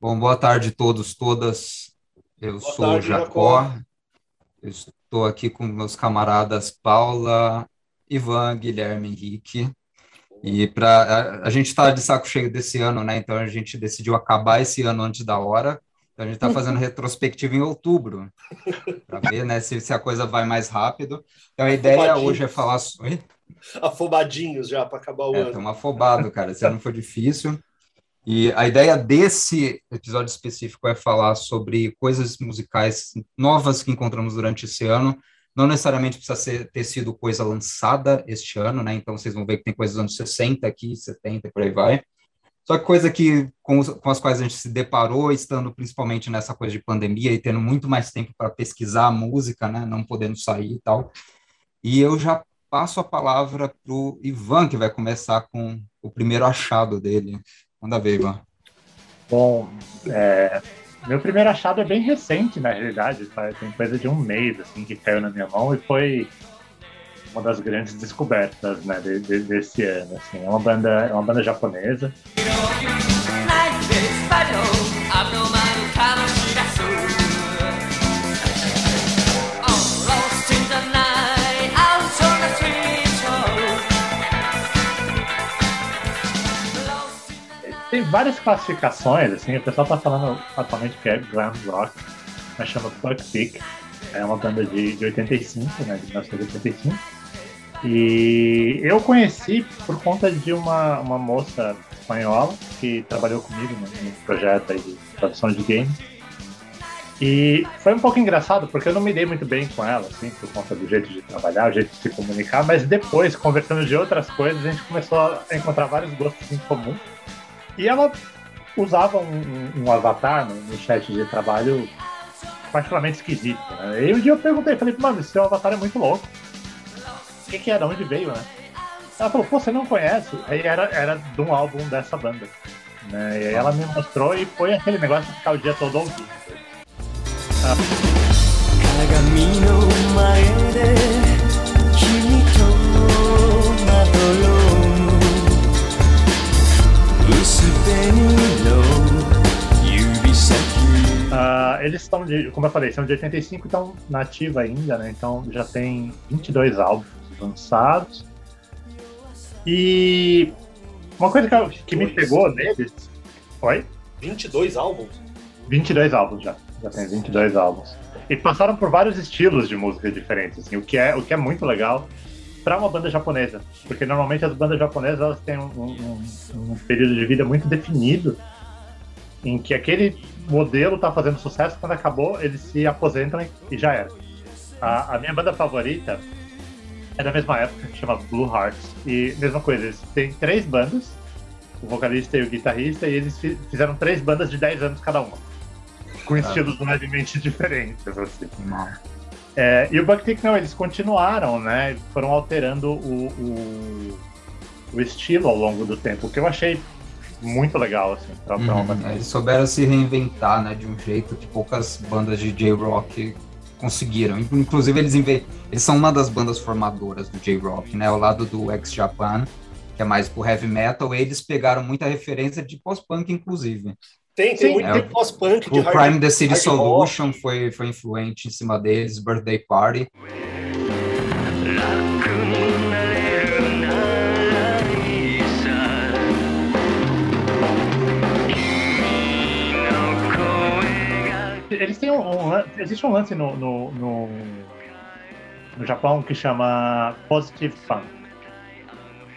Bom, boa tarde a todos, todas. Eu Boa sou Jacó. Jacó. Eu estou aqui com meus camaradas Paula, Ivan, Guilherme, Henrique. E para a, a gente está de saco cheio desse ano, né? Então a gente decidiu acabar esse ano antes da hora. Então a gente está fazendo retrospectiva em outubro para ver, né, se, se a coisa vai mais rápido. Então a ideia hoje é falar. Oi? Afobadinhos já para acabar o É, ano. estamos afobados, cara. Esse ano foi difícil. E a ideia desse episódio específico é falar sobre coisas musicais novas que encontramos durante esse ano. Não necessariamente precisa ser- ter sido coisa lançada este ano, né? Então vocês vão ver que tem coisas dos anos 60 aqui, 70 e por aí vai. Só que coisa que com, com as quais a gente se deparou, estando principalmente nessa coisa de pandemia e tendo muito mais tempo para pesquisar a música, né? Não podendo sair e tal. E eu já passo a palavra para o Ivan, que vai começar com o primeiro achado dele. Manda ver, Ivan. Bom, é, meu primeiro achado é bem recente, na realidade, tá? tem coisa de um mês assim que caiu na minha mão e foi uma das grandes descobertas né, de- de- desse ano. Assim. É uma banda, é uma banda japonesa. Tem várias classificações, assim, o pessoal tá falando atualmente que é glam rock, mas chama Buck Peak. É uma banda de, de 85, né, de 1985. E eu conheci por conta de uma, uma moça espanhola que trabalhou comigo no, no projeto aí de tradução de games. E foi um pouco engraçado, porque eu não me dei muito bem com ela, assim, por conta do jeito de trabalhar, o jeito de se comunicar, mas depois, conversando de outras coisas, a gente começou a encontrar vários gostos em comum. E ela usava um, um- um avatar no, no chat de trabalho particularmente esquisito. Né? E um dia eu perguntei, falei, mano, esse seu avatar é muito louco. O que, que é? De onde veio, né? Ela falou, pô, você não conhece? Aí era, era de um álbum dessa banda. Né? E aí ela me mostrou e foi aquele negócio de ficar o dia todo ouvindo. 鏡 Ah, eles estão, como eu falei, são de 85 e estão nativa ainda, né? Então já tem 22 álbuns lançados. E uma coisa que, eu, que me pegou neles. Oi? 22 álbuns? 22 álbuns já. Já tem 22 álbuns. E passaram por vários estilos de música diferentes, assim, o, que é, o que é muito legal para uma banda japonesa. Porque normalmente as bandas japonesas elas têm um, um- um período de vida muito definido, em que aquele modelo tá fazendo sucesso, quando acabou, eles se aposentam e, já era. A, a minha banda favorita é da mesma época, chama Blue Hearts. E mesma coisa, eles têm três bandas, o vocalista e o guitarrista, e eles fi- fizeram três bandas de 10 anos cada uma. Com estilos levemente diferentes, assim. É, e o Bucktick não, eles continuaram, né? Foram alterando o, o, o estilo ao longo do tempo, o que eu achei muito legal, assim, pra, Uhum. banda. Eles souberam se reinventar, né, de um jeito que poucas bandas de J-Rock conseguiram. Inclusive, eles, eles são uma das bandas formadoras do J-Rock, né, ao lado do Ex-Japan, que é mais pro heavy metal, eles pegaram muita referência de post-punk, inclusive. Tem, tem Sim, muito é, pós-punk de O hard, Prime The City Solution foi, foi influente em cima deles, Birthday Party. Eles têm um, um existe um lance no, no, no, no Japão que chama Positive Funk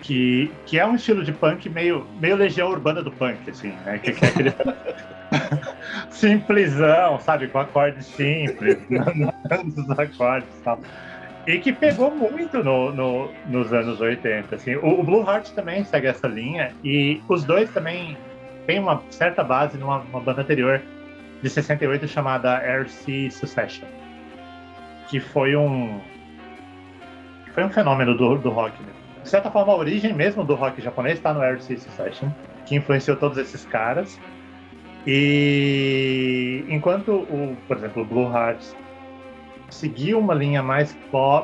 que, que é um estilo de punk meio, meio legião urbana do punk, assim, né? Que, que é aquele simplesão, sabe? Com acordes simples, os acordes e tal. E que pegou muito no, no- nos anos 80. Assim. O, o Blue Heart também segue essa linha, e os dois também têm uma certa base numa uma banda anterior de 68 chamada RC Succession, que foi um foi um fenômeno do, do rock. Né? De certa forma, a origem mesmo do rock japonês está no RC Succession, que influenciou todos esses caras. E enquanto o, por exemplo, o Blue Hearts seguiu uma linha mais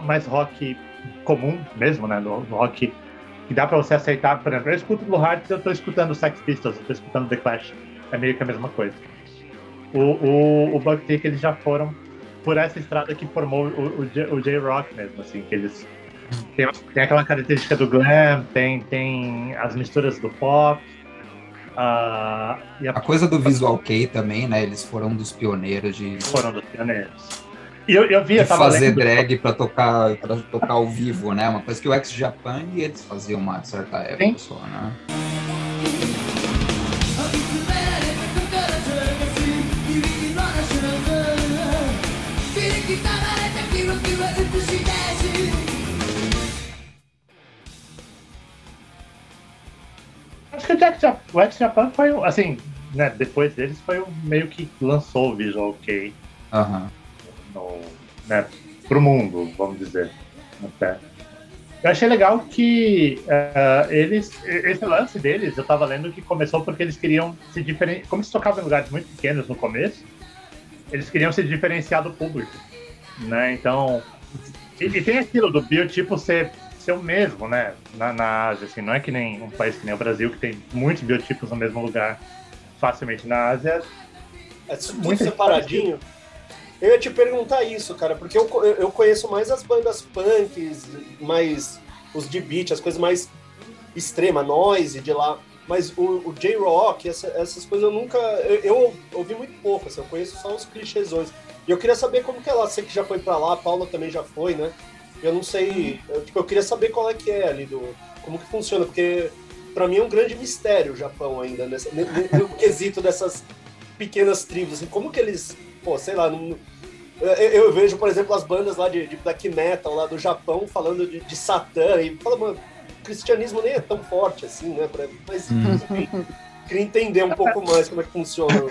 mais rock comum mesmo, né, do, do rock que dá para você aceitar, por exemplo, eu escuto Blue Hearts, eu tô escutando Sex Pistols, eu tô escutando The Clash é meio que a mesma coisa. O, o, o Bucktick, eles já foram por essa estrada que formou o, o, o J-Rock mesmo, assim, que eles tem, tem aquela característica do glam, tem, tem as misturas do pop, ah, e a A coisa do Visual Kei também, né? Eles foram dos pioneiros de, foram dos pioneiros. E eu, eu vi, eu tava fazer lendo, drag para tocar, pra tocar ao vivo, né? Uma coisa que o Ex Japan e eles faziam uma certa época Sim. só, né? Que o, X Japan foi, assim, né, depois deles foi o meio que lançou o Visual Aham. no, né, pro mundo, vamos dizer. Até. Eu achei legal que eh, eles, esse lance deles, eu tava lendo que começou porque eles queriam se diferenciar, como eles tocavam em lugares muito pequenos no começo, eles queriam se diferenciar do público, né, então, e, e tem aquilo do biotipo ser, ser o mesmo, né, na, na Ásia, assim, não é que nem um país que nem o Brasil, que tem muitos biotipos no mesmo lugar, facilmente na Ásia, É tudo Muito separadinho. Eu ia te perguntar isso, cara, porque eu, eu conheço mais as bandas punks, mais os de beat, as coisas mais extrema, noise de lá. Mas o, o J-Rock, essa- essas coisas eu nunca. Eu, eu ouvi muito pouco, assim, eu conheço só os clichêsões. E eu queria saber como que é lá. Você que já foi pra lá, a Paula também já foi, né? Eu não sei. Eu, tipo, eu queria saber qual é que é ali do. Como que funciona, porque pra mim é um grande mistério o Japão ainda, nessa, no, no- no quesito dessas pequenas tribos, assim, como que eles, pô, sei lá, não- eu, eu vejo, por exemplo, as bandas lá de, de black metal lá do Japão falando de, de Satã e fala, mano, o cristianismo nem é tão forte assim, né? pra- Mas, enfim, queria entender um pouco mais como é que funciona.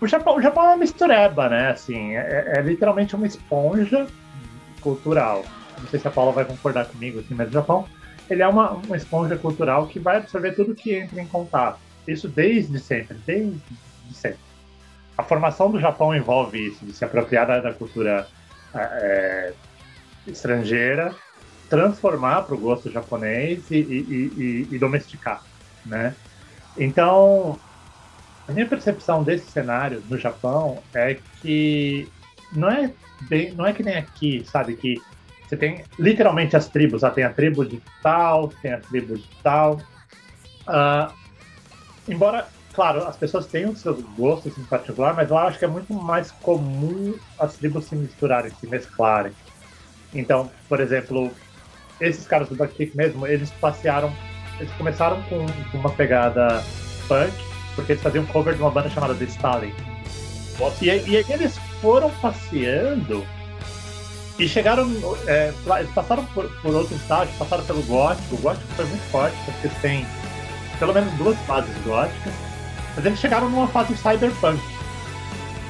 O Japão, o Japão é uma mistureba, né? Assim, é, é literalmente uma esponja cultural. Não sei se a Paula vai concordar comigo, assim, mas o Japão ele é uma, uma esponja cultural que vai absorver tudo que entra em contato. Isso desde sempre, desde sempre. A formação do Japão envolve isso, de se apropriar da, da cultura é, estrangeira, transformar para o gosto japonês e, e- e- e- e domesticar, né? Então, a minha percepção desse cenário no Japão é que não é bem, não é que nem aqui, sabe, que você tem literalmente as tribos, ah, tem a tribo de tal, tem a tribo de tal. Ah, embora, claro, as pessoas tenham seus gostos em particular, mas lá acho que é muito mais comum as tribos se misturarem, se mesclarem. Então, por exemplo, esses caras do Backkick mesmo, eles passearam, eles começaram com, uma pegada punk, porque eles faziam cover de uma banda chamada The Stalin. E, e eles foram passeando e chegaram. é, passaram por, por outros estágios, passaram pelo gótico. O gótico foi muito forte, porque eles têm pelo menos duas fases góticas. Mas eles chegaram numa fase cyberpunk.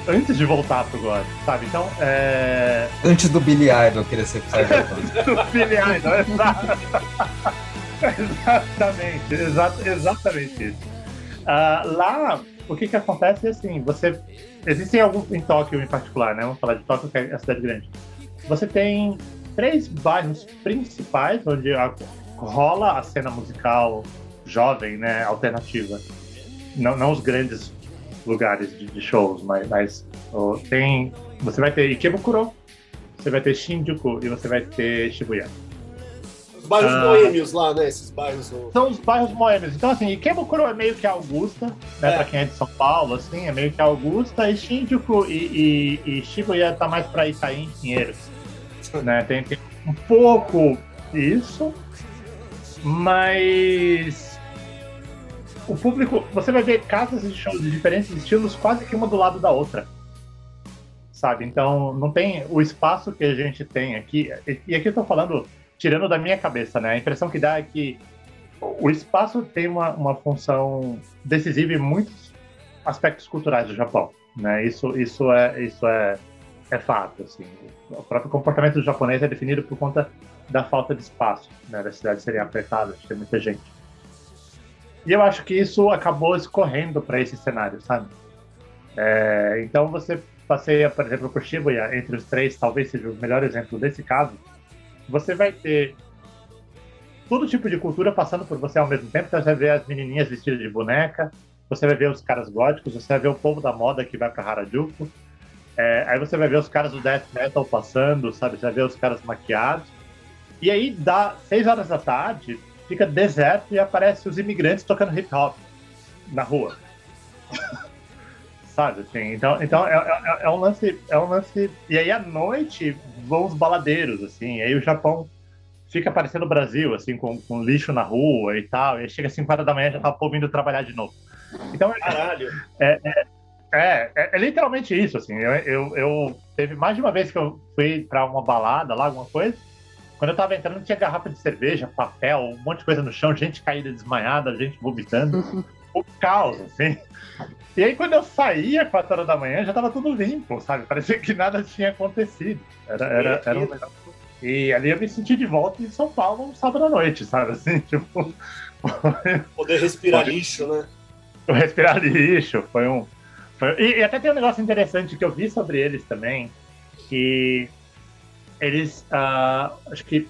Antes de voltar pro gótico, sabe? Então, é. Antes do Billy Idol querer ser cyberpunk. Filiais, não é? exatamente, exa- exatamente isso. Ah, lá, o que que acontece é assim, você... Existem alguns, em Tóquio em particular, né? Vamos falar de Tóquio, que é a cidade grande. Você tem três bairros principais onde a- rola a cena musical jovem, né? Alternativa. Não, não os grandes lugares de, de shows, mas, mas ó, tem... Você vai ter Ikebukuro, você vai ter Shinjuku e você vai ter Shibuya. Os bairros Ah. boêmios lá, né? Esses bairros. no- São os bairros boêmios. Então, assim, Ikebukuro é meio que Augusta, né? É. Pra quem é de São Paulo, assim, é meio que Augusta. E Shinjuku e, e, e Shibuya tá mais pra Itaim, Pinheiros. né? Tem, tem um pouco isso, mas... O público... Você vai ver casas de shows de diferentes estilos quase que uma do lado da outra. Sabe? Então, não tem o espaço que a gente tem aqui... E aqui eu tô falando tirando da minha cabeça, né? A impressão que dá é que o espaço tem uma, uma função decisiva em muitos aspectos culturais do Japão, né? Isso, isso é, isso é, é fato, assim. O próprio comportamento do japonês é definido por conta da falta de espaço, né? Das cidades serem apertadas, ter muita gente. E eu acho que isso acabou escorrendo para esse cenário, sabe? É, então você passeia, por exemplo, por Shibuya, entre os três, talvez seja o melhor exemplo desse caso, você vai ter todo tipo de cultura passando por você ao mesmo tempo. Então você vai ver as menininhas vestidas de boneca, você vai ver os caras góticos, você vai ver o povo da moda que vai pra Harajuku. É, aí você vai ver os caras do death metal passando, sabe? Você vai ver os caras maquiados. E aí dá seis horas da tarde, fica deserto e aparece os imigrantes tocando hip hop na rua. Sabe assim? Então, então é, é, é um lance, é um lance. E aí à noite vão os baladeiros, assim. E aí o Japão fica parecendo o Brasil, assim, com, com lixo na rua e tal. E aí chega às 5 horas da manhã já tá o povo indo trabalhar de novo. Então, Caralho. é, é, é, é literalmente isso, assim. Eu, eu, eu- teve mais de uma vez que eu fui pra uma balada lá, alguma coisa. Quando eu tava entrando, tinha garrafa de cerveja, papel, um monte de coisa no chão, gente caída desmaiada, gente vomitando. o caos, assim. E aí, quando eu saía, 4 horas da manhã, já tava tudo limpo, sabe? Parecia que nada tinha acontecido. Era, era, era um negócio. E ali eu me senti de volta em São Paulo um sábado à noite, sabe? Assim, tipo. Poder respirar Pode- lixo, né? respirar lixo foi um. foi- E, e até tem um negócio interessante que eu vi sobre eles também, que eles. ah, acho que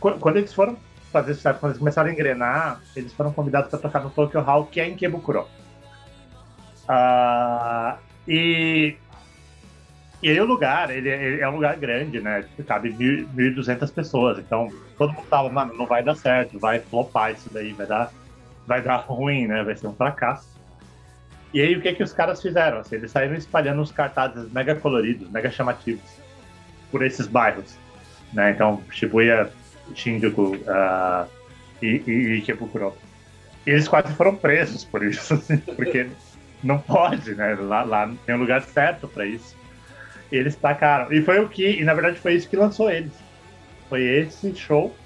qu- quando eles foram fazer sucesso, quando eles começaram a engrenar, eles foram convidados para tocar no Tokyo Hall, que é em Kebukuro. Ah, e. E aí o lugar, ele, ele é um lugar grande, né? Cabe mil- 1.200 pessoas. Então, todo mundo tava, mano, não vai dar certo, vai flopar isso daí, vai dar vai dar ruim, né? Vai ser um fracasso. E aí, o que que os caras fizeram? Assim, eles saíram espalhando uns cartazes mega coloridos, mega chamativos, por esses bairros, né? Então, Shibuya, Shinjuku e, e, e Ikebukuro. E eles quase foram presos por isso, assim, porque não pode, né? Lá, lá tem um lugar certo para isso. E eles tacaram. E foi o que, e na verdade foi isso que lançou eles. Foi esse show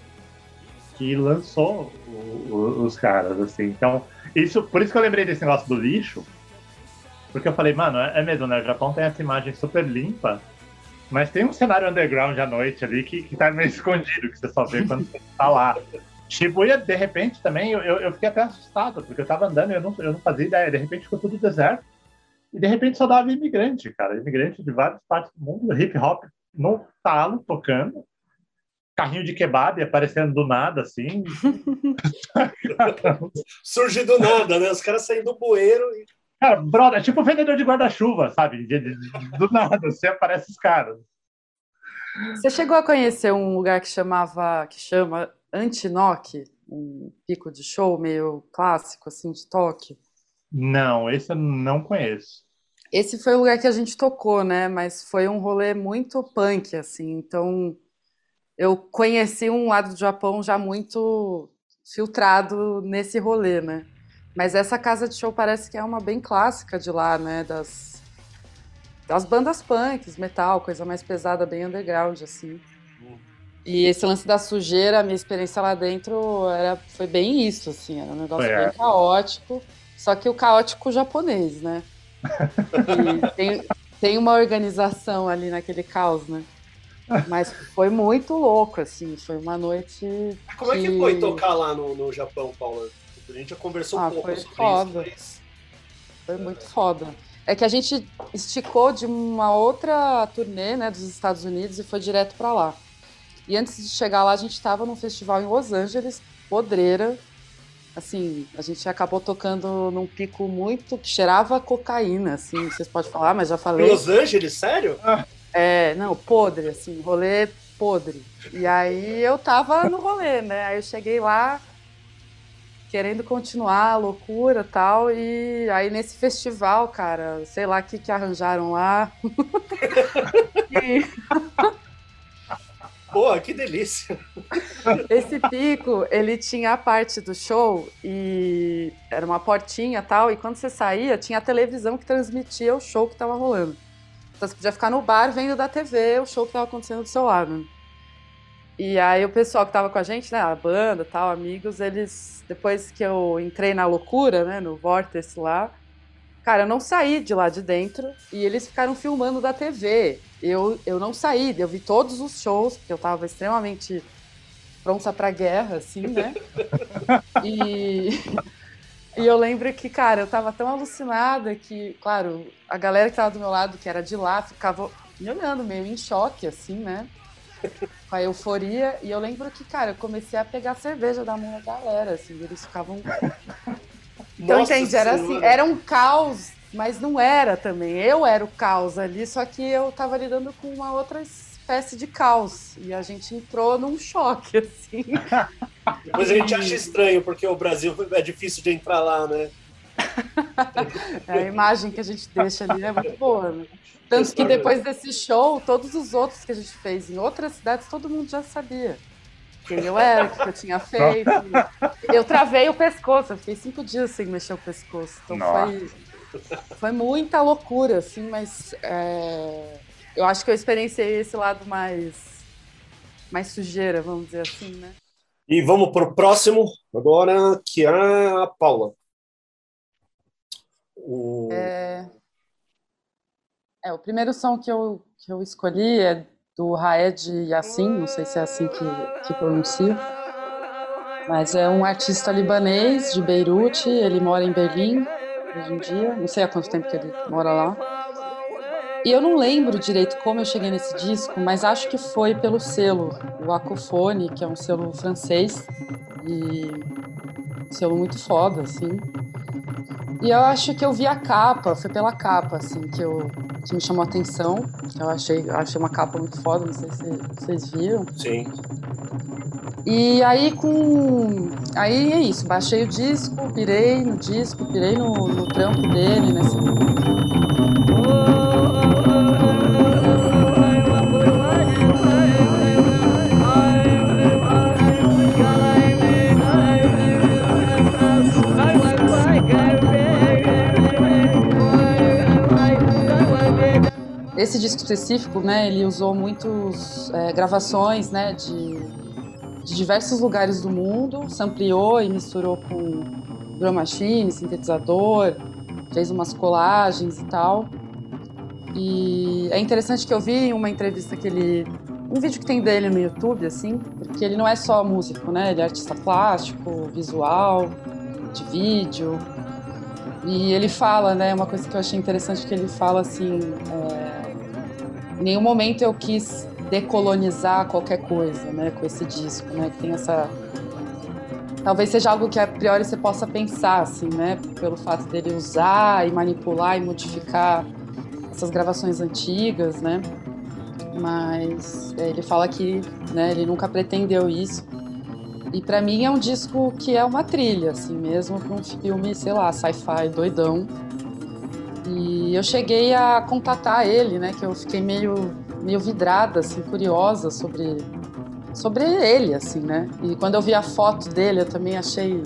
que lançou o- o- os caras, assim. Então, isso, por isso que eu lembrei desse negócio do lixo, porque eu falei, mano, é, é mesmo, né? O Japão tem essa imagem super limpa, mas tem um cenário underground à noite ali que, que tá meio escondido, que você só vê quando você tá lá. Shibuya, de repente, também, eu, eu fiquei até assustado, porque eu tava andando e eu não, eu não fazia ideia. De repente ficou tudo deserto. E de repente só dava imigrante, cara. Imigrante de várias partes do mundo, hip hop no talo, tocando. Carrinho de kebab aparecendo do nada, assim. Surge do nada, né? Os caras saem do bueiro e. Cara, brother, é tipo vendedor de guarda-chuva, sabe? De- de- de- do nada, você aparece os caras. Você chegou a conhecer um lugar que chamava, que chama Antinoque, um pico de show meio clássico assim de Tóquio? Não, esse eu não conheço. Esse foi o lugar que a gente tocou, né? Mas foi um rolê muito punk, assim. Então, eu conheci um lado do Japão já muito filtrado nesse rolê, né? Mas essa casa de show parece que é uma bem clássica de lá, né? Das, das bandas punks, metal, coisa mais pesada, bem underground, assim. E esse lance da sujeira, a minha experiência lá dentro era, foi bem isso, assim. Era um negócio é. bem caótico. Só que o caótico japonês, né? E tem, tem uma organização ali naquele caos, né? Mas foi muito louco, assim. Foi uma noite. Como é que foi tocar lá no, no Japão, Paula? A gente já conversou Ah, um pouco foi sobre foda. isso, mas Foi muito foda. É que a gente esticou de uma outra turnê, né, dos Estados Unidos e foi direto pra lá. E antes de chegar lá, a gente estava num festival em Los Angeles, podreira. Assim, a gente acabou tocando num pico muito que cheirava cocaína, assim, vocês podem falar, mas já falei. Los Angeles, sério? É, não, podre, assim, rolê podre. E aí eu tava no rolê, né? Aí eu cheguei lá querendo continuar a loucura e tal. E aí nesse festival, cara, sei lá o que, que arranjaram lá. E Pô, que delícia. esse pico, ele tinha a parte do show e era uma portinha e tal. E quando você saía, tinha a televisão que transmitia o show que tava rolando. Então você podia ficar no bar vendo da TV o show que tava acontecendo do seu lado. E aí o pessoal que tava com a gente, né, a banda, tal, amigos, eles depois que eu entrei na loucura, né, no vórtice lá, cara, eu não saí de lá de dentro e eles ficaram filmando da TV. Eu eu não saí, eu vi todos os shows porque eu tava extremamente pronta pra guerra, assim, né? E e eu lembro que, cara, eu tava tão alucinada que, claro, a galera que tava do meu lado, que era de lá, ficava me olhando meio em choque, assim, né? Com a euforia. E eu lembro que, cara, eu comecei a pegar cerveja da mão da galera, assim, eles ficavam Então, Nossa entende? Era assim, era um caos, mas não era também. Eu era o caos ali, só que eu tava lidando com uma outra espécie de caos. E a gente entrou num choque, assim. Depois a gente acha estranho, porque o Brasil é difícil de entrar lá, né? A imagem que a gente deixa ali é muito boa, né? Tanto que depois desse show, todos os outros que a gente fez em outras cidades, todo mundo já sabia quem eu era, o que eu tinha feito. Eu travei o pescoço, eu fiquei cinco dias sem mexer o pescoço. Então foi, foi muita loucura, assim, mas é, eu acho que eu experienciei esse lado mais, mais sujeira, vamos dizer assim, né? E vamos pro próximo agora, que é a Paula. O... É, é, o primeiro som que eu, que eu escolhi é do Raed Yassin, não sei se é assim que, que pronuncia, mas é um artista libanês de Beirute, ele mora em Berlim hoje em dia, não sei há quanto tempo que ele mora lá. E eu não lembro direito como eu cheguei nesse disco, mas acho que foi pelo selo, o Acofone, que é um selo francês, e um selo muito foda, assim. E eu acho que eu vi a capa, foi pela capa, assim, que, eu, que me chamou a atenção. Eu achei, eu achei uma capa muito foda, não sei se vocês viram. Sim. E aí com. Aí é isso, baixei o disco, pirei no disco, pirei no, no trampo dele, nesse. Esse disco específico, né, ele usou muitas gravações, né, de, de diversos lugares do mundo, sampleou e misturou com drum machine, sintetizador, fez umas colagens e tal. E é interessante que eu vi uma entrevista que ele, um vídeo que tem dele no YouTube, assim, porque ele não é só músico, né, ele é artista plástico, visual, de vídeo. E ele fala, né, uma coisa que eu achei interessante que ele fala assim, é, em nenhum momento eu quis decolonizar qualquer coisa, né, com esse disco, né, que tem essa talvez seja algo que a priori você possa pensar assim, né, pelo fato dele usar e manipular e modificar essas gravações antigas, né? Mas é, ele fala que, né, ele nunca pretendeu isso. E para mim é um disco que é uma trilha, assim mesmo, para um filme, sei lá, sci-fi doidão. E eu cheguei a contatar ele, né, que eu fiquei meio meio vidrada, assim, curiosa sobre sobre ele, assim, né? E quando eu vi a foto dele, eu também achei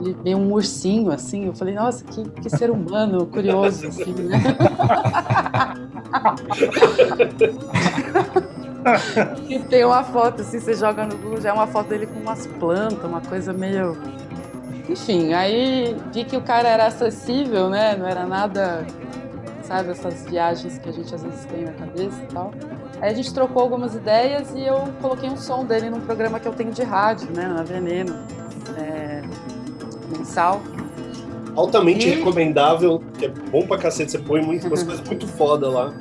ele meio um ursinho, assim. Eu falei, nossa, que, que ser humano curioso, assim, né? e tem uma foto, assim, você joga no Google, já é uma foto dele com umas plantas, uma coisa meio. Enfim, aí vi que o cara era acessível, né? Não era nada, sabe, essas viagens que a gente às vezes tem na cabeça e tal. Aí a gente trocou algumas ideias e eu coloquei um som dele num programa que eu tenho de rádio, né, na Veneno, é, mensal. Altamente E- recomendável, que é bom pra cacete, você põe muito, umas coisas muito foda lá.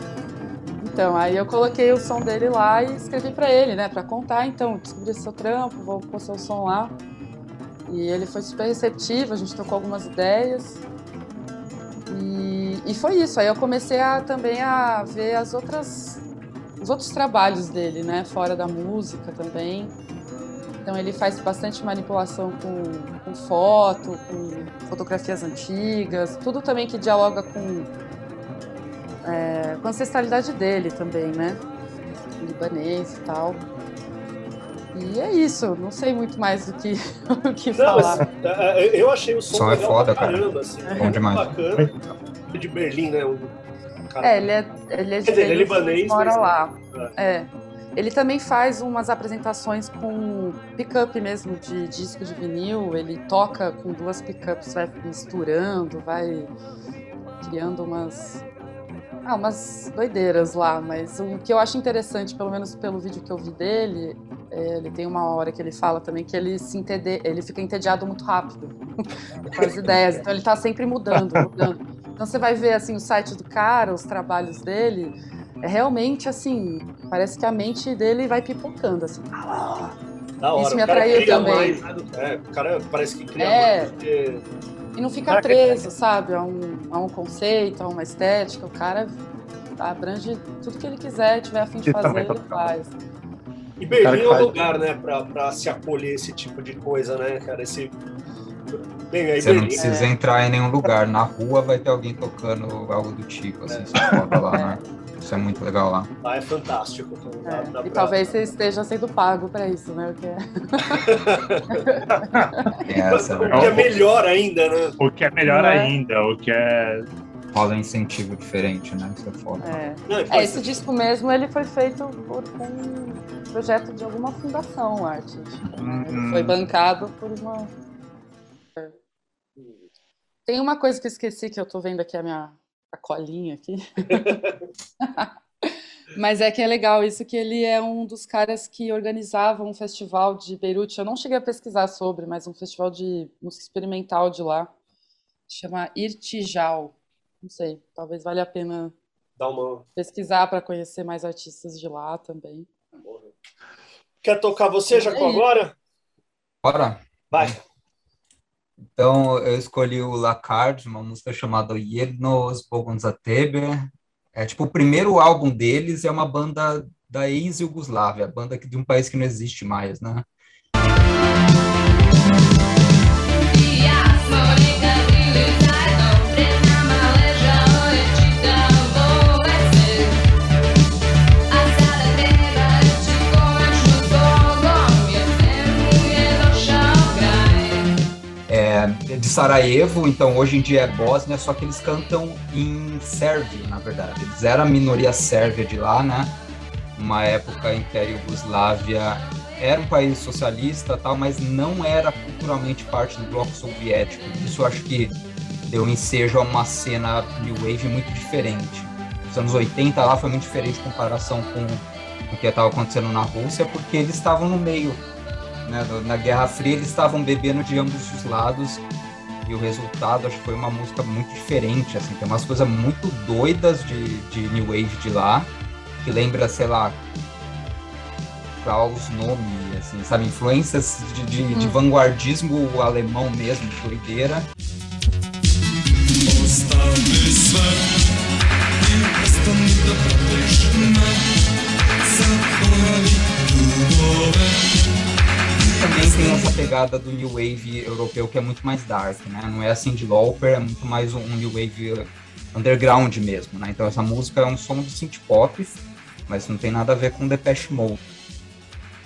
Então, aí eu coloquei o som dele lá e escrevi pra ele, né, Pra contar, então, descobri seu trampo, vou pôr seu som lá. E ele foi super receptivo, a gente trocou algumas ideias. E, e foi isso, aí eu comecei a, também a ver as outras, os outros trabalhos dele, né, fora da música também. Então ele faz bastante manipulação com, com foto, com fotografias antigas, tudo também que dialoga com, é, com a ancestralidade dele também, né? Libanês e tal. E é isso, não sei muito mais do que, o que Não, mas, falar. é, é, eu achei o som, Som é foda, pra cara. caramba, assim. Bom muito demais. bacana. De Berlim, né? O cara- É, ele é, ele é de Quer dizer, ele é libanês, mora mas- lá. É. Ele também faz umas apresentações com pick-up mesmo de disco de vinil. Ele toca com duas pick-ups, vai misturando, vai criando umas. Ah, umas doideiras lá, mas o que eu acho interessante, pelo menos pelo vídeo que eu vi dele, é, ele tem uma hora que ele fala também que ele se entede, ele fica entediado muito rápido com as ideias, então ele tá sempre mudando, mudando. Então você vai ver assim o site do cara, os trabalhos dele, é realmente assim, parece que a mente dele vai pipocando assim. Da hora. Isso me atraiu também. mais, né? É, o cara parece que cria É. mais do que E não fica preso, sabe, a um, a um conceito, a uma estética. O cara abrange tudo que ele quiser, tiver a fim de fazer, também ele faz. E Berlim é um lugar, né, pra, pra se acolher esse tipo de coisa, né, cara? Esse. Bem, aí Você não Berlim. precisa entrar em nenhum lugar. Na rua vai ter alguém tocando algo do tipo, assim, você foda lá, né? Isso é muito legal lá. Lá é fantástico. É, dá E pra- talvez você esteja sendo pago pra isso, né? O que é. Tem essa, O que é melhor ainda, né? O que é melhor é? ainda, o que é. Rola um incentivo diferente, né? Isso é foda. é. Não, É, esse ser- disco mesmo, ele foi feito por um projeto de alguma fundação artística. né? Hum. foi bancado por uma... Tem uma coisa que eu esqueci, que eu tô vendo aqui a minha a colinha aqui. Mas é que é legal isso, que ele é um dos caras que organizava um festival de Beirute. Eu não cheguei a pesquisar sobre, mas um festival de música experimental de lá. Chama Irtijal. Não sei, talvez valha a pena Dá uma. pesquisar para conhecer mais artistas de lá também. Quer tocar você, Jacó, aí. agora? Bora! Vai. Então, eu escolhi o Lacard, uma música chamada Jednos Bogonzatebe. É tipo o primeiro álbum deles, é uma banda da ex-Yugoslávia, banda de um país que não existe mais, né? De Sarajevo, então hoje em dia é Bósnia, só que eles cantam em sérvio, na verdade. Eles eram a minoria sérvia de lá, né? Uma época em que a era um país socialista, tal, mas não era culturalmente parte do bloco soviético. Isso acho que deu ensejo a uma cena new wave muito diferente. Os anos 80 lá foi muito diferente em comparação com o que estava acontecendo na Rússia, porque eles estavam no meio né, na Guerra Fria eles estavam bebendo de ambos os lados e o resultado acho que foi uma música muito diferente, assim, tem umas coisas muito doidas de, de New Wave de lá, que lembra, sei lá, Klaus Nomi, assim, sabe, influências de, de, de vanguardismo alemão mesmo, de doideira. Também tem essa pegada do New Wave europeu que é muito mais dark, né? Não é assim de Lauper, é muito mais um New Wave underground mesmo, né? Então essa música é um som de synth pop, mas não tem nada a ver com Depeche Mode.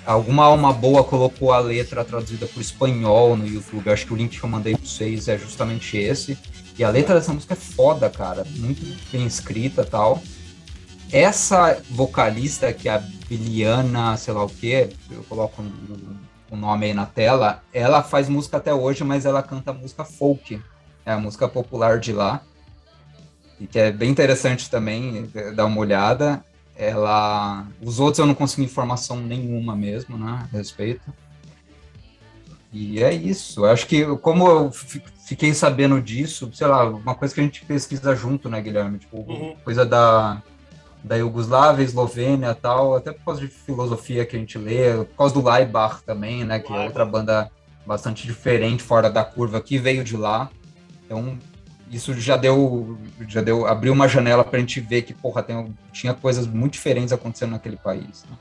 Alguma alma boa colocou a letra traduzida por espanhol no YouTube. Eu acho que o link que eu mandei pra vocês é justamente esse. E a letra dessa música é foda, cara. Muito bem escrita tal. Essa vocalista, que é a Biliana, sei lá o que, eu coloco o, o nome aí na tela, ela faz música até hoje, mas ela canta música folk. É a música popular de lá. E que é bem interessante também, é, dar uma olhada. Ela. Os outros eu não consegui informação nenhuma mesmo, né? A respeito. E é isso. Eu acho que, como eu fi- fiquei sabendo disso, sei lá, uma coisa que a gente pesquisa junto, né, Guilherme? Tipo, Uhum. coisa da, da Iugoslávia, Eslovênia e tal, até por causa de filosofia que a gente lê, por causa do Laibach também, né? Que é outra banda bastante diferente, fora da curva, que veio de lá. Então, isso já deu, já deu, abriu uma janela pra gente ver que, porra, tem, tinha coisas muito diferentes acontecendo naquele país. né?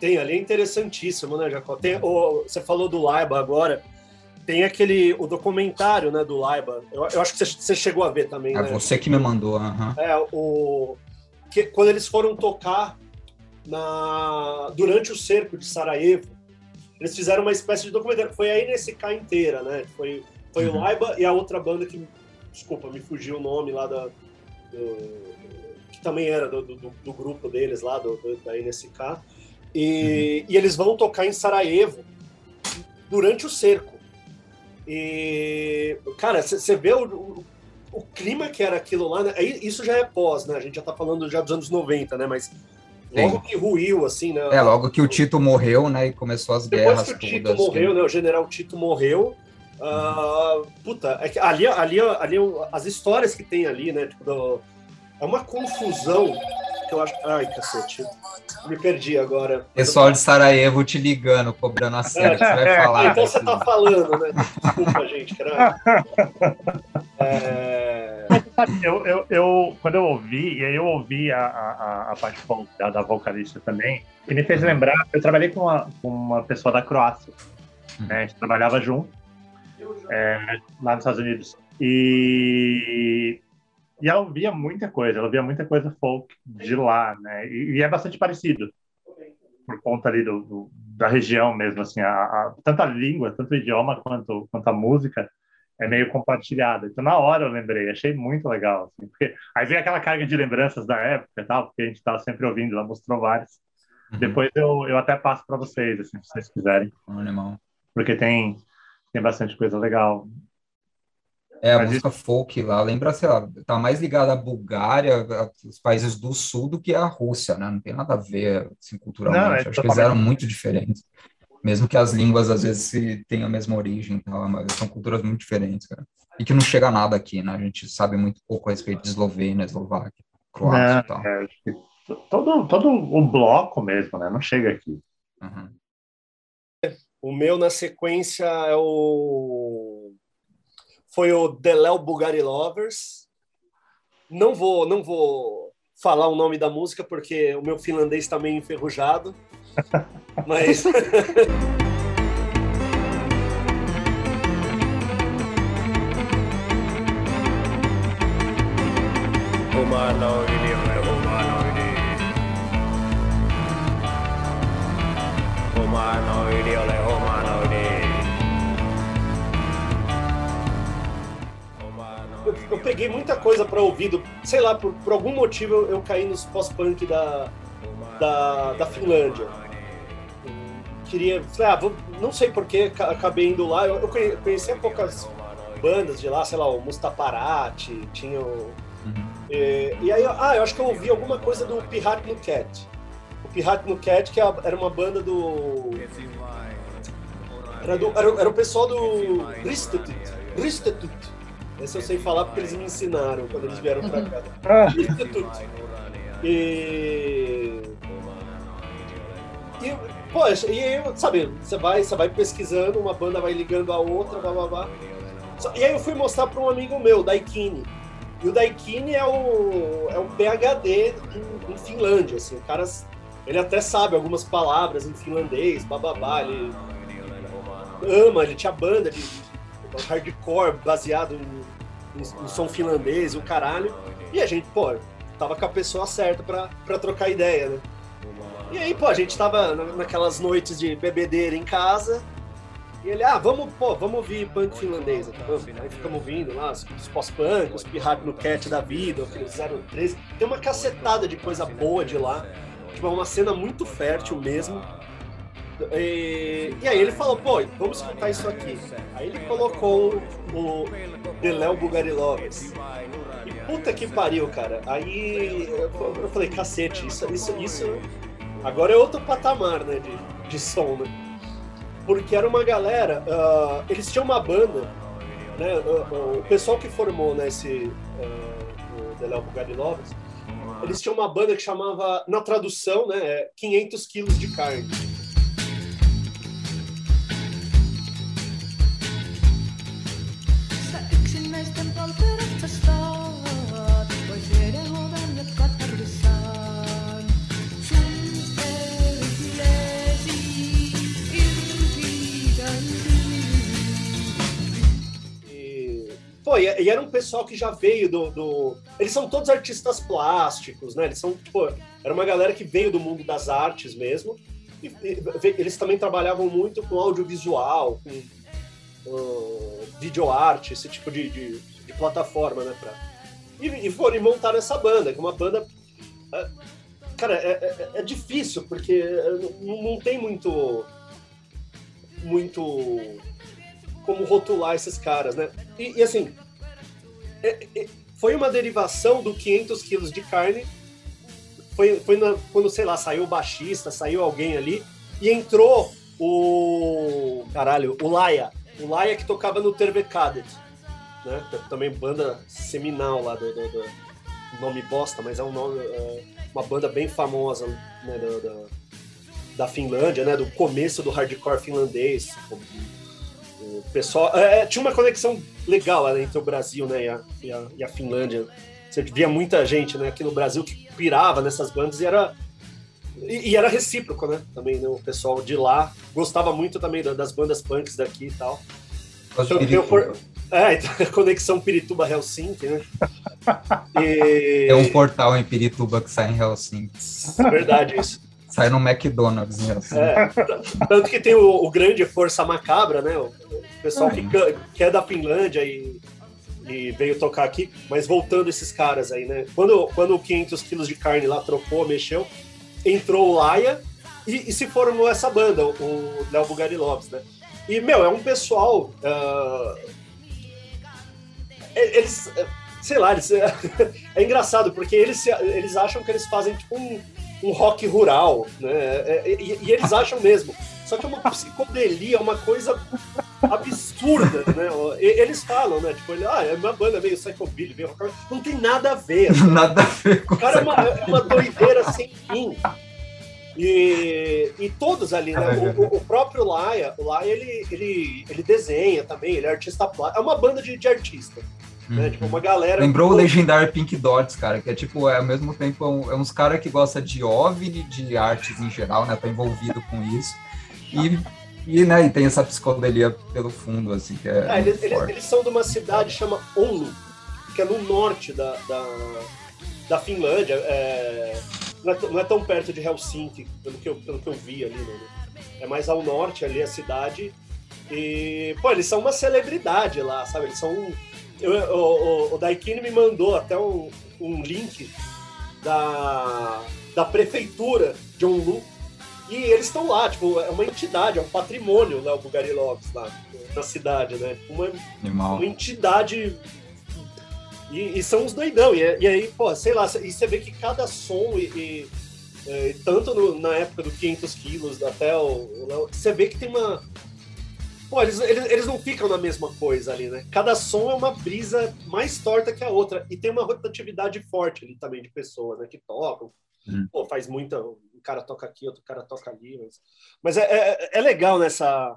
Tem ali, é interessantíssimo, né, Jacó? Tem, o, você falou do Laiba agora. Tem aquele, o documentário, né, do Laiba. Eu, eu acho que você, você chegou a ver também, É né? você que me mandou, aham. É, o, que, quando eles foram tocar na, durante o cerco de Sarajevo, eles fizeram uma espécie de documentário. Foi a NSK inteira, né? Foi, foi o Uhum. Laiba e a outra banda que, desculpa, me fugiu o nome lá da. do- que também era do, do, do grupo deles lá, do, do- da NSK. E, e eles vão tocar em Sarajevo durante o cerco. E, cara, você vê o, o, o clima que era aquilo lá, né? Aí, Isso já é pós, né? A gente já tá falando já dos anos 90, né? Mas logo que ruiu, assim, né? É, logo que o Tito morreu, né, e começou as Depois guerras que o Tito todas. morreu, né? O general Tito morreu. ah, puta, é que ali, ali, ali as histórias que tem ali, né? Tipo, do- é uma confusão que eu acho. Ai, cacete. Me perdi agora. Pessoal de Sarajevo te ligando, cobrando a que você vai falar. então você tá falando, né? Desculpa, gente, caralho. É... Eu, eu, eu, quando eu ouvi, e aí eu ouvi a, a, a- parte da, da vocalista também, e me fez lembrar, eu trabalhei com uma, com uma pessoa da Croácia, né, a gente trabalhava junto, é, lá nos Estados Unidos, e, e ela ouvia muita coisa, ela ouvia muita coisa folk de lá, né, e, e é bastante parecido, por conta ali do, do- da região mesmo, assim, a, a- tanto a língua, tanto o idioma quanto, quanto a música, é meio compartilhada. Então, na hora eu lembrei, achei muito legal. Assim, porque aí veio aquela carga de lembranças da época e tal, porque a gente estava sempre ouvindo, ela mostrou várias. Uhum. Depois eu, eu até passo para vocês, assim, se vocês quiserem, animal. porque tem, tem bastante coisa legal. É, a Mas música folk lá, lembra, sei lá, tá mais ligada à Bulgária, a- os países do sul, do que à Rússia, né? Não tem nada a ver, assim, culturalmente. Não, é Acho que eles eram muito diferentes. Mesmo que as línguas, às vezes, tenham a mesma origem, e tal, mas são culturas muito diferentes, cara. E que não chega a nada aqui, né? A gente sabe muito pouco a respeito de Eslovênia, Eslováquia, Croácia e tal. é, acho que todo, todo o bloco mesmo, né? Não chega aqui. Uhum. O meu, na sequência, é o... Foi o Deléo Bugari Lovers. Não vou, não vou falar o nome da música, porque o meu finlandês está meio enferrujado. Mas... Eu, eu peguei muita coisa para ouvir. do- Sei lá, por, por algum motivo eu, eu caí nos pós-punk da, da, da Finlândia. Queria. Falei, ah, vou, não sei porquê, acabei indo lá. Eu, eu conhe- conhecia poucas bandas de lá, sei lá, o Mustaparati, tinha o. Uhum. E, e aí, ah, eu acho que eu ouvi alguma coisa do Pirat no Cat. O Pirat no Cat, que é era uma banda do. Era, do, era, o- era o pessoal do Ristatut. Ristatut. Esse eu sei falar porque eles me ensinaram quando eles vieram pra cá. Ah, Ristatut. E. E, pô, e aí, sabe, você vai, você vai pesquisando, uma banda vai ligando a outra, blá blá blá. E aí eu fui mostrar para um amigo meu, Daikini. E o Daikini é o, é um PhD em, em Finlândia, assim, o cara, ele até sabe algumas palavras em finlandês, bababá, ele ama, ele tinha banda de, de hardcore baseado em, em- em som finlandês, o caralho. E a gente, pô, tava com a pessoa certa pra trocar ideia, né? E aí, pô, a gente tava na- naquelas noites de bebedeira em casa, e ele, ah, vamos, pô, vamos ouvir punk finlandês aqui, vamos. Aí ficamos ouvindo lá, os, os pós-punk, os pirrados no cat da vida, aqueles 013. Tem uma cacetada de coisa boa de lá. Tipo, é uma cena muito fértil mesmo. E, e aí ele falou, pô, vamos escutar isso aqui. Aí ele colocou o The Léo Bugarilovas. E puta que pariu, cara. Aí eu, eu falei, cacete, isso, isso, isso agora é outro patamar, né, de, de som, né? Porque era uma galera, ah, eles tinham uma banda, né, ah, ah, o pessoal que formou, né, esse ah, The Léo eles tinham uma banda que chamava, na tradução, né, é 500 quilos de carne. Pô, e, e era um pessoal que já veio do, do- Eles são todos artistas plásticos, né? Eles são, pô, era uma galera que veio do mundo das artes mesmo. E, e eles também trabalhavam muito com audiovisual, com uh, videoarte, esse tipo de, de, de plataforma, né? Pra... E, e foram e montaram essa banda, que é uma banda. ah, Cara, é, é- é difícil, porque não, não tem muito. Muito como rotular esses caras, né? E, e, assim, é- é- foi uma derivação do 500 quilos de carne. Foi, foi na- quando, sei lá, saiu o baixista, saiu alguém ali, e entrou o. Caralho, o Laia. O Laia que tocava no Tervekadet, né? Também banda seminal lá do, do- do- nome bosta, mas é um nome. é, uma banda bem famosa né, da, da, da Finlândia, né? Do começo do hardcore finlandês. O pessoal. é, tinha uma conexão legal entre o Brasil né, e, a, e, a, e a Finlândia. Você via muita gente né, aqui no Brasil que pirava nessas bandas e era. E, e era recíproco, né? Também, né? O pessoal de lá gostava muito também da- das bandas punks daqui e tal. Gosto de Tem- tem o por- Pirituba. É, então, a conexão Pirituba-Helsinki, né? E... Tem um portal em Pirituba que sai em Helsinki. É verdade isso. Sai no McDonald's em Helsinki. É, tanto que tem o, o grande Força Macabra, né? O, pessoal que, ca- que é da Finlândia e, e veio tocar aqui. Mas voltando esses caras aí, né? Quando, quando o 500 quilos de carne lá trocou, mexeu, entrou o Laia e, e se formou essa banda, o- Léo Bugarilovs, né? E, meu, é um pessoal... e- eles... Sei lá, eles, é engraçado, porque eles, eles acham que eles fazem tipo um, um rock rural, né? É, E, e eles acham mesmo. Só que é uma psicodelia, é uma coisa absurda, né? Eles falam, né? Tipo, ele, ah, é uma banda meio psychobilly, meio rock. Não tem nada a ver. Nada a ver com O cara é uma, é uma doideira sem fim. E, e todos ali, né? O, o- o próprio Laia, o Laia, ele, ele, ele desenha também, ele é artista plástico. É uma banda de, de artista, né? Tipo, uma galera... Lembrou o legendário Pink Dots, cara, que é tipo, é ao mesmo tempo, é, um- é uns caras que gosta de OVNI, de artes em geral, né? Tá envolvido com isso. E, e, né, e tem essa psicodelia pelo fundo, assim, que é. É, eles, eles- eles são de uma cidade chama Oulu, que é no norte da, da, da Finlândia. é, não, é, tão- não é tão perto de Helsinki, pelo que eu, pelo que eu vi ali. Né? É mais ao norte ali a cidade. E, pô, eles são uma celebridade lá, sabe? Eles são. Eu- o, o, o Daikini me mandou até um, um link da, da prefeitura de Oulu. E eles estão lá, tipo, é uma entidade, é um patrimônio, né, o Bugarilovs lá na cidade, né? Uma, Animal. uma entidade. E, e são uns doidão. E, e aí, pô, sei lá, e você vê que cada som, e, e, é, tanto no- na época do 500 quilos até o. o- Você vê que tem uma. Pô, eles, eles, eles não ficam na mesma coisa ali, né? Cada som é uma brisa mais torta que a outra. E tem uma rotatividade forte ali também de pessoas, né? Que tocam. Hum. Pô, faz muita. Um cara toca aqui, outro cara toca ali. Mas, mas é, é, é legal nessa.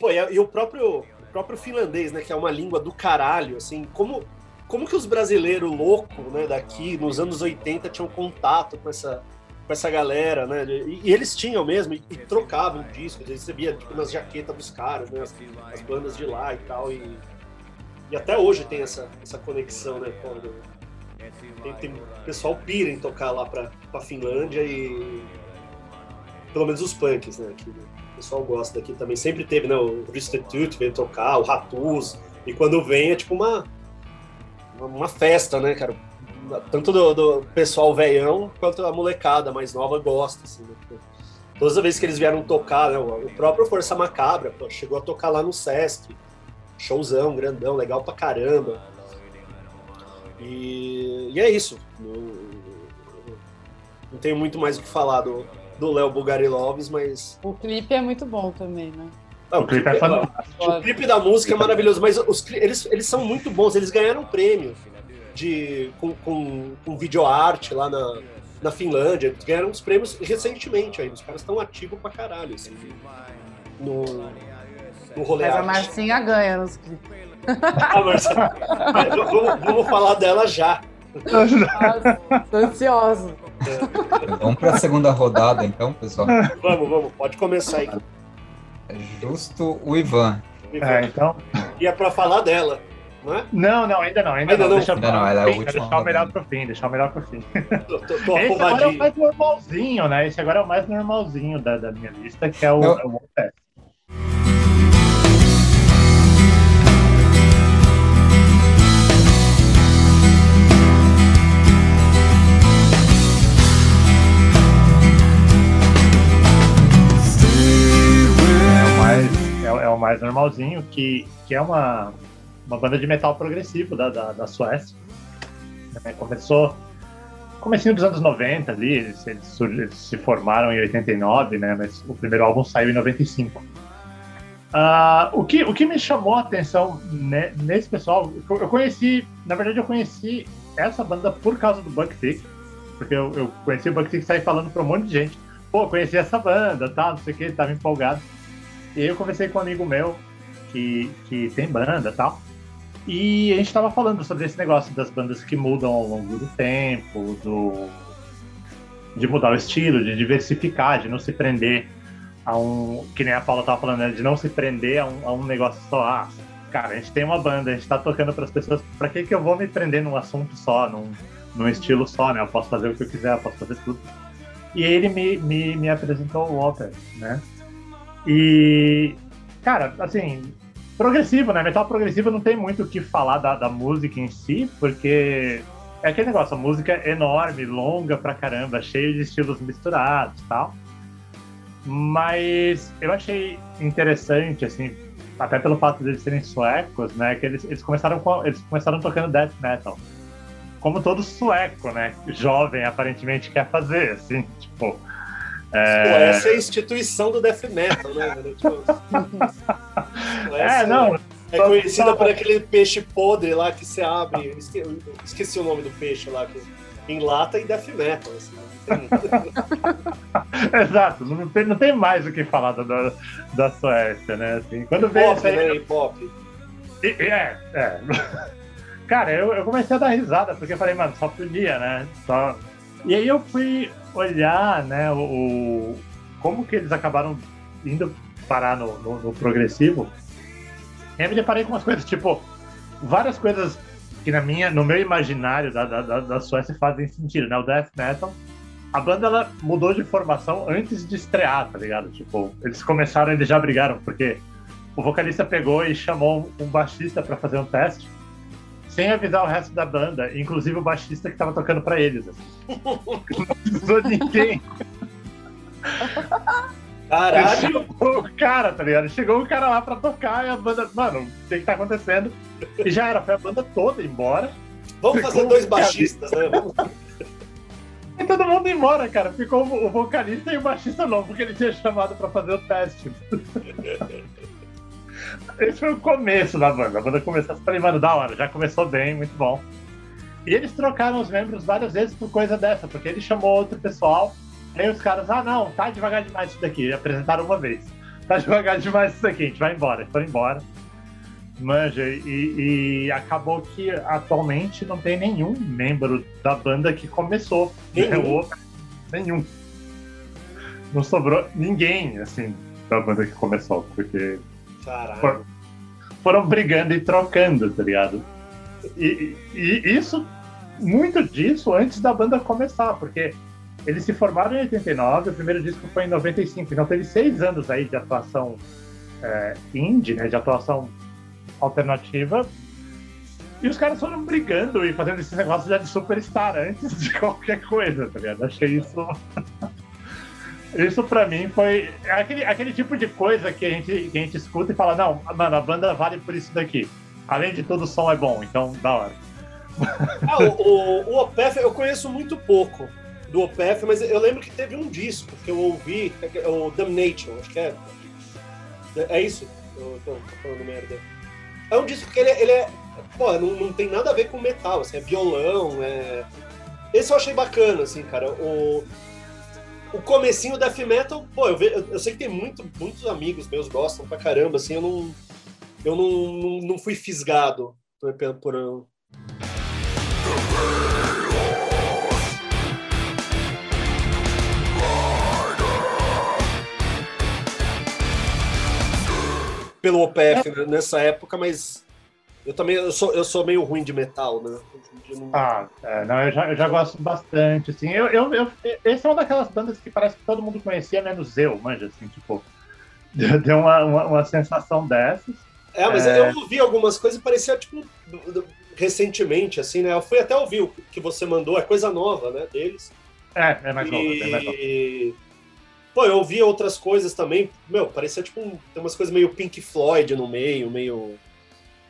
Pô, e, e o próprio, o próprio finlandês, né? Que é uma língua do caralho, assim, como, como que os brasileiros loucos, né, daqui, nos anos 80, tinham contato com essa, com essa galera, né? E, e eles tinham mesmo, e, e trocavam discos, eles recebiam tipo, nas jaquetas dos caras, né? As, as bandas de lá e tal. E, e até hoje tem essa, essa conexão, né? pô, do- tem, tem o pessoal pira em tocar lá pra, pra Finlândia e. Pelo menos os punks, né? Que o pessoal gosta daqui também. Sempre teve, né? O Prostitute veio tocar, o Ratus. E quando vem é tipo. Uma, uma festa, né, cara? Tanto do, do pessoal velhão quanto a molecada mais nova gosta, assim, né? Tipo, Todas as vezes que eles vieram tocar, né? O próprio Força Macabra pô, chegou a tocar lá no Sesc. Showzão, grandão, legal pra caramba. E, e é isso. Não, não tenho muito mais o que falar do, do Léo Bugarilovs, mas. O clipe é muito bom também, né? Ah, O clipe é fantástico. o clipe da música é maravilhoso, mas os, eles, eles são muito bons, eles ganharam um prêmio de, com, com, com videoarte lá na, na Finlândia. Eles ganharam uns prêmios recentemente aí. Os caras estão ativos pra caralho, assim, no, no rolê Mas a arte. Marcinha ganha nos clipes. Ah, vamos, vamos falar dela já. Nossa, tô ansiosa. Vamos para a segunda rodada, então, pessoal. Vamos, vamos, pode começar aí. É justo o Ivan. É, então. E é pra falar dela, não é? Não, não, ainda não, ainda, Ainda não. não? Deixa, Ainda não, ela é a última deixar o melhor pro fim, deixar o melhor pro fim. Tô, tô, tô Esse agora é o mais normalzinho, né? Esse agora é o mais normalzinho da, da minha lista, que é o, Eu- é o Opeth. É é, é o mais normalzinho, que, que é uma, uma banda de metal progressivo da, da, da Suécia. né? Começou comecinho dos anos 90 ali, eles, eles eles se formaram em 89, né? Mas o primeiro álbum saiu em 95. Ah, o, que, o que me chamou a atenção ne- nesse pessoal, eu conheci, na verdade eu conheci essa banda por causa do Buck porque eu, eu conheci o Buck e saí falando pra um monte de gente. Pô, conheci essa banda, tal, não sei o que, tava empolgado. E eu conversei com um amigo meu que, que tem banda tal. E a gente tava falando sobre esse negócio das bandas que mudam ao longo do tempo, do de mudar o estilo, de diversificar, de não se prender a um. Que nem a Paula tava falando, né? De não se prender a um, a um negócio só. Ah, cara, a gente tem uma banda, a gente tá tocando pras pessoas. Pra que, que eu vou me prender num assunto só, num, num estilo só, né? Eu posso fazer o que eu quiser, eu posso fazer tudo. E ele me, me, me apresentou o Walter, né? E, cara, assim, progressivo, né? Metal progressivo não tem muito o que falar da, da música em si, porque é aquele negócio, a música é enorme, longa pra caramba, cheio de estilos misturados e tal. Mas eu achei interessante, assim, até pelo fato de eles serem suecos, né? Que eles, eles, começaram, com, eles começaram tocando death metal. Como todo sueco, né? Jovem, aparentemente, quer fazer, assim, tipo. É, essa é a instituição do death metal, né? Tipo, é não. É conhecida por aquele peixe podre lá que você abre. Esque- Esqueci o nome do peixe lá, que enlata e death metal. Assim, tem- Exato, não tem, não tem mais o que falar da, da, Suécia, né? Assim, quando veio Pop, né? Pop. E- É, é. Cara, eu, eu comecei a dar risada, porque eu falei, mano, só podia, né? Só... E aí eu fui olhar, né, o, o- como que eles acabaram indo parar no, no- no progressivo. E aí me deparei com umas coisas, tipo, várias coisas que na minha, no meu imaginário da, da, da, Suécia fazem sentido, né? O death metal. A banda ela mudou de formação antes de estrear, tá ligado? Tipo, eles começaram, eles já brigaram, porque o vocalista pegou e chamou um baixista pra fazer um teste, sem avisar o resto da banda, inclusive o baixista que tava tocando pra eles. Assim. Não de ninguém. Caralho, Chegou o cara, tá ligado? Chegou o cara lá pra tocar e a banda, mano, o que que tá acontecendo? E já era, foi a banda toda embora. vamos fazer dois baixistas, né? E todo mundo embora, cara. Ficou o vocalista e o baixista novo que ele tinha chamado pra fazer o teste. Esse foi o começo da banda. A banda começou, eu falei, mano, da hora, já começou bem, muito bom. E eles trocaram os membros várias vezes por coisa dessa, porque ele chamou outro pessoal, aí os caras, ah não, tá devagar demais isso daqui. E apresentaram uma vez. Tá devagar demais isso daqui, a gente vai embora. Foram embora. Manja, e, e acabou que atualmente não tem nenhum membro da banda que começou. Nenhum? O- Nenhum. Não sobrou ninguém, assim, da banda que começou, porque Caralho. foram brigando e trocando, tá ligado? E, e- isso, muito disso antes da banda começar, porque eles se formaram em 89, o primeiro disco foi em 95, então teve seis anos aí de atuação é, indie, né, de atuação alternativa, e os caras foram brigando e fazendo esse negócio já de superstar antes de qualquer coisa, tá ligado? Achei isso. Isso pra mim foi é aquele, aquele tipo de coisa que a, gente, que a gente escuta e fala: não, mano, a banda vale por isso daqui. Além de tudo, o som é bom, então da hora. Ah, o, o, o Opeth eu conheço muito pouco do Opeth, mas eu lembro que teve um disco que eu ouvi, é o Damnation, acho que é. É isso? Eu tô, falando merda. É um disco que ele, é- ele é. Pô, não, não tem nada a ver com metal, assim, é violão, é. Esse eu achei bacana, assim, cara. O, o comecinho do death metal, pô, eu, ve- eu, eu sei que tem muito, muitos amigos meus gostam pra caramba, assim, eu não. Eu não, não, não fui fisgado por, por, pelo OPF né, nessa época, mas eu também eu sou, eu sou meio ruim de metal, né? Não- Ah, é, não, eu já, eu já gosto bastante, assim. Eu, eu, eu, esse é uma daquelas bandas que parece que todo mundo conhecia, menos eu, manja, assim, tipo. Deu uma, uma, uma sensação dessas. É, mas É. eu ouvi algumas coisas e parecia, tipo, recentemente, assim, né? Eu fui até ouvir o que você mandou, é coisa nova, né, deles. É, é mais novo, é mais novo. E... Pô, eu ouvi outras coisas também, meu, parecia, tipo, um- tem umas coisas meio Pink Floyd no meio, meio...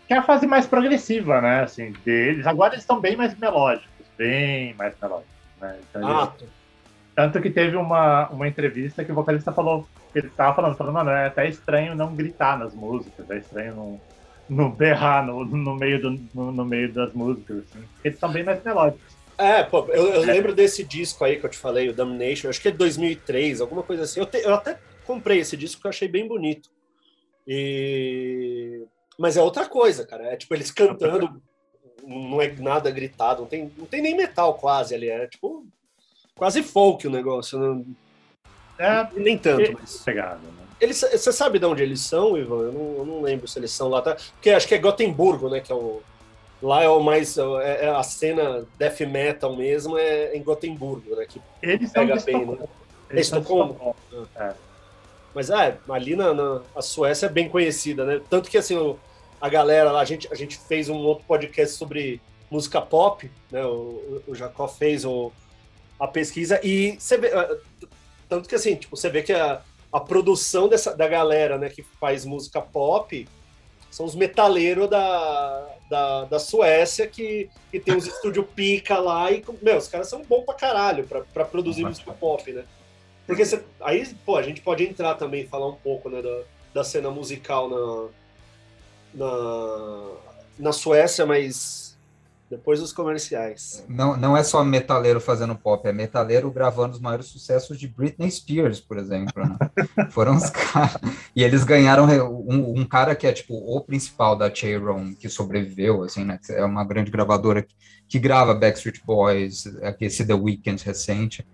Que é a fase mais progressiva, né, assim, deles. Agora eles estão bem mais melódicos, bem mais melódicos, né. Então, Ah, eles- Tanto que teve uma, uma entrevista que o vocalista falou, ele tava falando, falando, mano, é até estranho não gritar nas músicas, é estranho não, não berrar no, no, meio, do, no, no meio das músicas, assim, eles são bem mais melódicos. É, pô, eu, eu lembro desse disco aí que eu te falei, o Damnation, acho que é de 2003, alguma coisa assim. Eu, te- eu até comprei esse disco que eu achei bem bonito. E... Mas é outra coisa, cara. É tipo eles cantando, não é nada gritado, não tem, não tem nem metal quase ali. É tipo quase folk o negócio. Não, É, nem tanto, e- mas. pegada, né? Eles, você sabe de onde eles são, Ivan? Eu não, eu não lembro se eles são lá. Tá? Porque acho que é Gotemburgo, né? Que é o. Lá é o mais. É, é a cena death metal mesmo, é em Gotemburgo, né? Que Eles pega bem, né? Eles Estocolmo? Estocolmo. É. Mas é, ali na, na- a Suécia é bem conhecida, né? Tanto que assim, o- a galera lá, a gente, a gente fez um outro podcast sobre música pop, né? O, o Jacó fez o, a pesquisa e você vê. ah, Tanto que assim, tipo, você vê que a, a produção dessa, da galera né, que faz música pop são os metaleiros da, da, da Suécia que, que tem os estúdios pica lá e, meu, os caras são bons pra caralho pra, pra produzir música pop, né? Porque você, aí, pô, a gente pode entrar também e falar um pouco, né, da, da cena musical na, na, na Suécia, mas depois dos comerciais. Não, não é só metaleiro fazendo pop, é metaleiro gravando os maiores sucessos de Britney Spears, por exemplo. né? Foram os caras. E eles ganharam um, um cara que é tipo o principal da Cheiron, que sobreviveu, assim, né? É uma grande gravadora que, que grava Backstreet Boys, aqui esse The Weeknd recente.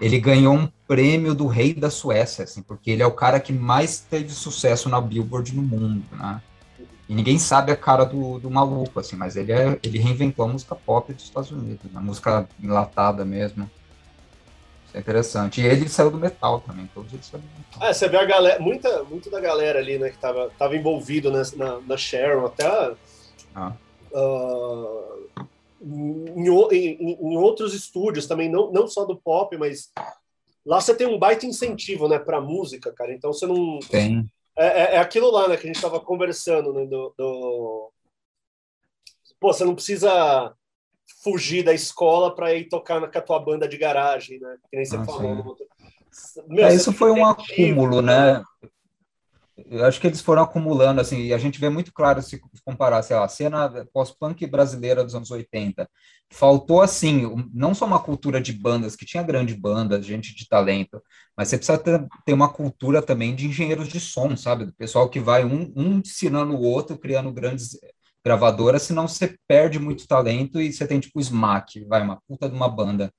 Ele ganhou um prêmio do rei da Suécia, assim, porque ele é o cara que mais teve sucesso na Billboard no mundo, né? E ninguém sabe a cara do, do maluco, assim, mas ele, é, ele reinventou a música pop dos Estados Unidos, a música enlatada mesmo. Isso é interessante. E ele saiu do metal também, todos eles saíram do metal. É, você vê a galera, muita, muito da galera ali, né, que tava, tava envolvido nessa- na, na Sharon, até a- Ah. ah, em, em- em outros estúdios também, não, não só do pop, mas lá você tem um baita incentivo, né, pra música, cara, então você não... Tem. É, é- é aquilo lá, né, que a gente tava conversando, né, do, do- Pô, você não precisa fugir da escola pra ir tocar na, com a tua banda de garagem, né, que nem você Ah, falou. outro. Meu, É, isso foi um acúmulo, né? Eu acho que eles foram acumulando, assim, e a gente vê muito claro se comparar, sei lá, a cena pós-punk brasileira dos anos 80. Faltou, assim, não só uma cultura de bandas, que tinha grande banda, gente de talento, mas você precisa ter, ter uma cultura também de engenheiros de som, sabe? Do pessoal que vai um, um ensinando o outro, criando grandes gravadoras, senão você perde muito talento e você tem, tipo, o Smack, vai, uma puta de uma banda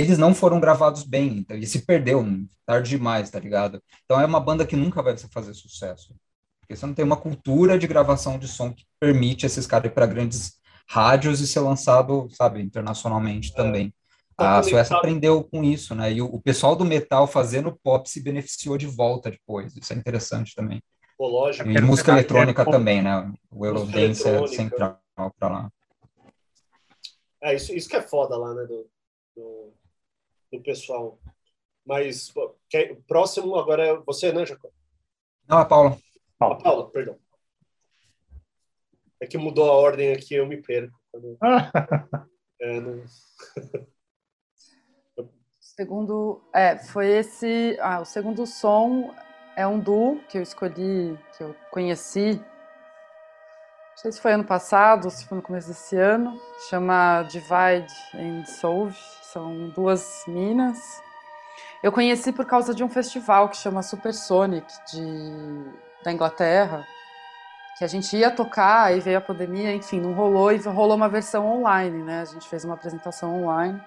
eles não foram gravados bem, então, e se perdeu tarde demais, tá ligado? Então é uma banda que nunca vai fazer sucesso. Porque você não tem uma cultura de gravação de som que permite esses caras ir para grandes rádios e ser lançado, sabe, internacionalmente também. Tá A Suécia aprendeu com isso, né? E o, o pessoal do metal fazendo pop se beneficiou de volta depois. Isso é interessante também. Pô, lógico. E quero música pegar eletrônica aqui, também, né? O Eurodance é central para lá. É, isso, isso que é foda lá, né, do, do, do pessoal. Mas, quer- próximo agora é você, né, Jacob? Não, a Paula. Ah, Paula, perdão. É que mudou a ordem aqui, eu me perco. Quando- é, não- Segundo, é, foi esse, ah, o segundo som é um duo que eu escolhi, que eu conheci. Não sei se foi ano passado, se foi no começo desse ano. Chama Divide and Solve. São duas minas. Eu conheci por causa de um festival que chama Supersonic de, da Inglaterra, que a gente ia tocar, aí veio a pandemia, enfim, não rolou e rolou uma versão online, né? A gente fez uma apresentação online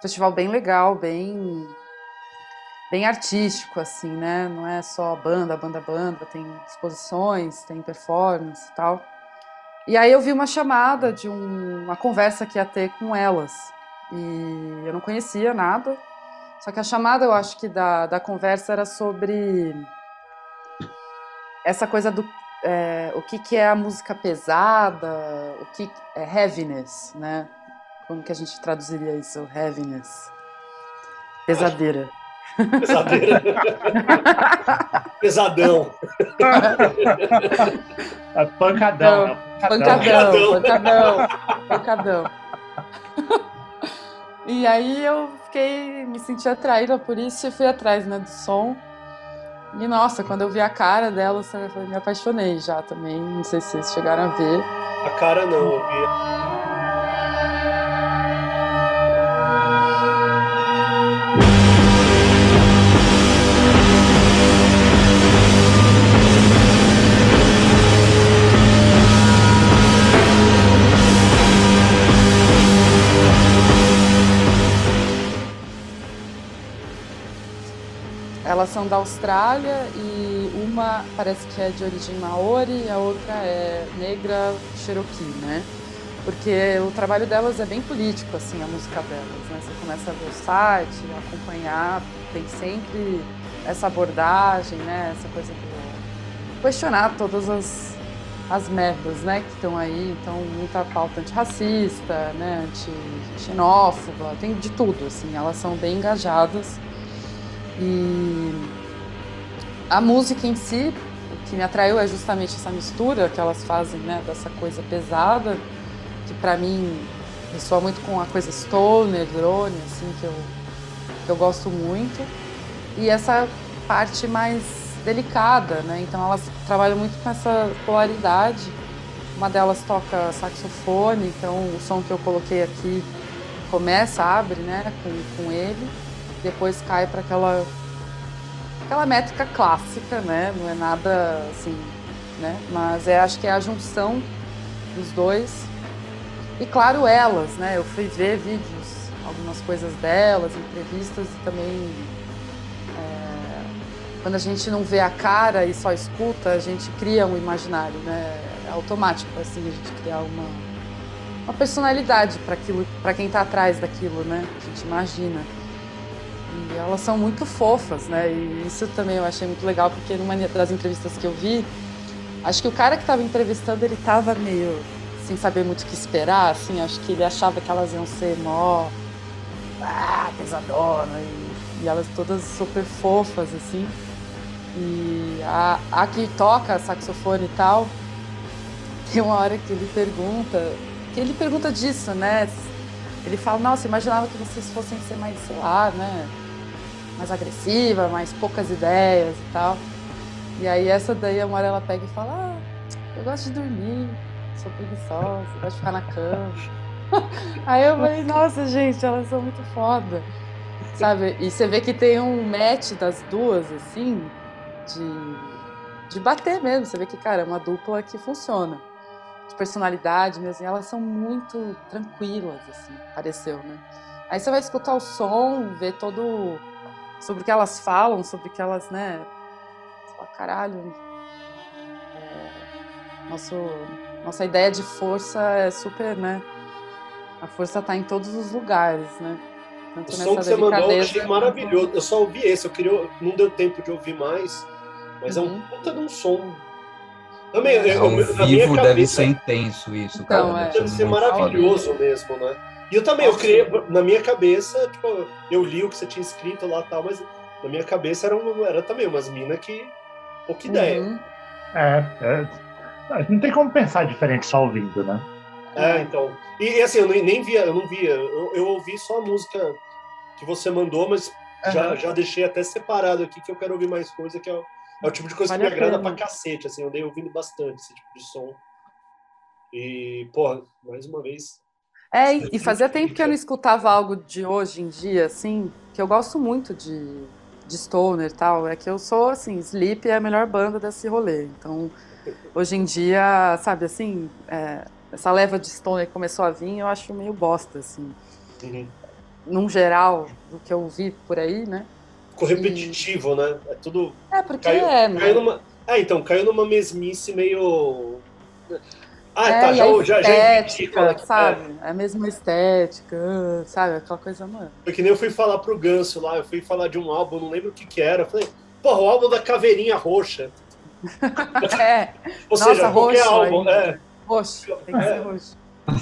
festival bem legal, bem bem artístico assim, né? Não é só banda, banda, banda, tem exposições, tem performance e tal. E aí eu vi uma chamada de um- uma conversa que ia ter com elas. E eu não conhecia nada. Só que a chamada, eu acho que da, da conversa era sobre essa coisa do é, o que, que é a música pesada, o que é heaviness, né? Como que a gente traduziria isso? Heaviness. Pesadeira. Pesadeira. Pesadão. É pancadão. né? Pancadão, pancadão, pancadão. E aí eu fiquei, me senti atraída por isso e fui atrás, né, do som. E nossa, quando eu vi a cara dela, eu me apaixonei já também. Não sei se vocês chegaram a ver. A cara não, eu vi. Elas são da Austrália e uma parece que é de origem maori e a outra é negra cherokee, né? Porque o trabalho delas é bem político, assim, a música delas, né? Você começa a ver o site, acompanhar, tem sempre essa abordagem, né? Essa coisa do questionar todas as, as merdas, né? Que estão aí, então muita pauta antirracista, né? Anti-xenófoba, tem de tudo, assim. Elas são bem engajadas e a música em si, o que me atraiu é justamente essa mistura que elas fazem, né? Dessa coisa pesada, que pra mim ressoa muito com a coisa stoner, drone, assim, que eu, que eu gosto muito. E essa parte mais delicada, né? Então elas trabalham muito com essa polaridade. Uma delas toca saxofone, então o som que eu coloquei aqui começa, abre, né, com, com ele, depois cai para aquela aquela métrica clássica, né? Não é nada assim, né? Mas é acho que é a junção dos dois. E claro, elas, né? Eu fui ver vídeos, algumas coisas delas, entrevistas e também é, quando a gente não vê a cara e só escuta, a gente cria um imaginário, né? É automático assim, a gente criar uma uma personalidade para quem está atrás daquilo, né? A gente imagina. E elas são muito fofas, né? E isso também eu achei muito legal, porque numa das entrevistas que eu vi, acho que o cara que estava entrevistando, ele estava meio sem saber muito o que esperar, assim, acho que ele achava que elas iam ser mó ah, pesadona e, e elas todas super fofas, assim. E a, a que toca saxofone e tal, tem uma hora que ele pergunta, que ele pergunta disso, né? Ele fala, nossa, imaginava que vocês fossem ser mais, sei lá, né? Mais agressiva, mais poucas ideias e tal. E aí essa daí, a hora ela pega e fala, ah, eu gosto de dormir, sou preguiçosa, gosto de ficar na cama. aí eu falei, nossa, gente, elas são muito foda. Sabe? E você vê que tem um match das duas, assim, de, de bater mesmo. Você vê que, cara, é uma dupla que funciona de personalidade mesmo, e elas são muito tranquilas, assim, pareceu, né? Aí você vai escutar o som, ver todo sobre o que elas falam, sobre o que elas, né? Fala, caralho. é, nosso, nossa ideia de força é super, né? A força tá em todos os lugares, né? Tanto O som que você mandou eu achei maravilhoso. Eu só ouvi esse, eu queria. Não deu tempo de ouvir mais, mas é Uhum. um puta de um som. Também, eu, Ao eu, vivo deve cabeça, ser intenso isso, Então, cara. é. deve ser maravilhoso mesmo, né? E eu também, eu Nossa. criei, na minha cabeça, tipo, eu li o que você tinha escrito lá e tal, mas na minha cabeça era, um, era também umas minas que. Pô, que ideia. Uhum. É, é, não tem como pensar diferente só ouvindo, né? É, então. E, assim, eu nem, nem via, eu não via. Eu, eu ouvi só a música que você mandou, mas já, Aham. já deixei até separado aqui que eu quero ouvir mais coisa, que é, o- é o tipo de coisa Vale que me agrada pena. pra cacete, assim, eu andei ouvindo bastante esse tipo de som. E, porra, mais uma vez. É, e e fazia tempo que eu não escutava algo de hoje em dia, assim, que eu gosto muito de, de Stoner e tal. É que eu sou, assim, Sleep é a melhor banda desse rolê. Então, hoje em dia, sabe, assim, é, essa leva de Stoner que começou a vir, eu acho meio bosta, assim. Uhum. Num geral, do que eu vi por aí, né? Ficou repetitivo, né? É tudo. É, porque Caiu, é, né? caiu numa. É, então, caiu numa mesmice meio. Ah, é, tá, já, a já, já estética, é sabe? É a mesma estética, sabe? Aquela coisa, mano. Foi que nem eu fui falar pro Ganso lá, eu fui falar de um álbum, não lembro o que que era. Eu falei, porra, o álbum da Caveirinha Roxa. É, Ou Nossa, seja, qualquer roxo álbum, ainda. é. roxo, tem que É. ser roxo.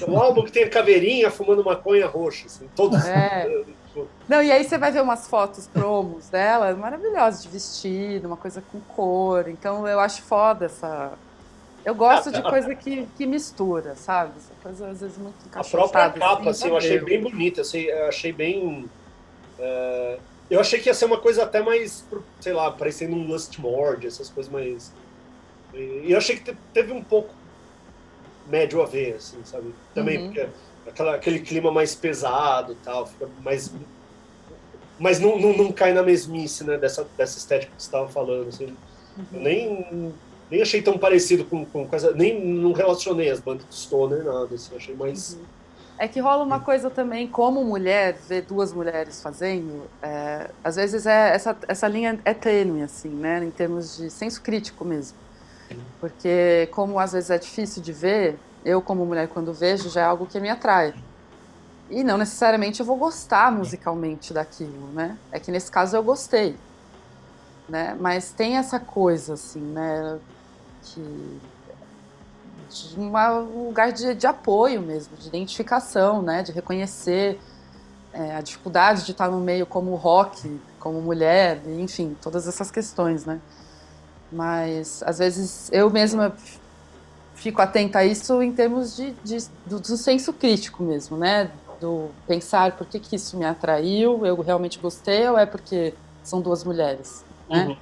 Um álbum que tem a caveirinha fumando maconha roxa, assim, todos. É. Não, e aí você vai ver umas fotos promos dela, maravilhosas, de vestido, uma coisa com cor. Então eu acho foda essa. Eu gosto de coisa que, que mistura, sabe? Essa coisa às vezes muito A própria capa, assim, eu achei bem bonita, assim, eu achei bem. é, eu achei que ia ser uma coisa até mais, sei lá, parecendo um Lustmord, essas coisas mais. E eu achei que te- teve um pouco médio a ver, assim, sabe? Também, Uhum. porque aquela, aquele clima mais pesado e tal, fica mais. Mas não, não, não cai na mesmice, né, dessa, dessa estética que você estava falando, assim. Eu nem, nem achei tão parecido com, com, com essa. Nem não relacionei as bandas de Stoner, nada, assim, achei mais. Uhum. É que rola uma coisa também, como mulher, ver duas mulheres fazendo, é, às vezes é, essa, essa linha é tênue, assim, né? Em termos de senso crítico mesmo. Porque, como às vezes é difícil de ver, eu, como mulher, quando vejo, já é algo que me atrai. E não necessariamente eu vou gostar musicalmente daquilo, né? É que nesse caso eu gostei, né? Mas tem essa coisa, assim, né? Que de uma- um lugar de, de apoio mesmo, de identificação, né? De reconhecer é, a dificuldade de estar no meio como rock, como mulher, enfim, todas essas questões, né? Mas às vezes eu mesma fico atenta a isso em termos de, de- do, do senso crítico mesmo, né? Do pensar por que, que isso me atraiu, eu realmente gostei, ou é porque são duas mulheres, né? Uhum.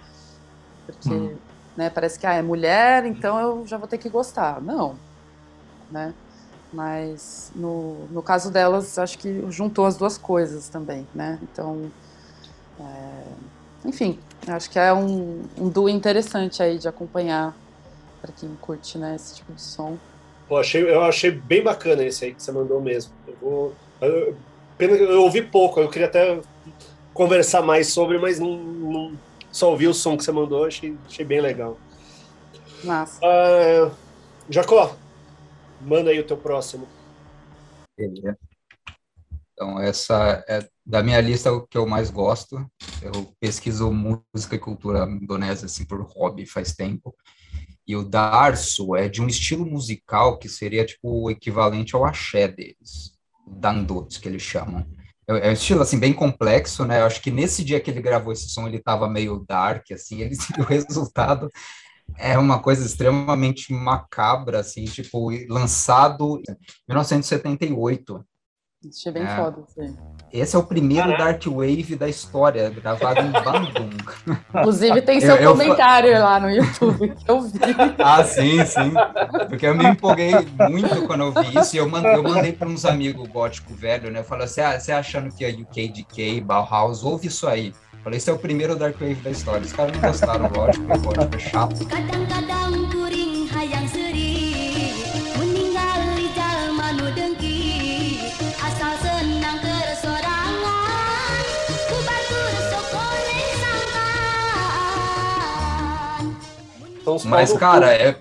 Porque Uhum. Né, parece que ah, é mulher, então eu já vou ter que gostar. Não, né? Mas no, no caso delas, acho que juntou as duas coisas também, né? Então, é, enfim, acho que é um, um duo interessante aí de acompanhar para quem curte, né, esse tipo de som. Pô, achei, eu achei bem bacana esse aí que você mandou mesmo. Eu vou. eu- pena que eu ouvi pouco, eu queria até conversar mais sobre, mas não, não- só ouvi o som que você mandou, achei, achei bem legal. Massa. Ah, Jacó, manda aí o teu próximo. Beleza. Então, essa é da minha lista o que eu mais gosto. Eu pesquiso música e cultura indonésia assim por hobby faz tempo. E o Darso é de um estilo musical que seria tipo o equivalente ao axé deles, o dangdut que eles chamam. É é um estilo assim bem complexo, né? Eu acho que nesse dia que ele gravou esse som ele estava meio dark assim, ele o resultado é uma coisa extremamente macabra assim, tipo lançado em 1978. Achei bem É. foda. Assim. Esse é o primeiro Caraca. Dark Wave da história, gravado em Bandung. Inclusive tem seu Eu- eu comentário lá no YouTube que eu vi. Ah, sim, sim. Porque eu me empolguei muito quando eu vi isso e eu mandei, eu mandei para uns amigos gótico velho, né? Eu falei assim, ah, você achando que a UKDK, Bauhaus, ouve isso aí. Eu Falei, esse é o primeiro Dark Wave da história. Os caras não gostaram, lógico, porque gótico é chato. Então, Mas, cara, é,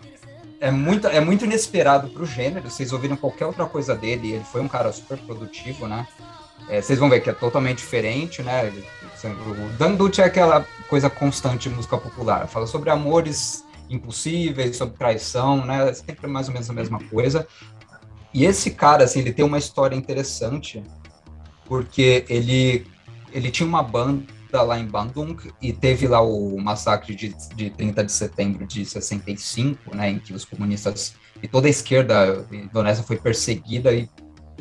é, muito, é muito inesperado pro gênero. Vocês ouviram qualquer outra coisa dele, ele foi um cara super produtivo, né? É, vocês vão ver que é totalmente diferente, né? O Dangdut é aquela coisa constante de música popular. Fala sobre amores impossíveis, sobre traição, né? É sempre mais ou menos a mesma coisa. E esse cara, assim, ele tem uma história interessante, porque ele, ele tinha uma banda lá em Bandung e teve lá o massacre de, de 30 de setembro de 65, né, em que os comunistas e toda a esquerda indonésia foi perseguida e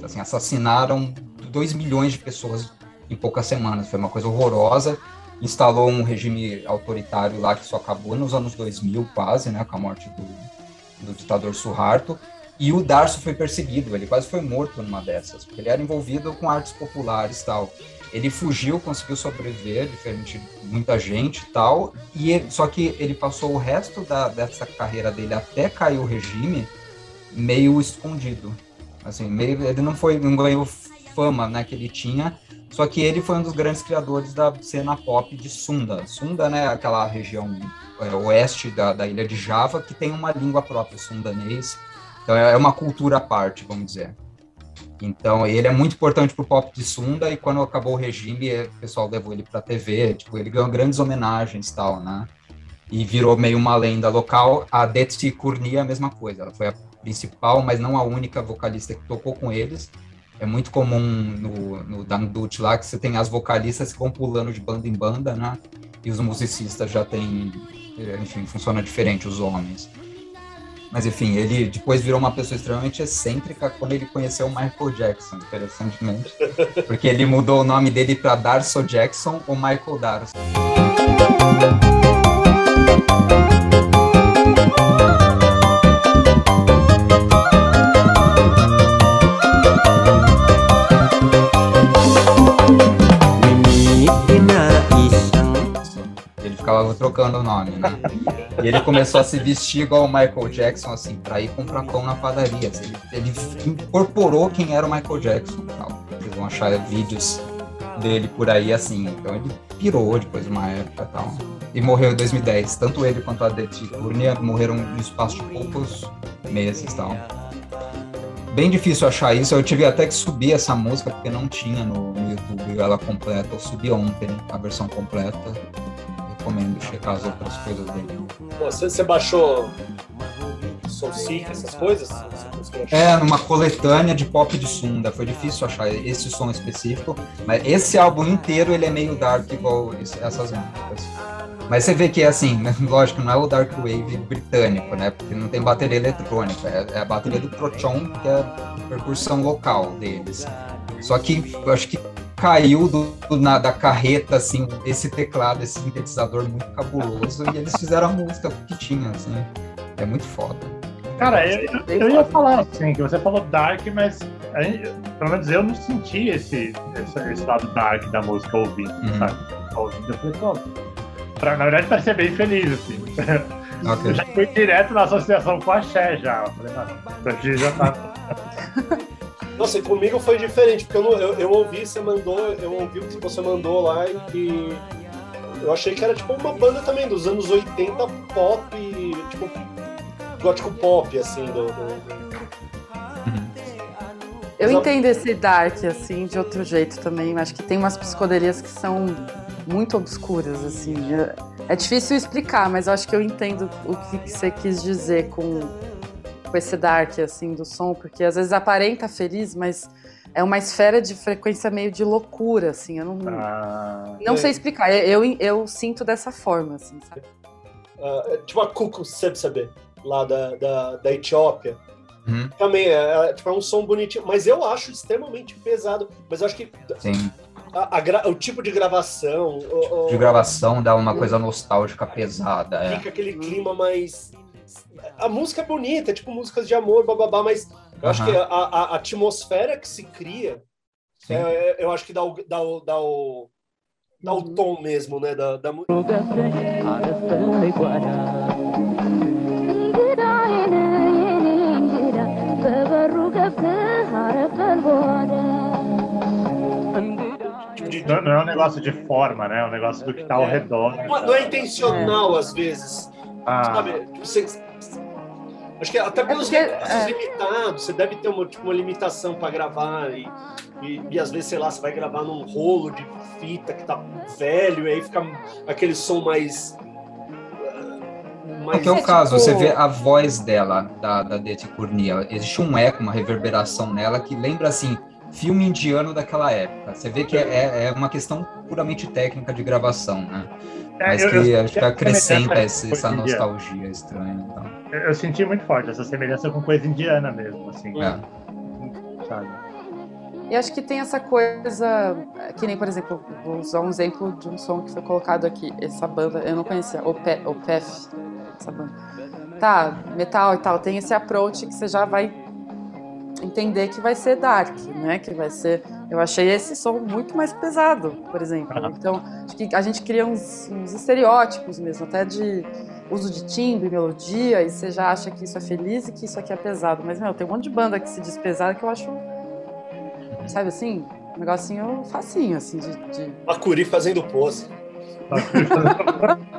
assim, assassinaram 2 milhões de pessoas em poucas semanas. Foi uma coisa horrorosa. Instalou um regime autoritário lá que só acabou nos anos 2000, quase, né, com a morte do, do ditador Suharto. E o Darso foi perseguido, ele quase foi morto numa dessas, porque ele era envolvido com artes populares e tal. Ele fugiu, conseguiu sobreviver, diferente de muita gente e tal, e só que ele passou o resto da, dessa carreira dele até cair o regime meio escondido. Assim, meio, ele não foi, não ganhou fama, né, que ele tinha, só que ele foi um dos grandes criadores da cena pop de Sunda. Sunda, né, aquela região é, oeste da, da ilha de Java, que tem uma língua própria, sundanês. Então é uma cultura à parte, vamos dizer. Então ele é muito importante pro pop de Sunda e quando acabou o regime, eh, o pessoal levou ele pra TV, tipo, ele ganhou grandes homenagens e tal, né? E virou meio uma lenda local. A Detsi Kurnia é a mesma coisa, ela foi a principal, mas não a única vocalista que tocou com eles. É muito comum no, no Dangdut lá que você tem as vocalistas que vão pulando de banda em banda, né? E os musicistas já têm, eh, enfim, funciona diferente, os homens. Mas enfim, ele depois virou uma pessoa extremamente excêntrica quando ele conheceu o Michael Jackson, interessantemente. Porque ele mudou o nome dele para Darso Jackson ou Michael Darso. Ficava trocando o nome, né? E ele começou a se vestir igual o Michael Jackson, assim, pra ir comprar pão na padaria. Ele, incorporou quem era o Michael Jackson. Tal. Vocês vão achar vídeos dele por aí, assim. Então ele pirou depois de uma época e tal. E morreu em 2010. Tanto ele quanto a Deti Curnia morreram no espaço de poucos meses tal. Bem difícil achar isso. Eu tive até que subir essa música porque não tinha no, no YouTube ela completa. Eu subi ontem a versão completa. Recomendo checar as outras coisas dele. Você, você baixou Soul Seek, essas coisas? É, numa coletânea de pop de Sunda. Foi difícil achar esse som específico. Mas esse álbum inteiro ele é meio dark igual essas músicas. Mas você vê que é assim, né? lógico, não é o Dark Wave britânico, né? Porque não tem bateria eletrônica. É, é a bateria do Proton, que é a percussão local deles. Só que eu acho que caiu do, na, da carreta, assim, esse teclado, esse sintetizador muito cabuloso, e eles fizeram a música que tinha, assim. É muito foda. Cara, eu, eu- eu ia falar assim, que você falou dark, mas gente- pelo menos eu não senti esse, esse, esse lado dark da música ouvindo, Uhum. sabe? Ouvindo, eu falei, pô, pra, na verdade parecia bem feliz, assim. Ok. Eu já fui direto na associação com a Xé já. Eu falei, mano, já tá. Nossa, comigo foi diferente, porque eu, não- eu, eu ouvi, você mandou, eu ouvi o que você mandou lá e eu achei que era tipo uma banda também dos anos 80 pop, tipo gótico pop, assim, do, Eu entendo esse dark, assim, de outro jeito também. Acho que tem umas psicodelias que são muito obscuras, assim. É, é difícil explicar, mas eu acho que eu entendo o que você quis dizer com, com esse dark, assim, do som, porque às vezes aparenta feliz, mas é uma esfera de frequência meio de loucura, assim. Eu não, Ah, não É. sei explicar. Eu, eu, eu sinto dessa forma, assim, sabe? é tipo a Kuku Sebsebe, lá da, da, da Etiópia. Uhum. Também é, é, tipo, é um som bonitinho, mas eu acho extremamente pesado. Mas eu acho que Sim. a- a gra- o tipo de gravação, o- o- De gravação dá uma coisa nostálgica pesada. É. fica aquele clima mais. A música é bonita, é tipo músicas de amor, bababá, mas eu acho Aham. que a, a- a atmosfera que se cria, é, eu acho que dá o, dá o, dá o, dá o tom mesmo, né? Da, da música. não, não é um negócio de forma, né? É um negócio do que tá ao redor. né? Não, não é intencional, às vezes. Ah, Sabe? Tipo, Você, acho que até pelos porque- recursos é. limitados, você deve ter uma, tipo, uma limitação para gravar e, e, e às vezes, sei lá, você vai gravar num rolo de fita que tá velho e aí fica aquele som mais. ah, mais Porque é o É, caso, tipo- você vê a voz dela, da, da Dete existe um eco, uma reverberação nela que lembra, assim, filme indiano daquela época. Você vê que é, é uma questão puramente técnica de gravação, né? É, Mas eu- que eu- acho que acrescenta esse- essa indiana. nostalgia estranha. Então. Eu, eu senti muito forte essa semelhança com coisa indiana mesmo, assim. É. Sabe? E acho que tem essa coisa, que nem, por exemplo, vou usar um exemplo de um som que foi colocado aqui. Essa banda, eu não conhecia, o Pe- o PEF, essa banda. Tá, metal e tal, tem esse approach que você já vai entender que vai ser dark, né? Que vai ser. Eu achei esse som muito mais pesado, por exemplo. Então, acho que a gente cria uns, uns estereótipos mesmo, até de uso de timbre, melodia, e você já acha que isso é feliz e que isso aqui é pesado. Mas, meu, tem um monte de banda que se diz pesada que eu acho sabe assim? Um negocinho facinho, assim, de. de- Macuri fazendo pose.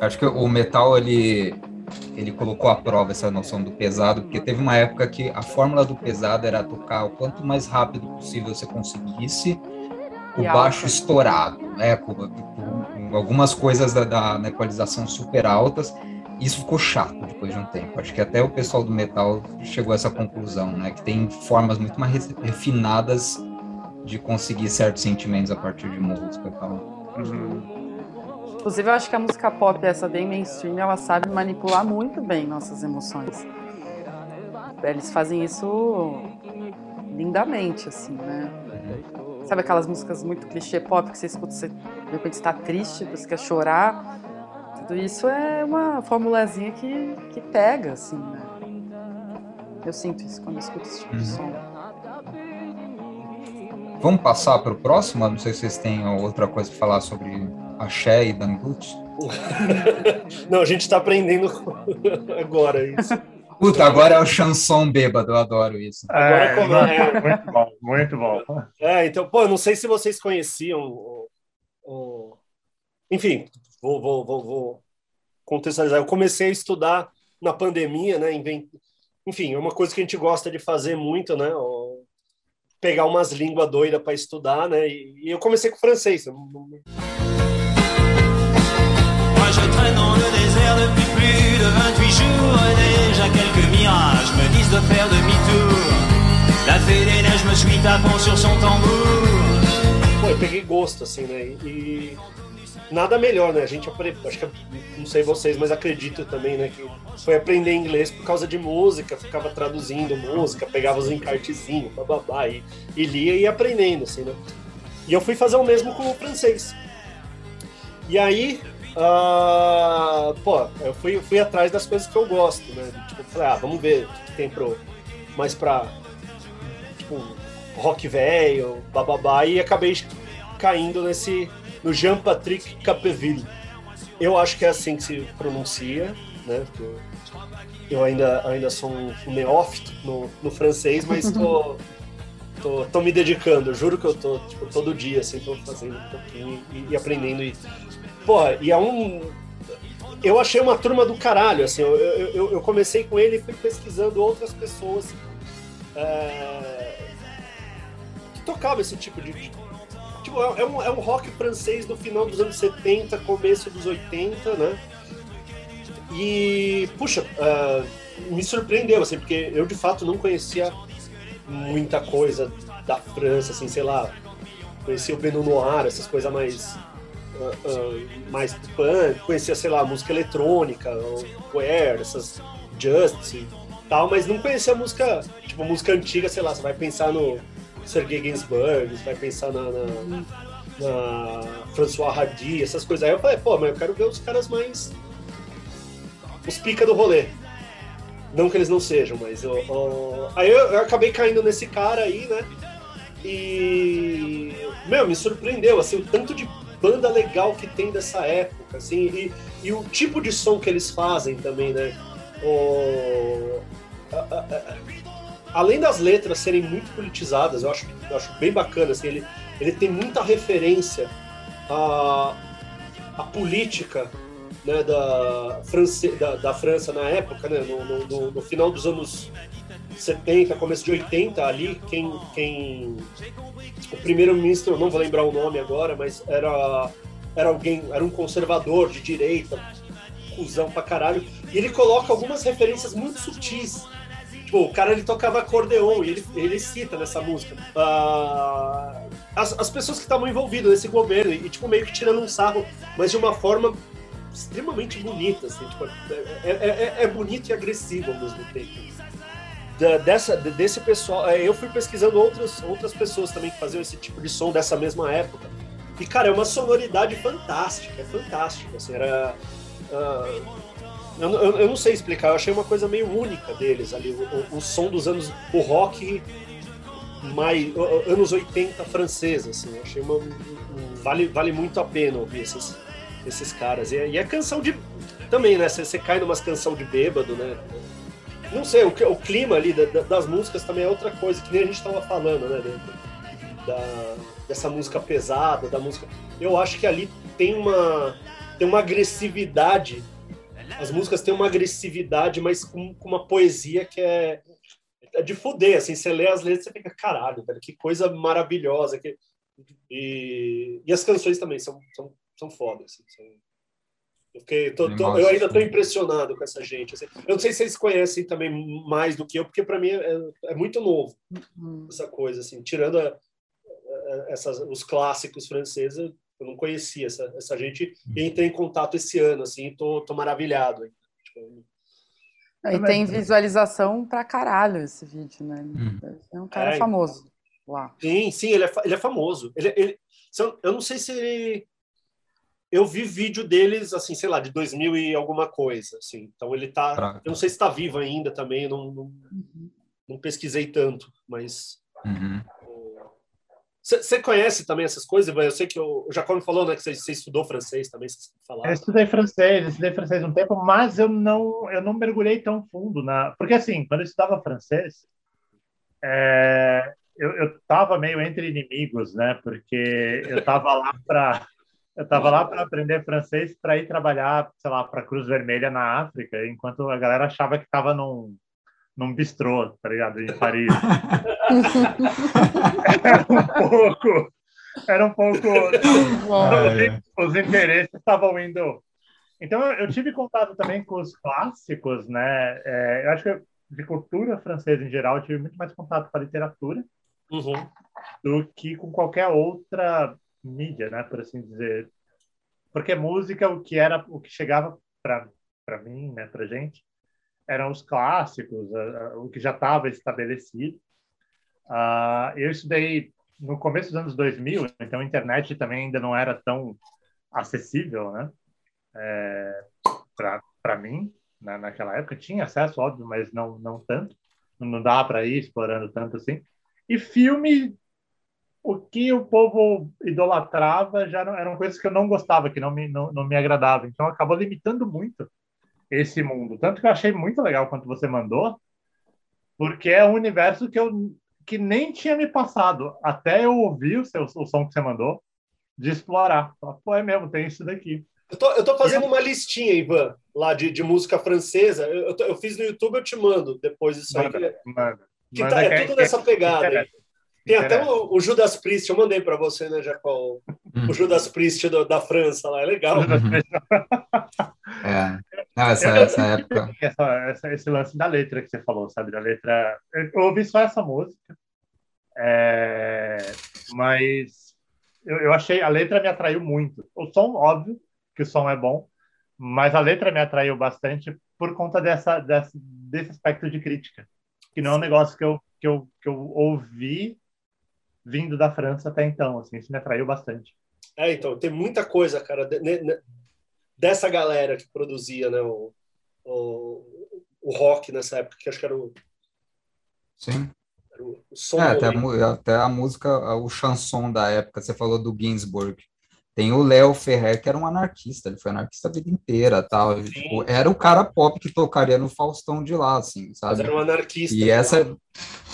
Acho que o metal, ele, ele colocou à prova essa noção do pesado, porque teve uma época que a fórmula do pesado era tocar o quanto mais rápido possível você conseguisse, o E baixo estourado, né? Com, com- com algumas coisas da, da na equalização super altas. Isso ficou chato depois de um tempo. Acho que até o pessoal do metal chegou a essa conclusão, né? Que tem formas muito mais re- refinadas de conseguir certos sentimentos a partir de música e tal. Inclusive, eu acho que a música pop, essa bem mainstream, ela sabe manipular muito bem nossas emoções. Eles fazem isso lindamente, assim, né? Sabe aquelas músicas muito clichê pop que você escuta, você de repente está triste, você quer chorar? Tudo isso é uma formulazinha que, que pega, assim, né? Eu sinto isso quando eu escuto esse tipo de som. Vamos passar para o próximo? Não sei se vocês têm outra coisa para falar sobre axé e dangute. Não, a gente está aprendendo agora isso. Puta, agora é o chanson bêbado, eu adoro isso. Agora É, como- não, é. muito bom, muito bom. É, então, pô, eu não sei se vocês conheciam o. o- Enfim, vou, vou, vou, vou contextualizar. Eu comecei a estudar na pandemia, né? Enfim, é uma coisa que a gente gosta de fazer muito, né? o- Pegar umas línguas doidas para estudar, né? E, e eu comecei com francês. eu tambour. Pô, eu peguei gosto, assim, né? E nada melhor, né? A gente acho que, não sei vocês, mas acredito também, né? Que foi aprender inglês por causa de música, ficava traduzindo música, pegava os encartezinhos, bababá, e, e lia e ia aprendendo, assim, né? E eu fui fazer o mesmo com o francês. E aí, ah, pô, eu fui, fui atrás das coisas que eu gosto, né? Tipo, falei, ah, vamos ver o que tem pro, mais pra, tipo, rock velho, bababá, e acabei caindo nesse, no Jean-Patrick Capeville. Eu acho que é assim que se pronuncia, né? Porque eu, ainda, ainda sou um neófito no, no francês, mas tô, tô, tô me dedicando, juro que eu tô, tipo, todo dia, assim, tô fazendo um pouquinho e, e aprendendo. E, porra, e é um... Eu achei uma turma do caralho, assim, eu, eu, eu- eu comecei com ele e fui pesquisando outras pessoas é, que tocavam esse tipo de... Tipo, é, é um, é um rock francês do final dos anos 70, começo dos 80, né? E, puxa, ah, me surpreendeu, assim, porque eu de fato não conhecia muita coisa da França, assim, sei lá, conhecia o Beno Noir, essas coisas mais ah, ah, mais punk, conhecia, sei lá, música eletrônica, Where, essas Just e tal, mas não conhecia música, tipo, música antiga, sei lá, você vai pensar no Sergei Gainsbourg, vai pensar na, na, na François Hardy, essas coisas. Aí eu falei, pô, mas eu quero ver os caras mais os pica do rolê. Não que eles não sejam, mas eu, eu- aí eu, eu acabei caindo nesse cara aí, né? E meu, me surpreendeu assim o tanto de banda legal que tem dessa época, assim, e, e o tipo de som que eles fazem também, né? O- a- a- a- além das letras serem muito politizadas, eu acho, eu acho bem bacana, assim, ele, ele tem muita referência à, à política né, da, France, da, da França na época, né, no, no- no- final dos anos 70, começo de 80, ali, quem, quem o primeiro-ministro, não vou lembrar o nome agora, mas era, era alguém, era um conservador de direita, cuzão pra caralho, e ele coloca algumas referências muito sutis. Tipo, o cara ele tocava acordeon e ele, ele cita nessa música. ah, as, as pessoas que estavam envolvidas nesse governo e, tipo, meio que tirando um sarro, mas de uma forma extremamente bonita, assim, tipo, é, é- é- é bonito e agressivo ao mesmo tempo. Da- dessa, de- desse pessoal, é, eu fui pesquisando outras, outras pessoas também que faziam esse tipo de som dessa mesma época. E, cara, é uma sonoridade fantástica, é fantástica, assim, era... ah, eu, eu- eu não sei explicar, eu achei uma coisa meio única deles ali, o, o- o som dos anos, o rock mais, anos 80 francês, assim, eu achei uma, um- vale, vale muito a pena ouvir esses, esses caras. E, é- e a canção de, também, né, você, cai numas canção de bêbado, né, não sei, o, o clima ali da- da- das músicas também é outra coisa, que nem a gente tava falando, né, da, dessa música pesada, da música, eu acho que ali tem uma, tem uma agressividade as músicas têm uma agressividade, mas com, com uma poesia que é, é de fuder, assim, você lê as letras e você fica, caralho, velho, que coisa maravilhosa. Que... E, e as canções também são, são, são foda, assim, são- Eu, fiquei, tô- tô- eu ainda estou impressionado com essa gente. assim. Eu não sei se vocês conhecem também mais do que eu, porque para mim é, é muito novo Hum. essa coisa, assim, tirando a- a- essas, os clássicos franceses, eu não conhecia essa, essa gente e entrei em contato esse ano, assim, e tô, tô maravilhado. hein. Tipo, E tem visualização pra caralho esse vídeo, né? É um cara É, famoso lá. Sim, sim, ele é, ele é famoso. Ele, ele- eu, não sei se ele. Eu vi vídeo deles, assim, sei lá, de 2000 e alguma coisa, assim. Então ele tá. Caraca. Eu não sei se está vivo ainda também, não, não, não pesquisei tanto, mas. Uhum. Você conhece também essas coisas? Eu sei que o o Jacob falou né, que você estudou francês também, Eu estudei francês, estudei francês um tempo, mas eu não, eu não mergulhei tão fundo na. Porque assim, quando eu estudava francês, é, eu, eu tava meio entre inimigos, né? Porque eu tava lá para eu tava lá para aprender francês para ir trabalhar, sei lá, para Cruz Vermelha na África, enquanto a galera achava que tava num num bistrô, tá ligado? Em Paris. era um pouco, era um pouco É. os interesses estavam indo. Então, eu tive contato também com os clássicos, né? É, eu acho que de cultura francesa em geral, eu tive muito mais contato com a literatura Uhum. do que com qualquer outra mídia, né? Por assim dizer. Porque música, o que era, o que chegava para para mim, né? Para gente, eram os clássicos, o que já estava estabelecido. Ah, eu estudei no começo dos anos 2000, então a internet também ainda não era tão acessível, né? É, para mim, na, naquela época. Tinha acesso, óbvio, mas não, não tanto. Não dá para ir explorando tanto assim. E filme, o que o povo idolatrava já não, eram coisas que eu não gostava, que não me, não, não me agradava. Então acabou limitando muito esse mundo. Tanto que eu achei muito legal quanto você mandou, porque é um universo que eu que nem tinha me passado até eu ouvir o, seu, o som que você mandou de explorar. Pô, é mesmo, tem isso daqui. Eu tô, eu tô fazendo uma listinha, Ivan, lá de, de música francesa. Eu, eu, tô- eu fiz no YouTube, eu te mando depois isso aí. Manda, manda. Que Manda tá, que é tudo nessa pegada. Tem até o, o Judas Priest, eu mandei para você, né, Jacó? Hum. O Judas Priest do- da França lá, é legal. É. Não, essa, essa época. essa, essa- esse lance da letra que você falou, sabe? Da letra. Eu ouvi só essa música, é, mas eu, eu achei. A letra me atraiu muito. O som, óbvio, que o som é bom, mas a letra me atraiu bastante por conta dessa, dessa, desse aspecto de crítica, que não é um negócio que eu, que eu, que eu ouvi vindo da França até então. Assim, isso me atraiu bastante. É, então, tem muita coisa, cara, de- ne- dessa galera que produzia né, o, o, o rock nessa época, que acho que era o, Sim. era o, o som. É, até, a, até a música, o chanson da época, você falou do Ginsburg. Tem o Léo Ferrer, que era um anarquista, ele foi anarquista a vida inteira, tal. Ele, tipo, era o cara pop que tocaria no Faustão de lá, assim, Mas sabe? era um anarquista. E essa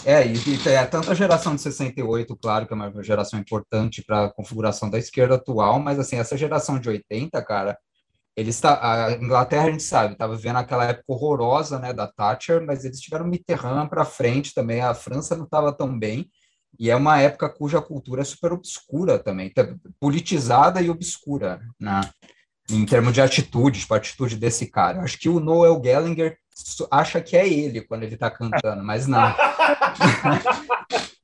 é, e, e é tanto a geração de 68, claro, que é uma geração importante para a configuração da esquerda atual, mas assim, essa geração de 80, cara, eles está a Inglaterra a gente sabe, estava vivendo aquela época horrorosa, né, da Thatcher, mas eles tiveram Mitterrand para frente também, a França não estava tão bem. E é uma época cuja cultura é super obscura também, tá politizada e obscura, né? Em termos de atitude, tipo, a atitude desse cara. Acho que o Noel Gallagher acha que é ele quando ele tá cantando, mas não.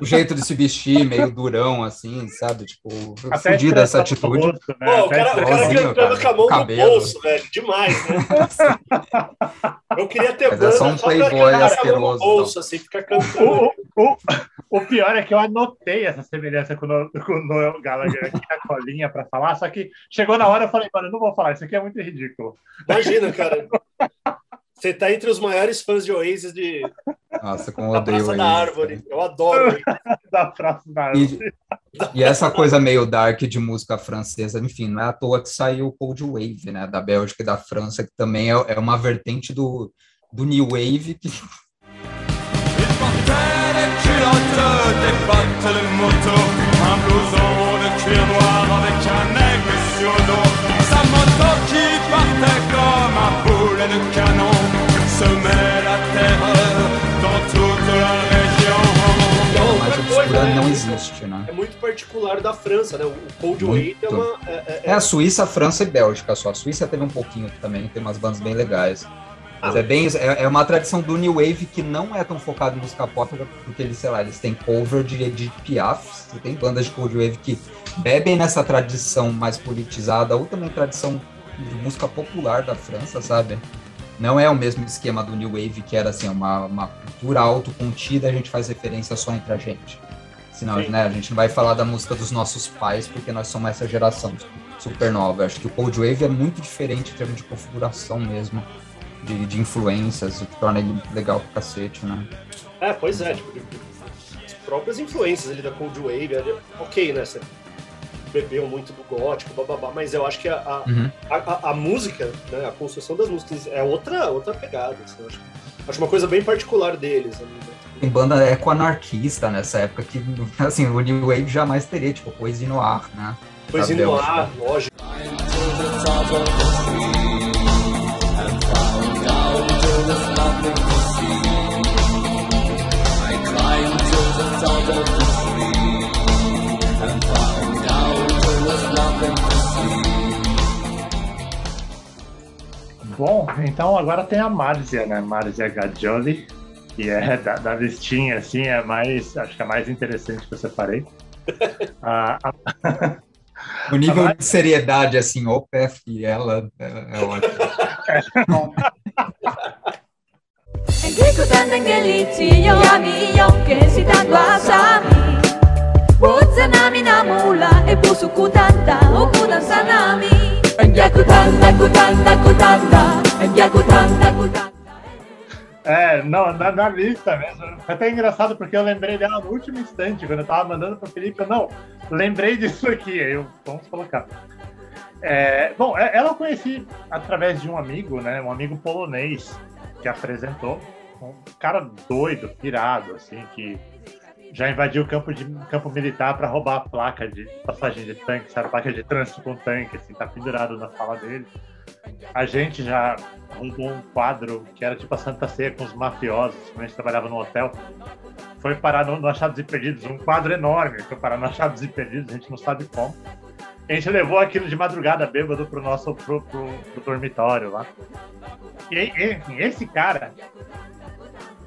o jeito de se vestir, meio durão, assim, sabe? Tipo, Até a fudida essa atitude. rosto, né? Pô, o cara, o cara cantando cara, com a mão cabelo. no bolso, velho. Demais, né? Eu queria ter Mas é banda só um só pra playboy cantar com a mão no asqueroso, bolso, assim, ficar cantando. O, o, o pior é que eu anotei essa semelhança com o, No- com o Noel Gallagher aqui na colinha para falar, só que chegou na hora eu falei, mano, eu não vou falar, isso aqui é muito ridículo. Imagina, cara. Você tá entre os maiores fãs de Oasis de, Nossa, como da odeio Praça ele. da Árvore. Eu adoro. Oasis. Da frase da E, e essa coisa meio dark de música francesa, enfim, não é à toa que saiu o Cold Wave, né, da Bélgica e da França, que também é, é uma vertente do, do New Wave, que. Sa moto qui partait comme un boulet de canon, semait la terreur dans toute la não existe, né? É muito particular da França, né? O Cold. Wave é uma. É, é- É a Suíça, a França e Bélgica só. A Suíça teve um pouquinho também, tem umas bandas bem legais. Mas é bem é, é uma tradição do New Wave que não é tão focado em música pop, porque eles, sei lá, eles têm cover de, de Piaf, você tem bandas de Cold Wave que bebem nessa tradição mais politizada, ou também tradição de música popular da França, sabe? Não é o mesmo esquema do New Wave, que era assim, uma, uma cultura autocontida, a gente faz referência só entre a gente. Senão, né, a gente não vai falar da música dos nossos pais, porque nós somos essa geração super nova. Acho que o Cold Wave é muito diferente em termos de configuração mesmo, de, de influências, o que torna ele legal pro cacete, né? É, pois é. Tipo, próprias influências ali da Cold Wave. Ok, né? Você bebeu muito do gótico, bababá, mas eu acho que a, a, Uhum. a, a- a música, né, a construção das músicas é outra, outra pegada. assim, acho, acho uma coisa bem particular deles. ali, né? Tem banda eco-anarquista nessa época que, assim, o New Wave jamais teria, tipo, Poesia no ar, né? Poesia no ar, acho lógico. Bom, então agora tem a Marzia, né? Marzia Gaggioli, que é da, da listinha, assim, é mais, acho que é a mais interessante que eu separei. Ah, a- O nível de seriedade, assim, o PF e ela é, é ótimo. Sitando Asami Botsa nami namula E busu kutanda Okudan sanami Yakutanda kutanda kutanda Yakutanda kutanda é, não, na, na lista mesmo. Foi até engraçado porque eu lembrei dela no último instante, quando eu tava mandando pro Felipe, eu não, lembrei disso aqui, eu, vamos colocar. É, bom, é- ela eu conheci através de um amigo, né? Um amigo polonês que apresentou. Um cara doido, pirado, assim, que já invadiu o campo, de, campo militar para roubar a placa de passagem de tanque, sabe? A placa de trânsito com tanque, assim, tá pendurado na sala dele. A gente já roubou um quadro que era tipo a Santa Ceia com os mafiosos, quando a gente trabalhava no hotel. Foi parar no, no Achados e Perdidos, um quadro enorme, foi parar no Achados e Perdidos, a gente não sabe como. A gente levou aquilo de madrugada bêbado pro nosso pro, pro, pro dormitório lá. E, e, esse cara,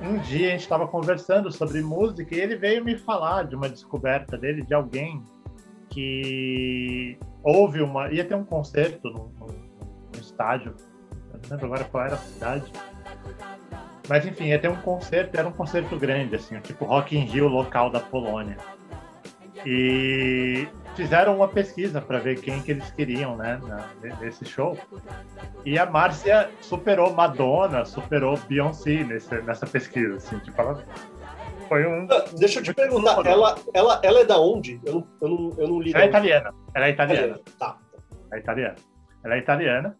um dia a gente estava conversando sobre música e ele veio me falar de uma descoberta dele, de alguém que houve uma. ia ter um concerto no, no, no estádio, eu não lembro agora qual era a cidade. Mas enfim, ia ter um concerto, era um concerto grande, assim, tipo Rock in Rio local da Polônia. E fizeram uma pesquisa para ver quem que eles queriam, né, na- nesse show. E a Márcia superou Madonna, superou Beyoncé nesse, nessa pesquisa, assim, tipo, ela foi um... Deixa eu te perguntar, ela, ela, ela é da onde? Eu não, eu não, eu não li. Ela é italiana, ela é italiana. Tá. Ela é italiana. Ela é italiana.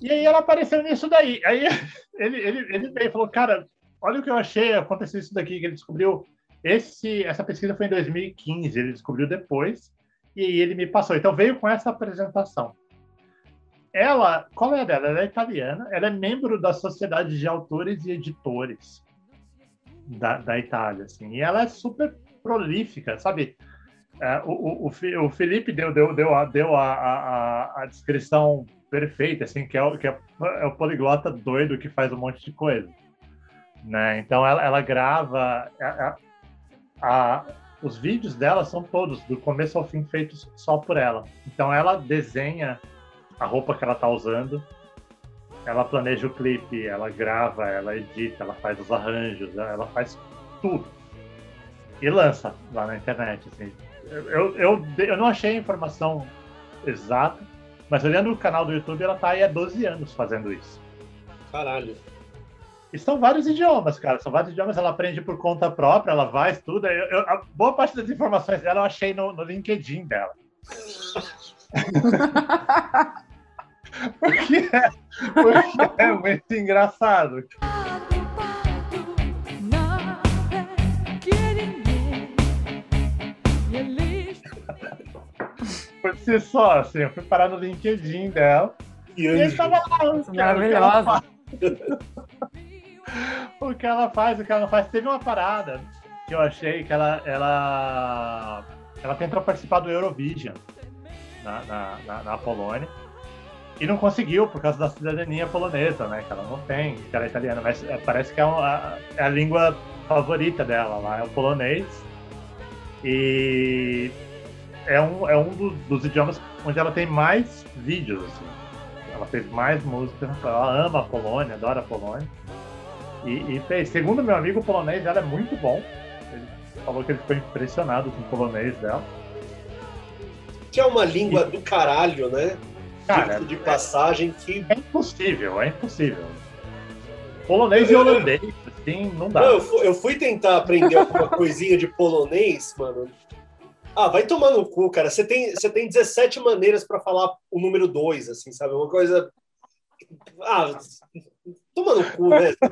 E aí ela apareceu nisso daí. Aí ele, ele, ele veio e falou, cara, olha o que eu achei, aconteceu isso daqui, que ele descobriu. Esse, essa pesquisa foi em 2015, ele descobriu depois, e ele me passou. Então veio com essa apresentação. Ela, qual é a dela? Ela é italiana, ela é membro da Sociedade de Autores e Editores da, da Itália, assim, e ela é super prolífica, sabe? É, o, o, o Felipe deu, deu, deu, a, deu a, a, a- descrição perfeita, assim, que, é o, que é, é o poliglota doido que faz um monte de coisa. Né? Então ela, ela grava. a- a- os vídeos dela são todos, do começo ao fim, feitos só por ela. Então ela desenha a roupa que ela tá usando, ela planeja o clipe, ela grava, ela edita, ela faz os arranjos, ela faz tudo. E lança lá na internet. Assim. Eu, eu, eu não achei a informação exata, mas olhando o canal do YouTube, ela tá aí há 12 anos fazendo isso. Caralho. E são vários idiomas, cara. São vários idiomas. Ela aprende por conta própria, ela vai, estuda. Eu, eu- a boa parte das informações dela eu achei no, no LinkedIn dela. porque, é, porque é muito engraçado. Por si só, assim, eu fui parar no LinkedIn dela. E E ele anjo. tava lá, Maravilhosa. o que ela faz, o que ela faz. Teve uma parada que eu achei que ela, ela, ela tentou participar do Eurovision na, na, na, na Polônia. E não conseguiu por causa da cidadania polonesa, né? Que ela não tem, que ela é italiana, mas é, parece que é, uma- é a língua favorita dela lá, é o polonês. E é um, é um dos, dos idiomas onde ela tem mais vídeos, assim. Ela fez mais música, ela ama a Polônia, adora a Polônia. E, e fez. Segundo meu amigo o polonês, ela é muito bom. Ele falou que ele ficou impressionado com o polonês dela. Que é uma língua do caralho, né? Cara, de passagem que É impossível, é impossível. Polonês e holandês, assim, não dá. Não, eu, fui, eu fui tentar aprender alguma coisinha de polonês, mano. Ah, vai tomar no cu, cara. Você tem, você tem 17 maneiras pra falar o número 2, assim, sabe? Uma coisa. Ah, toma no cu, né?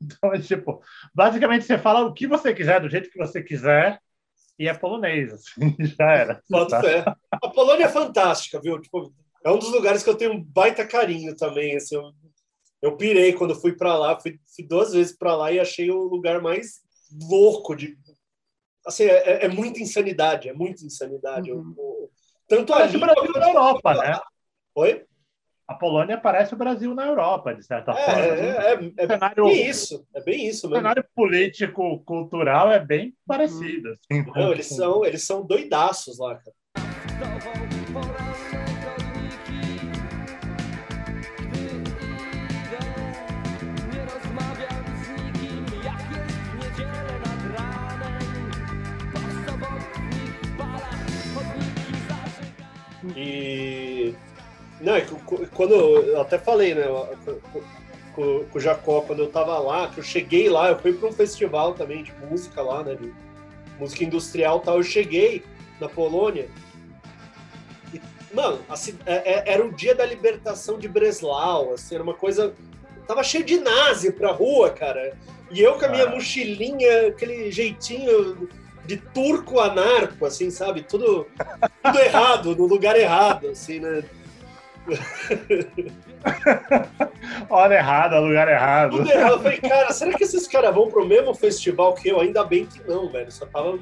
Então, é tipo, basicamente você fala o que você quiser, do jeito que você quiser, e é polonês, assim, já era. Fé. A Polônia é fantástica, viu? Tipo, é um dos lugares que eu tenho um baita carinho também. Assim, eu, eu pirei quando fui pra lá, fui, fui duas vezes pra lá e achei o lugar mais louco de. Assim, é, é muita insanidade, é muita insanidade. Uhum. O- o- tanto Parece ali o Brasil na Europa, né? Oi? A Polônia parece o Brasil na Europa, de certa É, forma. é, é, é cenário- bem isso, é bem isso O mesmo. cenário político, cultural é bem parecido. Assim, com- Não, eles são, eles são doidaços lá, cara. E. Não, quando eu, até falei, né? Com, com- com o Jacó, quando eu tava lá, que eu cheguei lá, eu fui para um festival também de música lá, né? De música industrial e tal. Eu cheguei na Polônia. E, mano, assim, é- é- era o dia da libertação de Breslau, assim, era uma coisa. Tava cheio de nazi pra rua, cara. E eu com a minha Ah. mochilinha, aquele jeitinho de turco anarco, assim, sabe? Tudo, tudo errado, no lugar errado, assim, né? Hora errada, lugar errado. Tudo errado. Eu falei, cara, será que esses caras vão pro mesmo festival que eu? Ainda bem que não, velho. Só tava.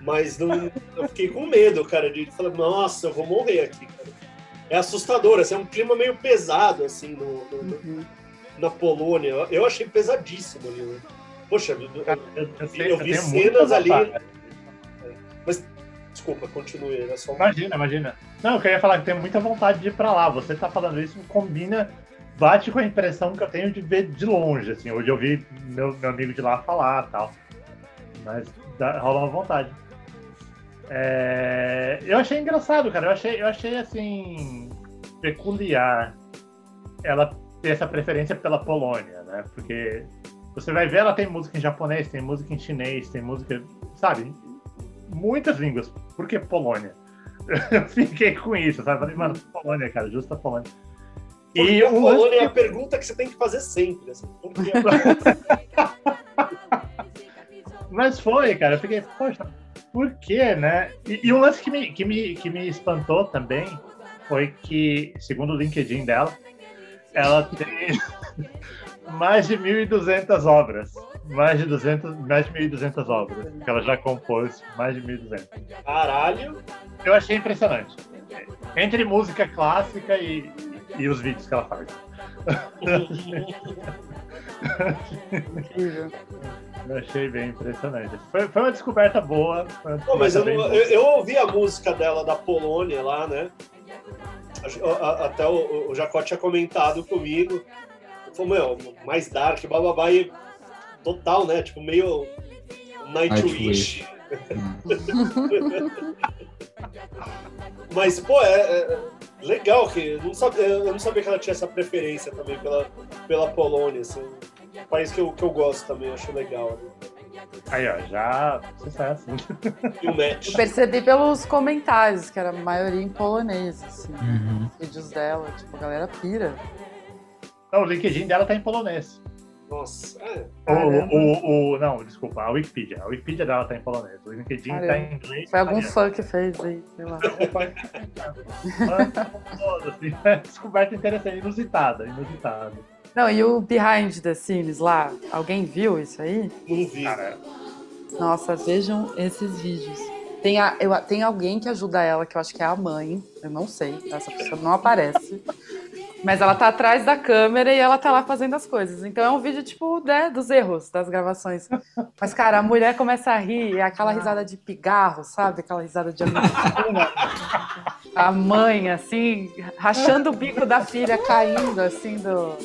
Mas não, eu fiquei com medo, cara, de falar, nossa, eu vou morrer aqui, cara. É assustador, assim, é um clima meio pesado, assim, no, no- Uhum. na Polônia. Eu- achei pesadíssimo ali, né? Poxa, eu- eu, eu, Eu vi tenho cenas ali- vontade. Desculpa, continue, era só. Imagina, imagina. Não, eu queria falar que tenho muita vontade de ir pra lá. Você tá falando isso, combina, bate com a impressão que eu tenho de ver de longe, assim. Hoje eu vi meu, meu amigo de lá falar tal. Mas dá, rola uma vontade. É, eu achei engraçado, cara. Eu achei, eu achei assim. peculiar ela ter essa preferência pela Polônia, né? Porque você vai ver, ela tem música em japonês, tem música em chinês, tem música, sabe? Muitas línguas. Por que Polônia? Eu fiquei com isso, sabe? Falei, mano, Polônia, cara, justa Polônia. E a lance Polônia é a pergunta que você tem que fazer sempre, assim, que Mas foi, cara. Eu fiquei, poxa, por quê, né? E, e um lance que me, que, me, que me espantou também foi que, segundo o LinkedIn dela, ela tem mais de 1.200 obras. Mais de, 200, mais de 1.200 obras que ela já compôs, mais de 1.200. Caralho. Eu achei impressionante. Entre música clássica e, e os vídeos que ela faz. Incrível. Eu achei bem impressionante. Foi, foi uma descoberta boa. Foi uma Pô, mas eu, descoberta não- eu, eu ouvi a música dela da Polônia lá, né? A- a- Até o, o Jacó tinha comentado comigo. Falou, meu, mais dark, bababá, e total, né? Tipo, meio Nightwish. Nightwish. Mas, pô, é, é legal que. eu Não sabia, eu não sabia que ela tinha essa preferência também pela, pela Polônia. Assim, um país que eu, que eu gosto também, acho legal. Né? Aí, ó, já sucesso. E o match. Eu percebi pelos comentários, que era a maioria em polonês, assim. Uhum. Os vídeos dela, tipo, a galera pira. Não, o LinkedIn dela tá em polonês. Nossa, é. O, o, o, não, desculpa, a Wikipedia. A Wikipedia dela tá em polonês. O LinkedIn tá Caramba. em inglês. Foi algum fã que fez aí, sei lá. Todo, assim, é Descoberta interessante, inusitada, inusitada. Não, e o behind the scenes lá? Alguém viu isso aí? Não vi. Cara, Nossa, vejam esses vídeos. Tem, a, eu, tem alguém que ajuda ela, que eu acho que é a mãe. Eu não sei, essa pessoa não aparece. Mas ela tá atrás da câmera e ela tá lá fazendo as coisas. Então é um vídeo, tipo, né, dos erros das gravações. Mas, cara, a mulher começa a rir, é aquela risada de pigarro, sabe? Aquela risada de americana. A mãe, assim, rachando o bico da filha, caindo, assim, do,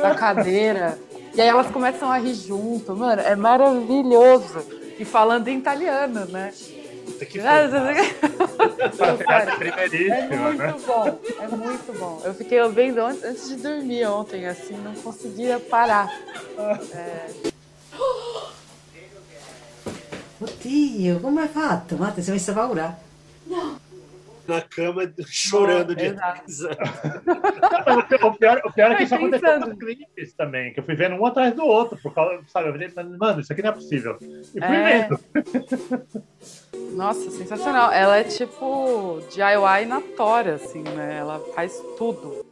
da cadeira. E aí elas começam a rir junto. Mano, é maravilhoso. E falando em italiano, né? Puta que Ah, pariu. É É primeiríssima, né? muito bom, é muito bom. Eu fiquei an- antes de dormir ontem, assim, não conseguia parar. É, Oddio, come hai fatto? Ma ti sei messa a paura? Na cama, chorando de. O pior, o pior é que isso aconteceu pensando. com clipes também, que eu fui vendo um atrás do outro, por causa, sabe, eu falei, mano, isso aqui não é possível. E fui É. vendo. Nossa, sensacional. Ela é tipo DIY na tora, assim, né? Ela faz tudo.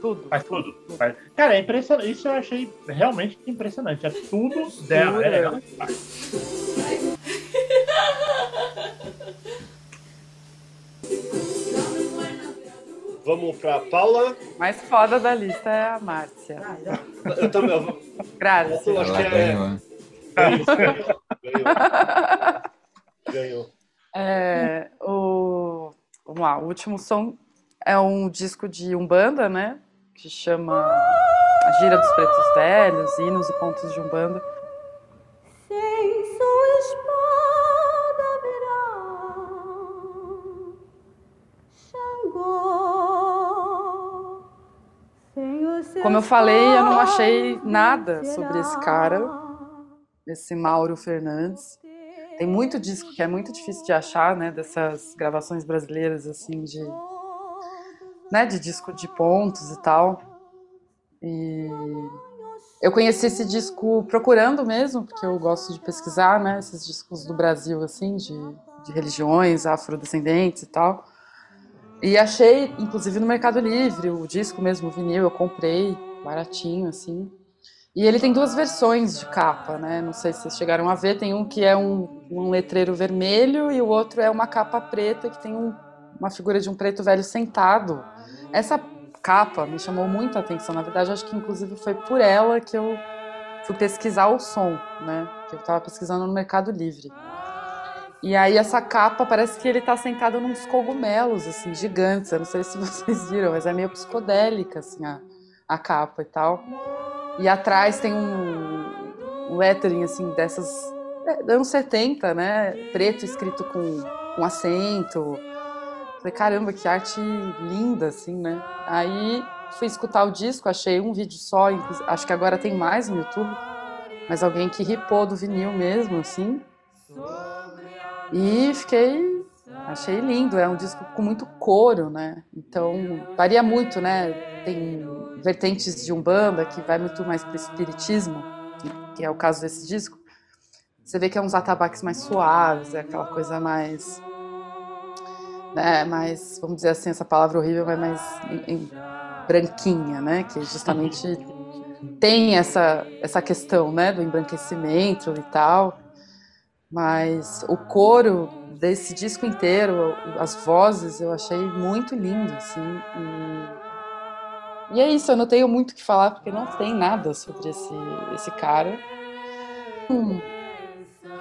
Tudo. Faz tudo. Faz- Cara, é impressionante. Isso eu achei realmente impressionante. É tudo dela. É, ela faz. Vamos pra Paula. Mais foda da lista é a Márcia. Eu também. eu Graças. eu acho Ela que é. ganhou. Ganhou, ganhou. Ganhou. É, o, vamos lá, o último som é um disco de Umbanda, né? Que chama A Gira dos Pretos Velhos, Hinos e Pontos de Umbanda. Sem sua espada Como eu falei, eu não achei nada sobre esse cara, esse Mauro Fernandes. Tem muito disco que é muito difícil de achar, né? Dessas gravações brasileiras, assim, de, né, de disco de pontos e tal. E eu conheci esse disco procurando mesmo, porque eu gosto de pesquisar, né? Esses discos do Brasil, assim, de, de religiões afrodescendentes e tal. E achei, inclusive, no Mercado Livre, o disco mesmo, o vinil, eu comprei, baratinho, assim. E ele tem duas versões de capa, né? Não sei se vocês chegaram a ver. Tem um que é um, um letreiro vermelho e o outro é uma capa preta que tem um- uma figura de um preto velho sentado. Essa capa me chamou muito a atenção. Na verdade, acho que inclusive foi por ela que eu fui pesquisar o som, né? Que eu estava pesquisando no Mercado Livre. E aí essa capa parece que ele tá sentado nos cogumelos, assim, gigantes. Eu não sei se vocês viram, mas é meio psicodélica, assim, a, a capa e tal. E atrás tem um, lettering, assim, dessas... É, anos 70, né? Preto escrito com, com acento. Falei, caramba, que arte linda, assim, né? Aí fui escutar o disco, achei um vídeo só, acho que agora tem mais no YouTube, mas alguém que ripou do vinil mesmo, assim. E fiquei. Achei lindo, é um disco com muito couro, né? Então, varia muito, né? Tem vertentes de Umbanda que vai muito mais pro espiritismo, que, que é o caso desse disco. Você vê que é uns atabaques mais suaves, é aquela coisa mais. Né, mais, vamos dizer assim, essa palavra horrível, mas mais em- em branquinha, né? Que justamente tem essa, essa questão, né? Do embranquecimento e tal. Mas o coro desse disco inteiro, as vozes, eu achei muito lindo, assim. E, e é isso, eu não tenho muito o que falar, porque não tem nada sobre esse, esse cara. Hum,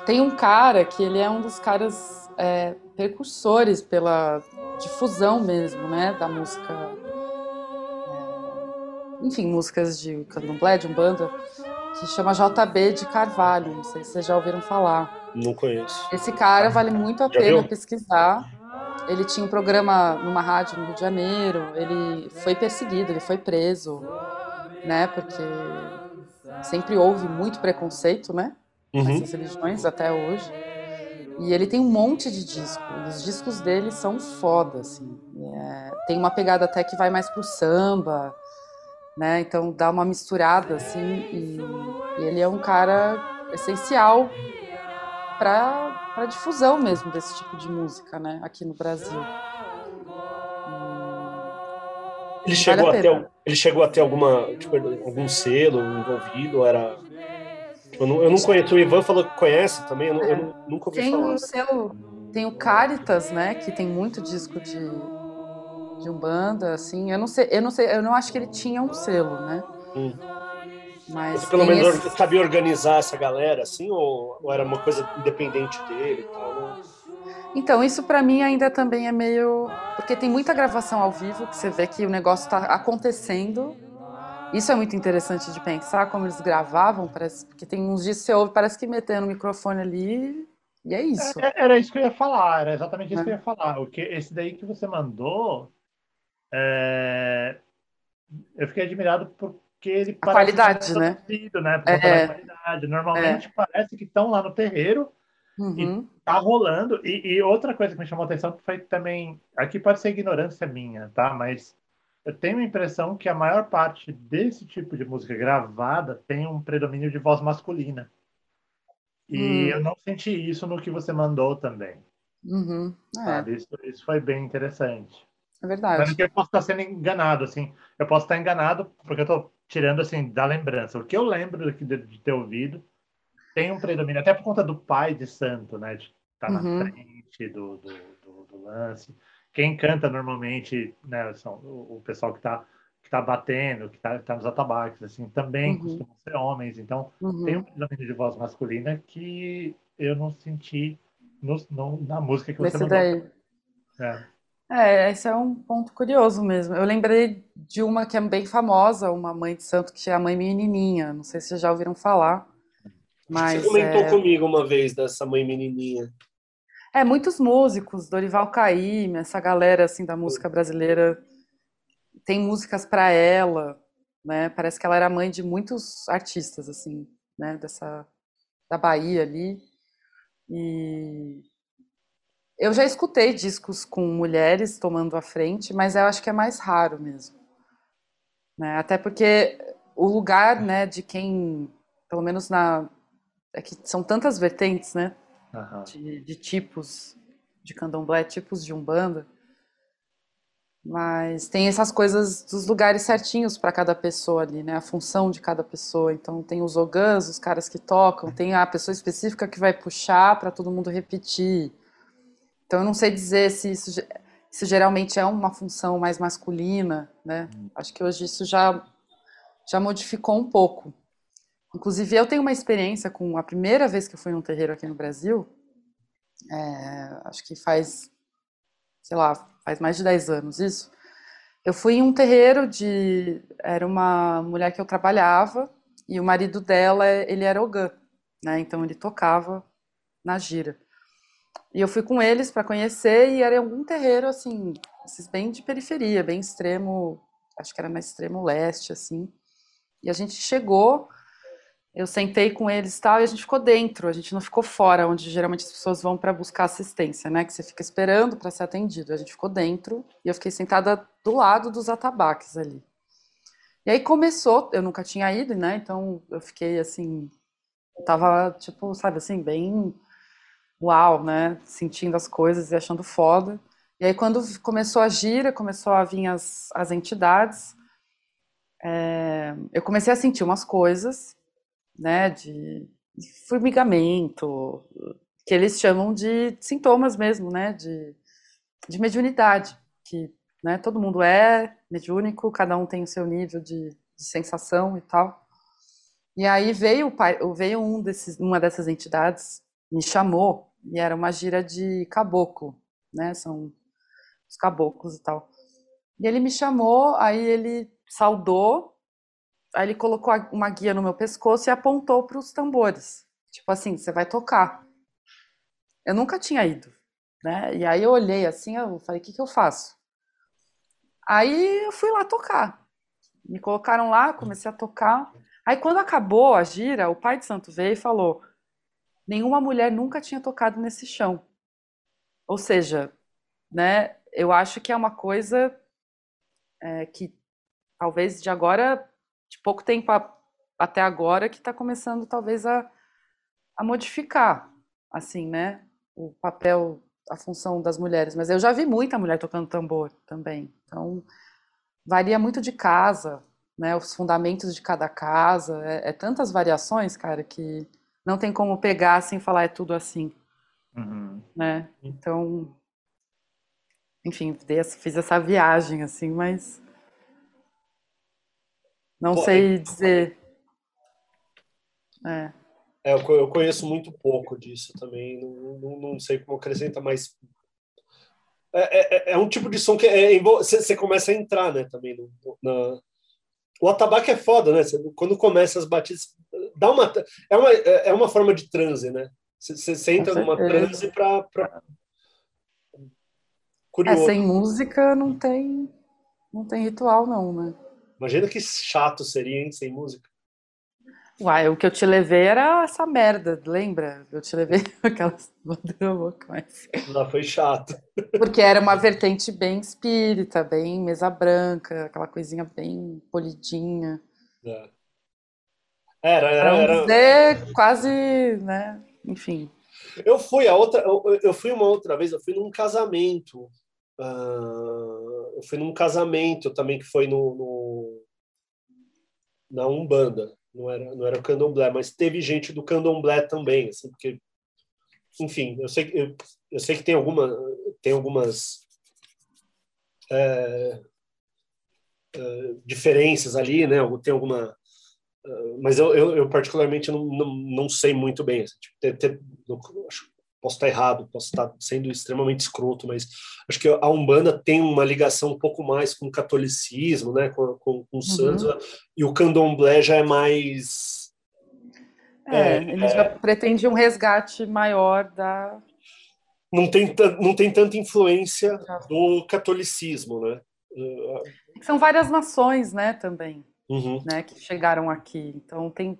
Tem um cara que ele é um dos caras é, precursores pela difusão mesmo, né, da música... é, enfim, músicas de candomblé, de umbanda, que chama JB de Carvalho, não sei se vocês já ouviram falar. Não conheço. Esse cara vale muito a Já pena viu? pesquisar. Ele tinha um programa numa rádio no Rio de Janeiro. Ele foi perseguido, ele foi preso, né? Porque sempre houve muito preconceito, né? Uhum. Nessas religiões até hoje. E ele tem um monte de disco. Os discos dele são foda, assim. É, tem uma pegada até que vai mais pro samba, né? Então dá uma misturada, assim. E, e ele é um cara essencial para a difusão mesmo desse tipo de música, né, aqui no Brasil. Ele Vale chegou, a a ter, pena. ele chegou a ter alguma, tipo, algum selo envolvido? Era. tipo, eu, não, eu não conheço. O Ivan falou que conhece também, eu, não- eu não- nunca ouvi Tem falar. um selo, tem o Caritas, né, que tem muito disco de de umbanda, assim. Eu não sei, eu não sei, eu não acho que ele tinha um selo, né? Hum. Mas pelo menos esse- sabia organizar essa galera, assim, ou, ou era uma coisa independente dele e tal? Então, isso pra mim ainda também é meio. Porque tem muita gravação ao vivo que você vê que o negócio tá acontecendo. Isso é muito interessante de pensar, como eles gravavam, parece, porque tem uns dias que você ouve, parece que metendo o microfone ali E é isso. É- Era isso que eu ia falar, era exatamente isso É. que eu ia falar. O que, esse daí que você mandou, é, eu fiquei admirado porque ele A qualidade, mais né? né? É. qualidade. Normalmente parece que estão lá no terreiro Uhum. tá rolando. E, e outra coisa que me chamou a atenção foi também, aqui pode ser ignorância minha, tá? Mas eu tenho a impressão que a maior parte desse tipo de música gravada tem um predomínio de voz masculina. E Hum. eu não senti isso no que você mandou também. Uhum. É, sabe? Isso, isso foi bem interessante. É Mas verdade. é que eu posso estar sendo enganado, assim. Eu posso estar enganado porque eu estou tirando, assim, da lembrança. O que eu lembro de, de ter ouvido tem um predomínio, até por conta do pai de santo, né? De estar Uhum. na frente do, do, do- do lance. Quem canta normalmente, né? São o, o pessoal que está que tá batendo, que está tá nos atabaques, assim, também Uhum. costumam ser homens. Então, Uhum. tem um predomínio de voz masculina que eu não senti no, no- na música que você Desse mandou. daí. É. É, esse é um ponto curioso mesmo. Eu lembrei de uma que é bem famosa, uma mãe de santo que é a mãe menininha. Não sei se vocês já ouviram falar, mas Você comentou é, comigo uma vez dessa mãe menininha. é muitos músicos, Dorival Caymmi, essa galera assim da música brasileira tem músicas para ela, né? Parece que ela era mãe de muitos artistas assim, né? Dessa da Bahia ali. E eu já escutei discos com mulheres tomando a frente, mas eu acho que é mais raro mesmo. Né? Até porque o lugar, né, de quem, pelo menos na. É que são tantas vertentes, né? Aham. De, de tipos de candomblé, tipos de umbanda. Mas tem essas coisas dos lugares certinhos para cada pessoa ali, né? A função de cada pessoa. Então tem os ogãs, os caras que tocam, tem a pessoa específica que vai puxar para todo mundo repetir. Então eu não sei dizer se isso, geralmente é uma função mais masculina, né? Acho que hoje isso já já modificou um pouco. Inclusive eu tenho uma experiência com a primeira vez que eu fui num terreiro aqui no Brasil, é, acho que faz, sei lá, faz mais de 10 anos isso. Eu fui em um terreiro de. Era uma mulher que eu trabalhava e o marido dela, ele era ogã, né? Então ele tocava na gira. E eu fui com eles para conhecer e era em algum terreiro, assim, esses bem de periferia, bem extremo, acho que era mais extremo leste, assim. E a gente chegou, eu sentei com eles e tal, e a gente ficou dentro, a gente não ficou fora, onde geralmente as pessoas vão para buscar assistência, né? Que você fica esperando para ser atendido. A gente ficou dentro e eu fiquei sentada do lado dos atabaques ali. E aí começou, eu nunca tinha ido, né? Então eu fiquei assim, eu tava tipo, sabe assim, bem uau, né? Sentindo as coisas e achando foda. E aí quando começou a gira, começou a vir as, as entidades, é, eu comecei a sentir umas coisas, né, de formigamento, que eles chamam de sintomas mesmo, né, de, de mediunidade, que né, todo mundo é mediúnico, cada um tem o seu nível de, de sensação e tal. E aí veio, veio um desses, uma dessas entidades, me chamou, e era uma gira de caboclo, né, são os caboclos e tal. E ele me chamou, aí ele saudou, aí ele colocou uma guia no meu pescoço e apontou para os tambores. Tipo assim, você vai tocar. Eu nunca tinha ido, né? E aí eu olhei assim, eu falei, o que que eu faço? Aí eu fui lá tocar. Me colocaram lá, comecei a tocar. Aí quando acabou a gira, o pai de santo veio e falou: nenhuma mulher nunca tinha tocado nesse chão. Ou seja, né? Eu acho que é uma coisa é, que talvez de agora, de pouco tempo a- até agora, que está começando talvez a, a modificar, assim, né? O papel, a função das mulheres. Mas eu já vi muita mulher tocando tambor também. Então, varia muito de casa, né? Os fundamentos de cada casa. É, é tantas variações, cara, que não tem como pegar e falar é tudo assim, Uhum. né? Então, enfim, fiz essa viagem assim, mas não Pô, sei dizer. É. É, eu co- eu conheço muito pouco disso também, não, não, não sei como acrescenta, mas é, é, é um tipo de som que é, envol- você você começa a entrar, né, também no, na... O atabaque é foda, né? Você- quando começa as batidas, dá uma é uma é uma forma de transe, né? Você, você senta numa transe pra. pra... É, sem música não tem, não tem ritual, não, né? Imagina que chato seria, hein, sem música. Uai, o que eu te levei era essa merda, lembra? Eu te levei aquelas. Não, foi chato. Porque era uma vertente bem espírita, bem mesa branca, aquela coisinha bem polidinha. É. Era, era, era. dizer quase, né? Enfim. Eu fui a outra, eu, eu fui uma outra vez, eu fui num casamento. ah, eu fui num casamento também que foi no, no- na Umbanda. Não era, não era o Candomblé, mas teve gente do Candomblé também, assim, porque enfim, eu sei que eu, eu sei que tem alguma tem algumas é, é, diferenças ali, né? Tem alguma Uh, mas eu, eu, eu particularmente não, não, não sei muito bem. assim, tipo, ter- ter- não- acho- posso estar errado, posso estar sendo extremamente escroto, mas acho que a Umbanda tem uma ligação um pouco mais com o catolicismo, né, com, com, com Uhum. santos, e o candomblé já é mais... É, É, ele já pretende um resgate maior da. Não tem, não tem tanta influência do catolicismo, né? São várias nações, né, também, uhum. né, que chegaram aqui. Então tem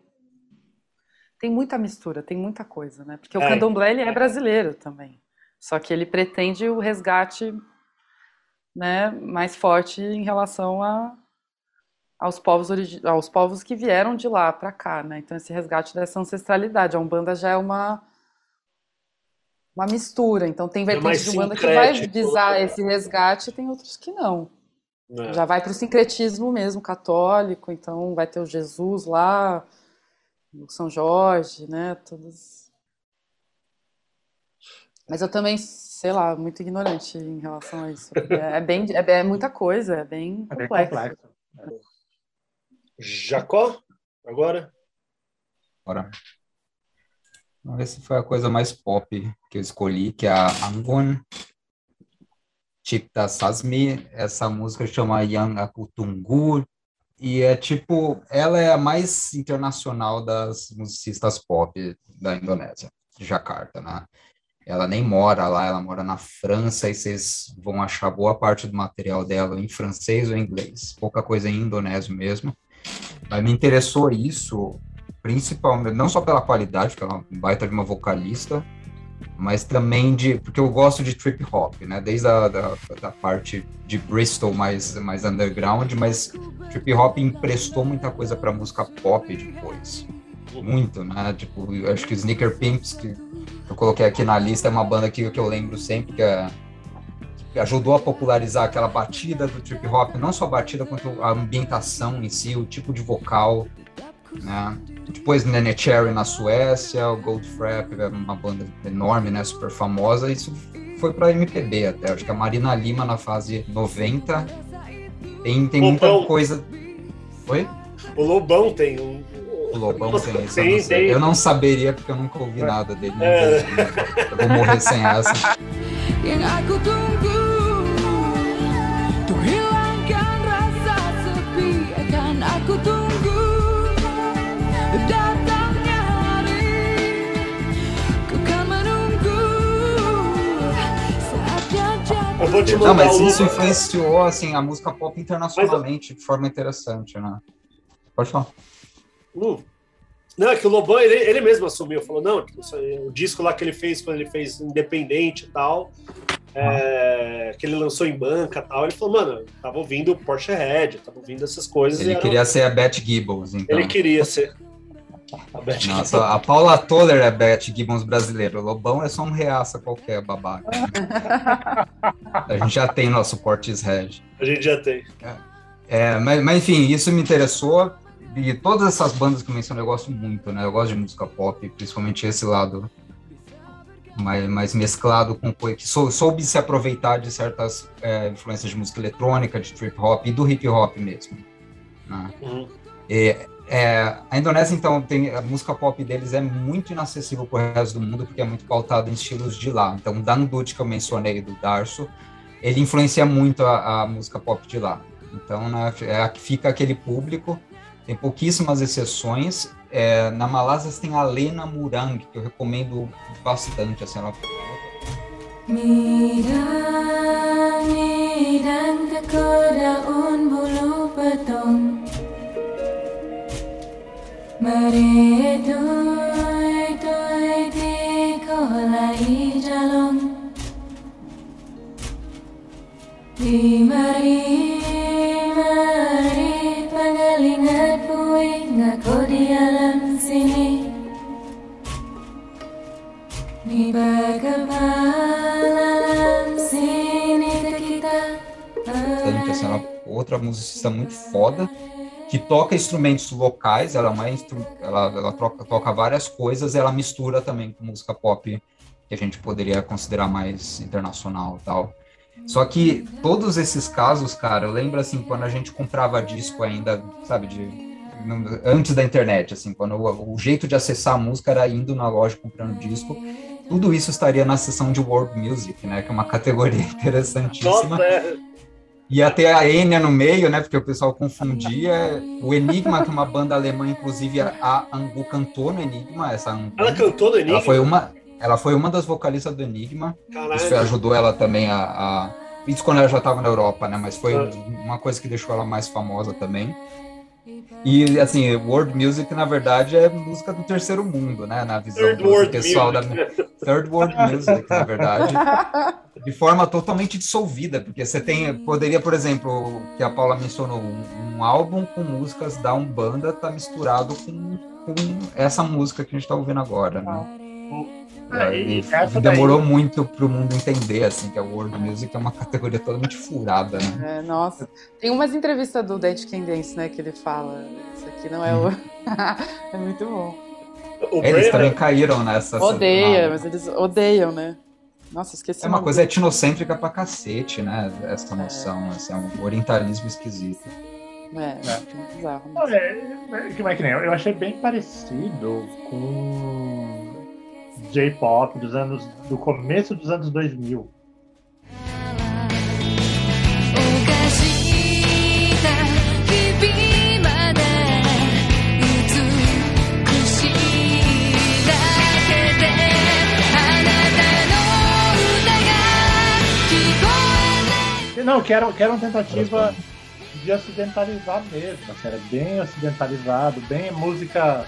tem muita mistura, tem muita coisa, né? Porque o É. candomblé ele é brasileiro também. Só que ele pretende o resgate, né, mais forte em relação a aos povos aos povos que vieram de lá para cá, né? Então esse resgate dessa ancestralidade, a Umbanda já é uma uma mistura. Então tem vertente mais de Umbanda que vai visar esse resgate e tem outros que não. É. Já vai para o sincretismo mesmo, católico, então vai ter o Jesus lá, o São Jorge, né? Todos. Mas eu também, sei lá, muito ignorante em relação a isso. porque É bem, é, é muita coisa, é bem É bem complexo. complexo. Jacó, agora? Bora. Vamos ver se foi a coisa mais pop que eu escolhi, que é a Angon Chipta Sasmi. Essa música chama Yang Akutungu. E é tipo, ela é a mais internacional das musicistas pop da Indonésia, de Jakarta, né? Ela nem mora lá, ela mora na França e vocês vão achar boa parte do material dela em francês ou em inglês. Pouca coisa em indonésio mesmo. Mas me interessou isso, principalmente, não só pela qualidade, porque ela é uma baita de uma vocalista, mas também de, porque eu gosto de trip hop, né? Desde a da, da parte de Bristol mais, mais underground, mas trip hop emprestou muita coisa para música pop depois. Muito, né? Tipo, eu acho que Sneaker Pimps, que eu coloquei aqui na lista, é uma banda que, que eu lembro sempre que, é- que ajudou a popularizar aquela batida do trip hop, não só a batida, quanto a ambientação em si, o tipo de vocal, né? Depois Nene Cherry na Suécia, o Goldfrapp é uma banda enorme, né? Super famosa. Isso foi para MPB até. Acho que a Marina Lima na fase 90 tem, tem muita coisa. Oi? O Lobão tem um. O Lobão tem isso. eu Tem, não sei. tem. Eu não saberia porque eu nunca ouvi nada dele. É. vou- Eu vou morrer sem essa. vou te Não, mandar mas o isso influenciou assim a música pop internacionalmente de forma interessante, né? Pode falar. Hum. Não, é que o Lobão, ele, ele mesmo assumiu, falou, não, o disco lá que ele fez, quando ele fez Independente e tal, é, que ele lançou em banca e tal, ele falou, mano, eu tava ouvindo Porsche Red, eu tava ouvindo essas coisas. Ele era- queria ser a Beth Gibbons, então. ele queria ser. Nossa, a Paula Toller é Beth Gibbons brasileira. O Lobão é só um reaça qualquer, babaca. A gente já tem nosso Portishead. A gente já tem. É, mas, mas enfim, isso me interessou. E todas essas bandas que eu mencionei eu gosto muito, né? Eu gosto de música pop, principalmente esse lado mais, mais mesclado com coisa que sou, soube se aproveitar de certas é, influências de música eletrônica, de trip hop e do hip hop mesmo. Né? Uhum. E, é, a Indonésia, então, tem a música pop deles é muito inacessível para o resto do mundo porque é muito pautado em estilos de lá. Então, o Dangdut que eu mencionei do Darso, ele influencia muito a, a música pop de lá. Então, né, é, fica aquele público, tem pouquíssimas exceções é, na Malásia tem a Lena Murang, que eu recomendo bastante, assim, ela Mirang, mirang Mari doi doi di kolai jalong Di mari mari pengalingat puing ngako di alam sini Di bagaimana sini kita assim, ela é outra musicista muito foda, que toca instrumentos locais, ela, é uma ela, ela troca- toca várias coisas, ela mistura também com música pop, que a gente poderia considerar mais internacional e tal. Só que todos esses casos, cara, eu lembro assim, quando a gente comprava disco ainda, sabe, de antes da internet, assim, quando o, o jeito de acessar a música era indo na loja comprando disco, tudo isso estaria na seção de world music, né, que é uma categoria interessantíssima. Nossa, é. Ia ter a Enya no meio, né? Porque o pessoal confundia. O Enigma, que é uma banda alemã, inclusive a- Angu cantou no Enigma. Essa Angu. Ela cantou no Enigma? Ela foi uma, ela foi uma das vocalistas do Enigma. Caralho. Isso ajudou ela também a, a- Isso quando ela já estava na Europa, né? Mas foi Ah. uma coisa que deixou ela mais famosa também. E, assim, world music, na verdade, é música do terceiro mundo, né? Na visão Third do pessoal da... Third world music, na verdade de forma totalmente dissolvida, porque você tem, poderia, por exemplo, o que a Paula mencionou, um, um álbum com músicas da Umbanda tá misturado com, com essa música que a gente tá ouvindo agora, né? Ah, E e essa daí- demorou muito pro mundo entender, assim, que a world music é uma categoria totalmente furada, né? É, nossa. Tem umas entrevistas do Dead Can Dance, né, que ele fala, isso aqui não é o... é muito bom. O Eles também caíram nessa... Odeia, mas eles odeiam, né? Nossa, esqueci É uma coisa dele. etnocêntrica pra cacete, né? Essa noção, assim, é um orientalismo esquisito. É, é bizarro. Não, é, é, é que nem eu? Eu achei bem parecido com J-pop dos anos do começo dos anos 2000. Não, que era, que era uma tentativa de ocidentalizar mesmo. Assim, era bem ocidentalizado, bem música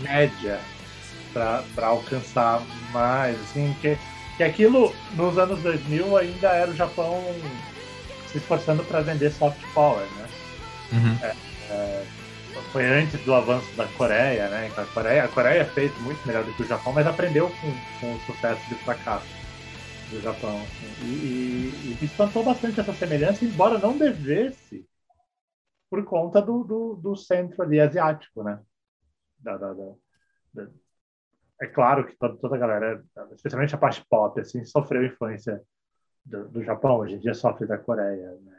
média para alcançar mais, assim, que, que aquilo nos anos 2000 ainda era o Japão se esforçando para vender soft power, né? É, foi antes do avanço da Coreia, né? Então, A Coreia, a Coreia fez muito melhor do que o Japão, mas aprendeu com, com o sucesso e o fracasso do Japão. E, e, e espantou bastante essa semelhança, embora não devesse por conta do, do, do centro ali asiático, né? Da, da- da- É claro que toda, toda a galera, especialmente a parte pop, assim, sofreu influência do, do Japão. Hoje em dia sofre da Coreia, né?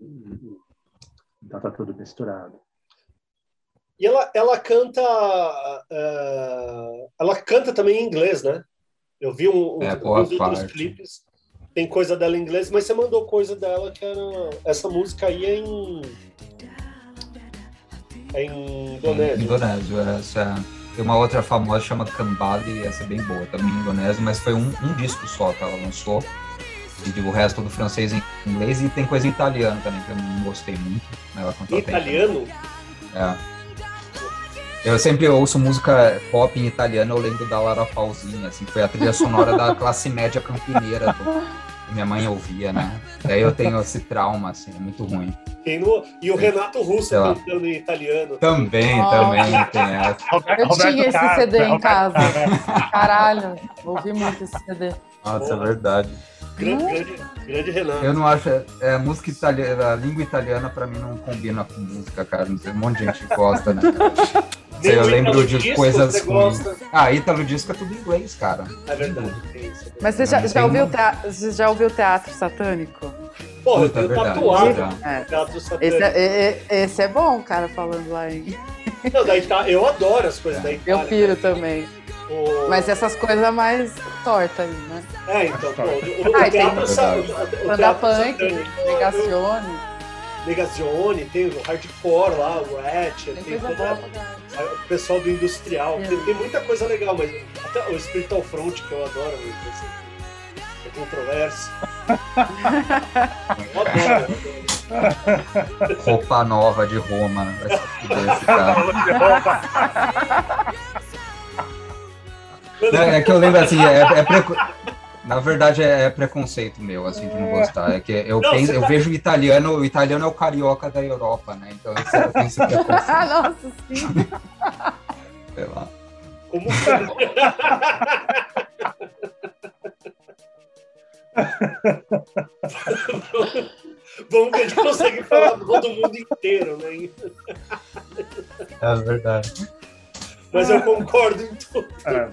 E- então tá tudo misturado. E ela, ela canta. eh, ela canta também em inglês, né? Eu vi um, um, É, boa uns outros clipes. Tem coisa dela em inglês, mas você mandou coisa dela que era. Essa música aí é em. É em Indonésia. Indonésio, essa é- Tem uma outra famosa chama Kambali, essa é bem boa também em indonésio, mas foi um, um disco só que ela lançou. E o resto do francês em inglês e tem coisa em italiano também, que eu não gostei muito. Ela italiano? É. Eu sempre ouço música pop em italiano, eu lembro da Lara Pausini, assim, foi a trilha sonora da classe média campineira do- que minha mãe ouvia, né? Daí eu tenho esse trauma, assim, é muito ruim. No- E o Renato Russo Sei lá. cantando em italiano. Também, Oh. também tem essa. Eu tinha esse CD em casa. Caralho, ouvi muito esse CD. Nossa, é verdade. Grande, grande, grande Renato. Eu não acho. É, música italiana, a língua italiana pra mim não combina com música, cara. Não sei, um monte de gente gosta, né? Sei, eu o lembro Ítalo de Disco coisas gosta? Ah, Ítalo Disco é tudo em inglês, cara. É verdade. isso. Mas você já, já ouviu uma- teatro, você já ouviu teatro satânico? Pô, eu tenho é verdade, tatuado. É. teatro satânico. Esse é, é- é- esse é bom, cara, falando lá em. Não, da Ita- Eu adoro as coisas da Itália. Eu piro também. O- Mas essas coisas mais tortas aí, né? É, então, pô, o, o Ai, teatro tem- sa- o Banda teatro punk, satânico, eu- negacione. Negazione, tem o hardcore lá, o Ratchet, Tem tem, toda- pra o pessoal do industrial. É. Tem, tem muita coisa legal, mas até o Spiritual Front, que eu adoro, assim, é controverso. Eu adoro, eu adoro. Roupa nova de Roma. né? Vai se fuder esse cara. É que eu lembro assim, é, é preco- na verdade é, é preconceito meu, assim, de não gostar. É que eu, Não, penso, eu tá- vejo o italiano, o italiano é o carioca da Europa, né? Então esse- eu tenho esse preconceito, Ah, nossa, sim. sei lá. Como Vamos que a gente consegue falar mal do mundo inteiro, né? É verdade. Mas eu concordo em tudo. É.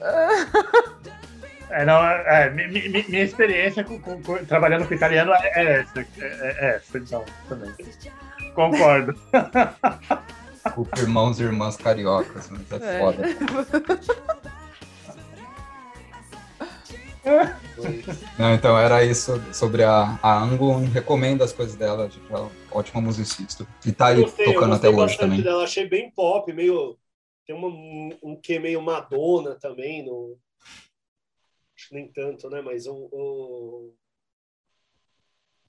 É, não, é, mi- mi- mi- minha experiência com, com- com- trabalhando com italiano é, é essa. É, é- é essa, então, também. Concordo. Os irmãos e irmãs cariocas, mas é, É. foda. Não, então era isso sobre a, a. Recomendo as coisas dela, tipo, ela é uma ótima musicista. E tá aí Gostei, tocando até hoje também. dela. Achei bem pop, meio. Tem uma, um, um quê meio Madonna também. No... Nem tanto, né? Mas um...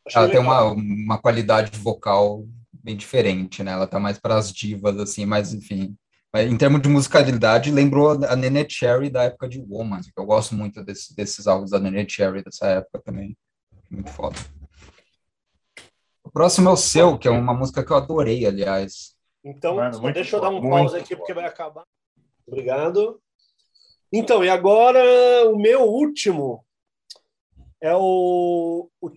Achei Ela tem uma, uma qualidade vocal bem diferente, né? Ela tá mais para as divas, assim, mas enfim. Mas Em termos de musicalidade, lembrou a Nene Cherry da época de Woman, que eu gosto muito desse- desses álbuns da Nene Cherry dessa época também. Muito foda. O próximo é o seu, que é uma música que eu adorei, aliás. Então, Mano, deixa eu dar um pause aqui porque vai acabar. Obrigado. Então, e agora o meu último é o. o-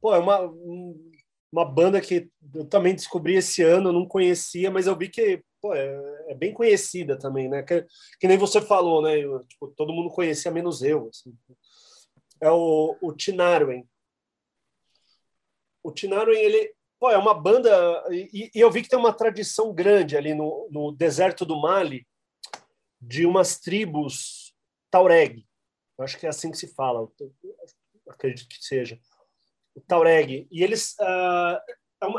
pô, é uma, um- uma banda que eu também descobri esse ano, não conhecia, mas eu vi que pô, é, é bem conhecida também, né? Que, que nem você falou, né? Eu, tipo, todo mundo conhecia, menos eu. assim. É o, o Tinarwen. O Tinarwen, ele, Pô, é uma banda. E, e eu vi que tem uma tradição grande ali no, no deserto do Mali de umas tribos Taureg. Acho que é assim que se fala. acredito que seja. O Taureg. E eles é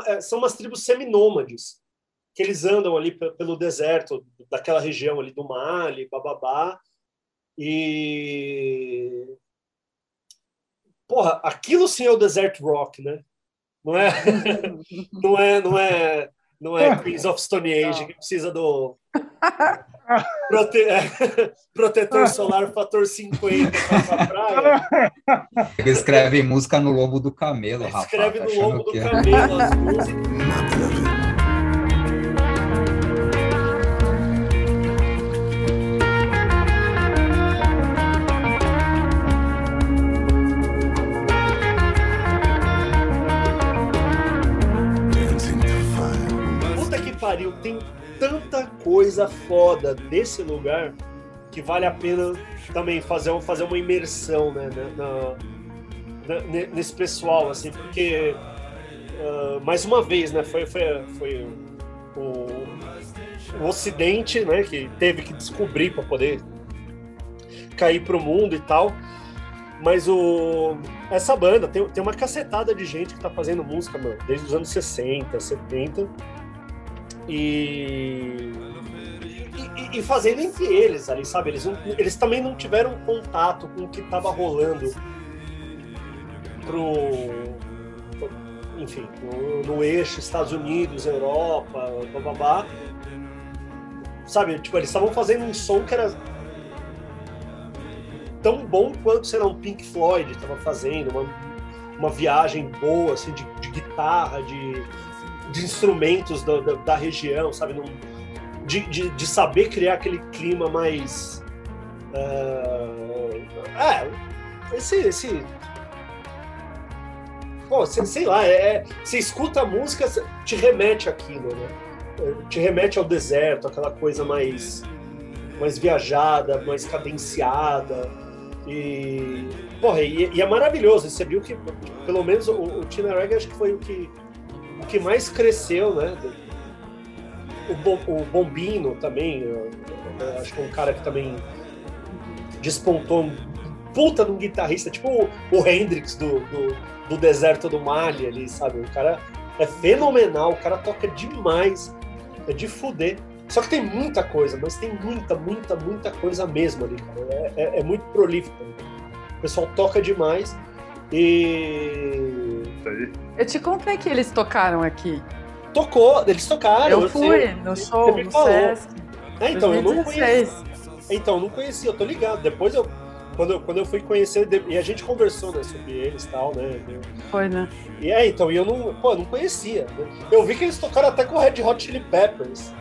é- são umas tribos seminômades que eles andam ali pe- pelo deserto daquela região ali do Mali, bababá. E porra, aquilo sim é o desert rock, né? Não é, não é, não é, não é Queens of Stone Age que precisa do prote- é, protetor solar fator 50 pra praia. Eles escrevem música no lobo do camelo, rapaz. Escreve tá no achando lombo do que- camelo as músicas. Puta que pariu, tem tanta coisa foda desse lugar que vale a pena também fazer, fazer uma imersão né, na- na- ne- nesse pessoal, assim, porque ah, mais uma vez, né, foi, foi, foi o, o Ocidente, né, que teve que descobrir para poder cair pro mundo e tal. Mas o, essa banda tem, tem uma cacetada de gente que tá fazendo música, mano, desde os anos 60, 70. E, e, e fazendo entre eles ali, sabe? Eles, eles também não tiveram contato com o que tava rolando pro. Enfim, no, no eixo Estados Unidos, Europa, bababá. Sabe? Tipo, eles estavam fazendo um som que era tão bom quanto, sei lá, um Pink Floyd estava fazendo, uma, uma viagem boa, assim, de, de guitarra, de, de instrumentos da, da, da região, sabe? Num- de, de, de saber criar aquele clima mais. ah, é, esse. esse pô, sei, sei lá, é, é- você escuta a música, cê- te remete àquilo, né? É, Te remete ao deserto, aquela coisa mais mais viajada, mais cadenciada. E, porra, e, e é maravilhoso. Você viu que, pelo menos, o, o Tina Reggae acho que foi o que, que mais cresceu, né? O, Bom- o Bombino também, eu- eu acho que é um cara que também despontou um puta de um guitarrista, tipo o, o Hendrix do, do, do deserto do Mali ali, sabe? Um cara É fenomenal, o cara toca demais. É de fuder. Só que tem muita coisa, mas tem muita, muita, muita coisa mesmo ali, cara. É, é- é muito prolífico. O pessoal toca demais. E. Eu te contei que eles tocaram aqui. Tocou, eles tocaram. eu fui no Você show, me no falou. Sesc. É, então, eu não 2016. conhecia. Então, eu não conhecia, eu tô ligado. Depois eu. Quando eu, quando eu fui conhecer, e a gente conversou né, sobre eles e tal, né? Foi, né? E é, então, e eu não, pô, eu não conhecia. né? Eu vi que eles tocaram até com o Red Hot Chili Peppers.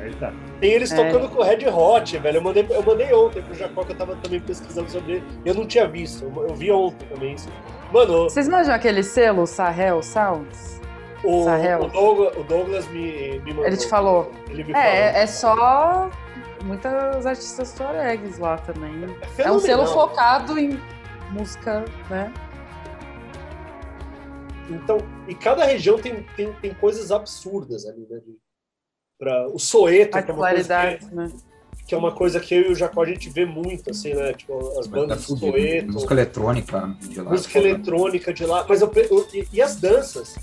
Eita. Tem eles É. tocando com o Red Hot, velho. Eu mandei, eu mandei ontem pro Jacó que eu tava também pesquisando sobre ele. E eu não tinha visto. Eu, eu vi ontem também isso. Mano, Vocês manjam aquele selo, Sahel Sounds? o, Sahel. o, Douglas, o Douglas me, me mandou. Ele te falou. Ele me falou. É, é só muitas artistas tuaregs lá também. É, um fenomenal. selo focado em música, né? Então, e cada região tem, tem, tem coisas absurdas ali, né? Pra, o Soeto, que é, uma coisa que, né? Que é uma coisa que eu e o Jacó a gente vê muito, assim, né? Tipo, as Tá bandas do fudido. Música eletrônica de lá. música eletrônica de lá. Mas eu, eu- e, e as danças?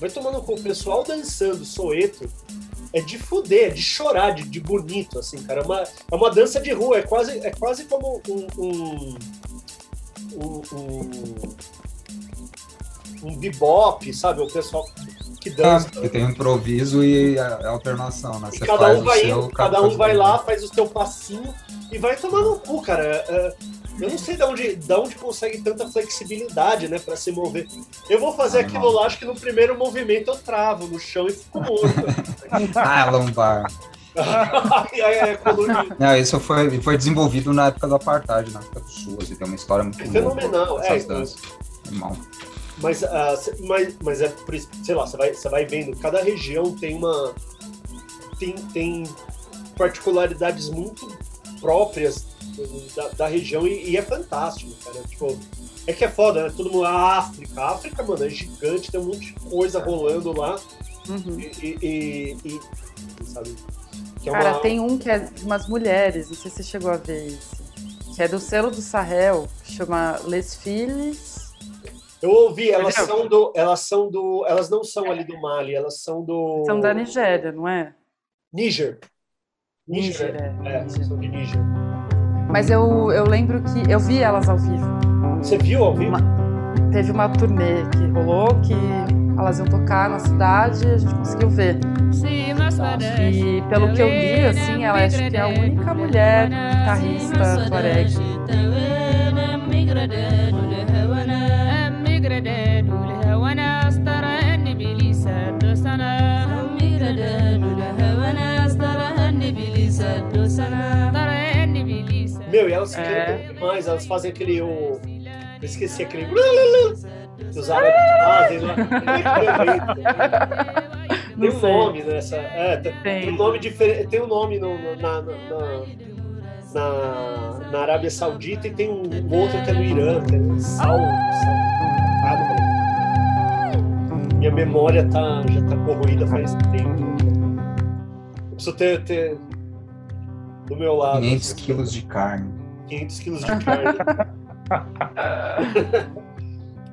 Vai tomando com o pessoal dançando Soeto. É de fuder, é de chorar, de, de bonito, assim, cara. É uma, é uma dança de rua, é quase, é quase como um. um, um, um, um bebop, sabe? O pessoal que Ah, dança. porque tem improviso e alternação, né? E Você cada um vai seu, cada um vai lá, faz o seu passinho e vai tomar no cu, cara. É, eu não sei de onde, de onde consegue tanta flexibilidade, né, pra se mover. Eu vou fazer aquilo lá, acho que no primeiro movimento eu travo no chão e fico morto. Ah, lombar. Coluna- Não, isso foi, foi desenvolvido na época do Apartheid, na África do Sul. Assim, tem uma história muito Fenomenal, louca é, então. Irmão. Mas, ah, cê- mas, mas é por isso, sei lá, você vai, você vai vendo, cada região tem uma. tem, tem particularidades muito próprias da, da região e, e é fantástico, cara. Tipo, é que é foda, né? Todo mundo. A África, a África, mano, é gigante, tem um monte de coisa rolando lá. Uhum. E, e, e- e- sabe? É Cara, uma- tem um que é de umas mulheres, não sei se você chegou a ver esse. Que é do selo do Sahel, chama Les Filles. Eu ouvi, elas Entendeu? são do. Elas são do. Elas não são ali do Mali, elas são do. São da Nigéria, não é? Níger. Níger, é. É, são de Níger. Mas eu, eu lembro que eu vi elas ao vivo. Você viu ao vivo? teve uma turnê que rolou que elas iam tocar na cidade e a gente conseguiu ver. E pelo que eu li, assim, ela acho que é a única mulher guitarrista tuareg. Meu, e elas É. cantam demais, elas fazem aquele. O... Eu esqueci aquele. Que os árabes fazem lá. Tem um nome nessa. É, tem, tem um nome diferente. Tem um nome no, no- na, na, na, na- Arábia Saudita e tem um, outro que é no Irã, que é Sal. Sal Minha memória tá, já tá corroída faz tempo. Eu preciso ter, ter do meu lado. 500 quilos de carne. 500 quilos de carne.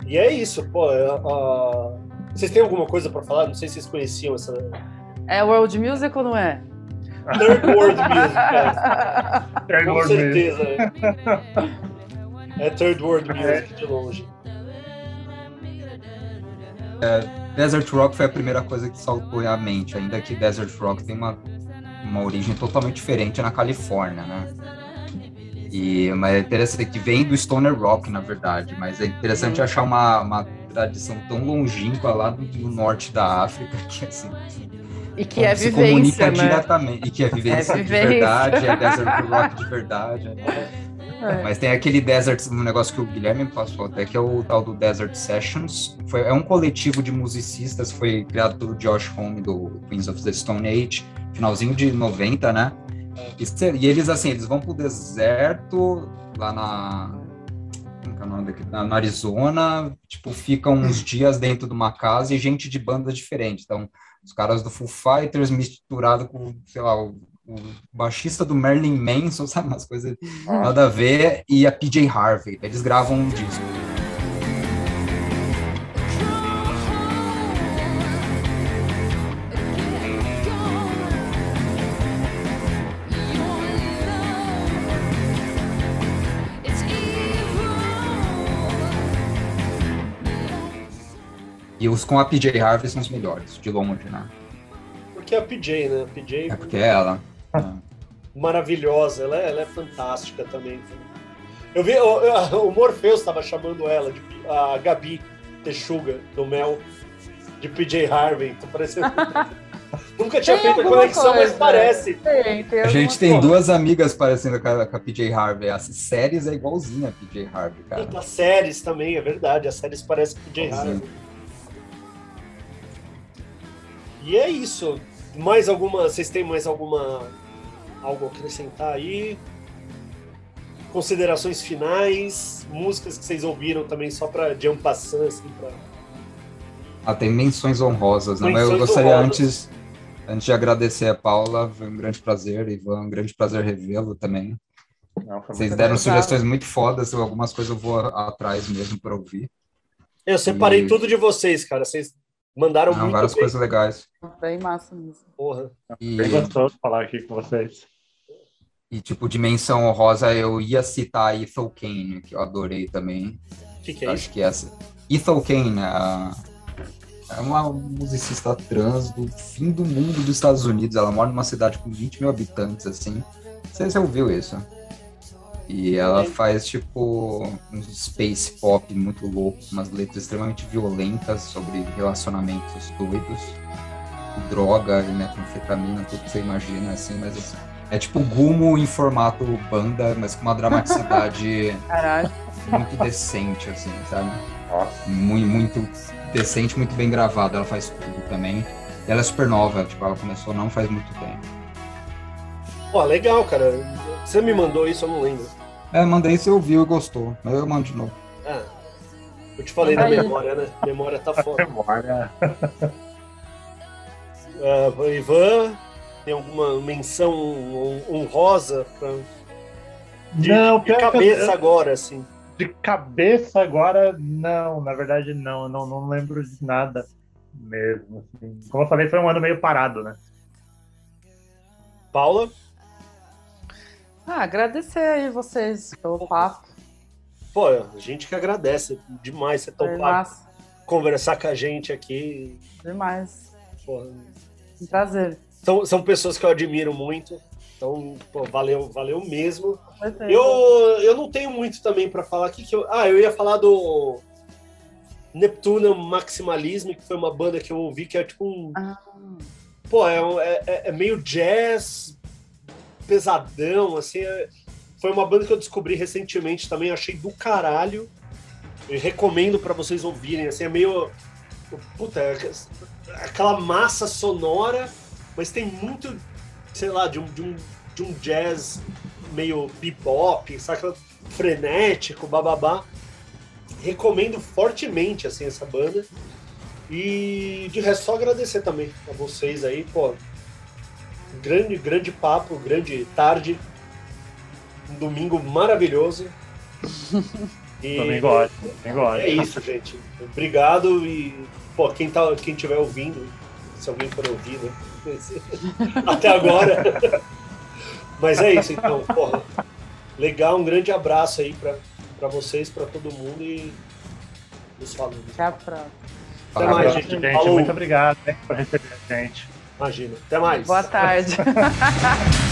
e é isso, pô. é, ah, vocês têm alguma coisa pra falar? Não sei se vocês conheciam essa. É World Music ou não é? Third World Music, cara. Third Com World certeza. É Third World Music de longe. Desert Rock foi a primeira coisa que saltou à mente, ainda que Desert Rock tem uma, uma origem totalmente diferente na Califórnia, né? E, mas é interessante que vem do Stoner Rock, na verdade, mas é interessante achar uma, uma tradição tão longínqua lá do, do norte da África que assim E que é se vivência, comunica né? diretamente e que é vivência, É de vivência. verdade, é Desert Rock de verdade. né? É. Mas tem aquele Desert, um negócio que o Guilherme me passou até, que é o tal do Desert Sessions. Foi, é um coletivo de musicistas, foi criado pelo Josh Homme, do Queens of the Stone Age, finalzinho de 90, né? E, se- e eles, assim, eles vão pro deserto, lá na... é? Na, na Arizona, tipo, ficam uns dias dentro de uma casa e gente de bandas diferentes. Então, os caras do Foo Fighters misturado com, sei lá, o, o baixista do Merlin Manson, sabe? Umas coisas é. nada a ver, e a PJ Harvey. Eles gravam um disco. E os com a PJ Harvey são os melhores, de longe, né? Porque é a PJ, né? A PJ... É porque é ela maravilhosa, ela é, ela é fantástica também. Eu vi, o, o Morpheus estava chamando ela, de, a Gabi Texuga, do Mel, de PJ Harvey. Tô parecendo... Nunca tinha Tem feito a conexão, mas coisa. parece. Tem, tem A gente tem coisa. duas amigas parecendo com a, com a PJ Harvey. As séries é igualzinha a PJ Harvey, cara. As séries também, é verdade. As séries parecem PJ Harvey. E é isso. Mais alguma. Vocês têm mais alguma. algo a acrescentar aí? Considerações finais, músicas que vocês ouviram também, só pra de um passant, assim, pra. Ah, tem menções honrosas, né? Mas eu Menções gostaria honrosas. antes, antes de agradecer a Paula, foi um grande prazer, Ivan, um grande prazer revê-lo também. Não, Vocês deram legal. sugestões muito fodas, algumas coisas eu vou atrás mesmo para ouvir. Eu separei E- tudo de vocês, cara. Vocês mandaram Não, muito várias bem. coisas legais. Bem massa mesmo. Porra. E, Bem gostoso falar aqui com vocês. e, tipo, dimensão honrosa, eu ia citar a Ethel Kane, que eu adorei também. Que, que é Acho isso? que essa. Ethel Kane, a- é uma musicista trans do fim do mundo dos Estados Unidos. Ela mora numa cidade com 20 mil habitantes, assim. Não sei se você ouviu isso. E ela faz, tipo, um space pop muito louco, umas letras extremamente violentas sobre relacionamentos doidos, droga e metanfetamina, tudo que você imagina, assim, mas assim, é tipo Gumo em formato banda, mas com uma dramaticidade muito decente, assim, sabe? Muito, muito decente, muito bem gravada. Ela faz tudo também. E ela é super nova, tipo, ela começou não faz muito tempo. Pô, legal, cara. Você me mandou isso, eu não lembro. É, mandei se ouviu e gostou, mas eu mando de novo. Ah, eu te falei da Aí. memória, né? Memória tá foda. Memória. Ah, Ivan, tem alguma menção hon- honrosa pra... de, Não, de que eu- cabeça agora, assim? De cabeça agora, não, na verdade não, eu não, não lembro de nada mesmo. assim. Como eu falei, foi um ano meio parado, né? Paula? Ah, agradecer aí vocês pelo papo. Pô, a gente que agradece demais você Foi topar massa. conversar com a gente aqui. Demais. Porra. Um prazer. São, são pessoas que eu admiro muito. Então, pô, valeu, valeu mesmo. Eu, eu não tenho muito também pra falar aqui. Que eu, ah, eu ia falar do Neptuna Maximalism, que foi uma banda que eu ouvi que é tipo um. Ah. Pô, é, é, é- é meio jazz pesadão, assim. é- foi uma banda que eu descobri recentemente também, achei do caralho. Eu recomendo pra vocês ouvirem, assim, é meio. Puta, é aquela massa sonora, mas tem muito, sei lá, de um, de um, de um jazz meio bebop, saca? Frenético, bababá. Recomendo fortemente, assim, essa banda. E de resto, só agradecer também a vocês aí, pô. Grande, grande papo, grande tarde. Um domingo maravilhoso. E Domingo ótimo, domingo é isso, gente. Obrigado e, pô, quem, tá, quem tiver ouvindo, se alguém for ouvir, né? Até agora. Mas é isso, então, porra. Legal, um grande abraço aí pra, pra vocês, pra todo mundo e nos falamos. Até a próxima. Até mais, gente. Gente, muito obrigado né, por receber a gente. Imagina. Até mais. Boa tarde.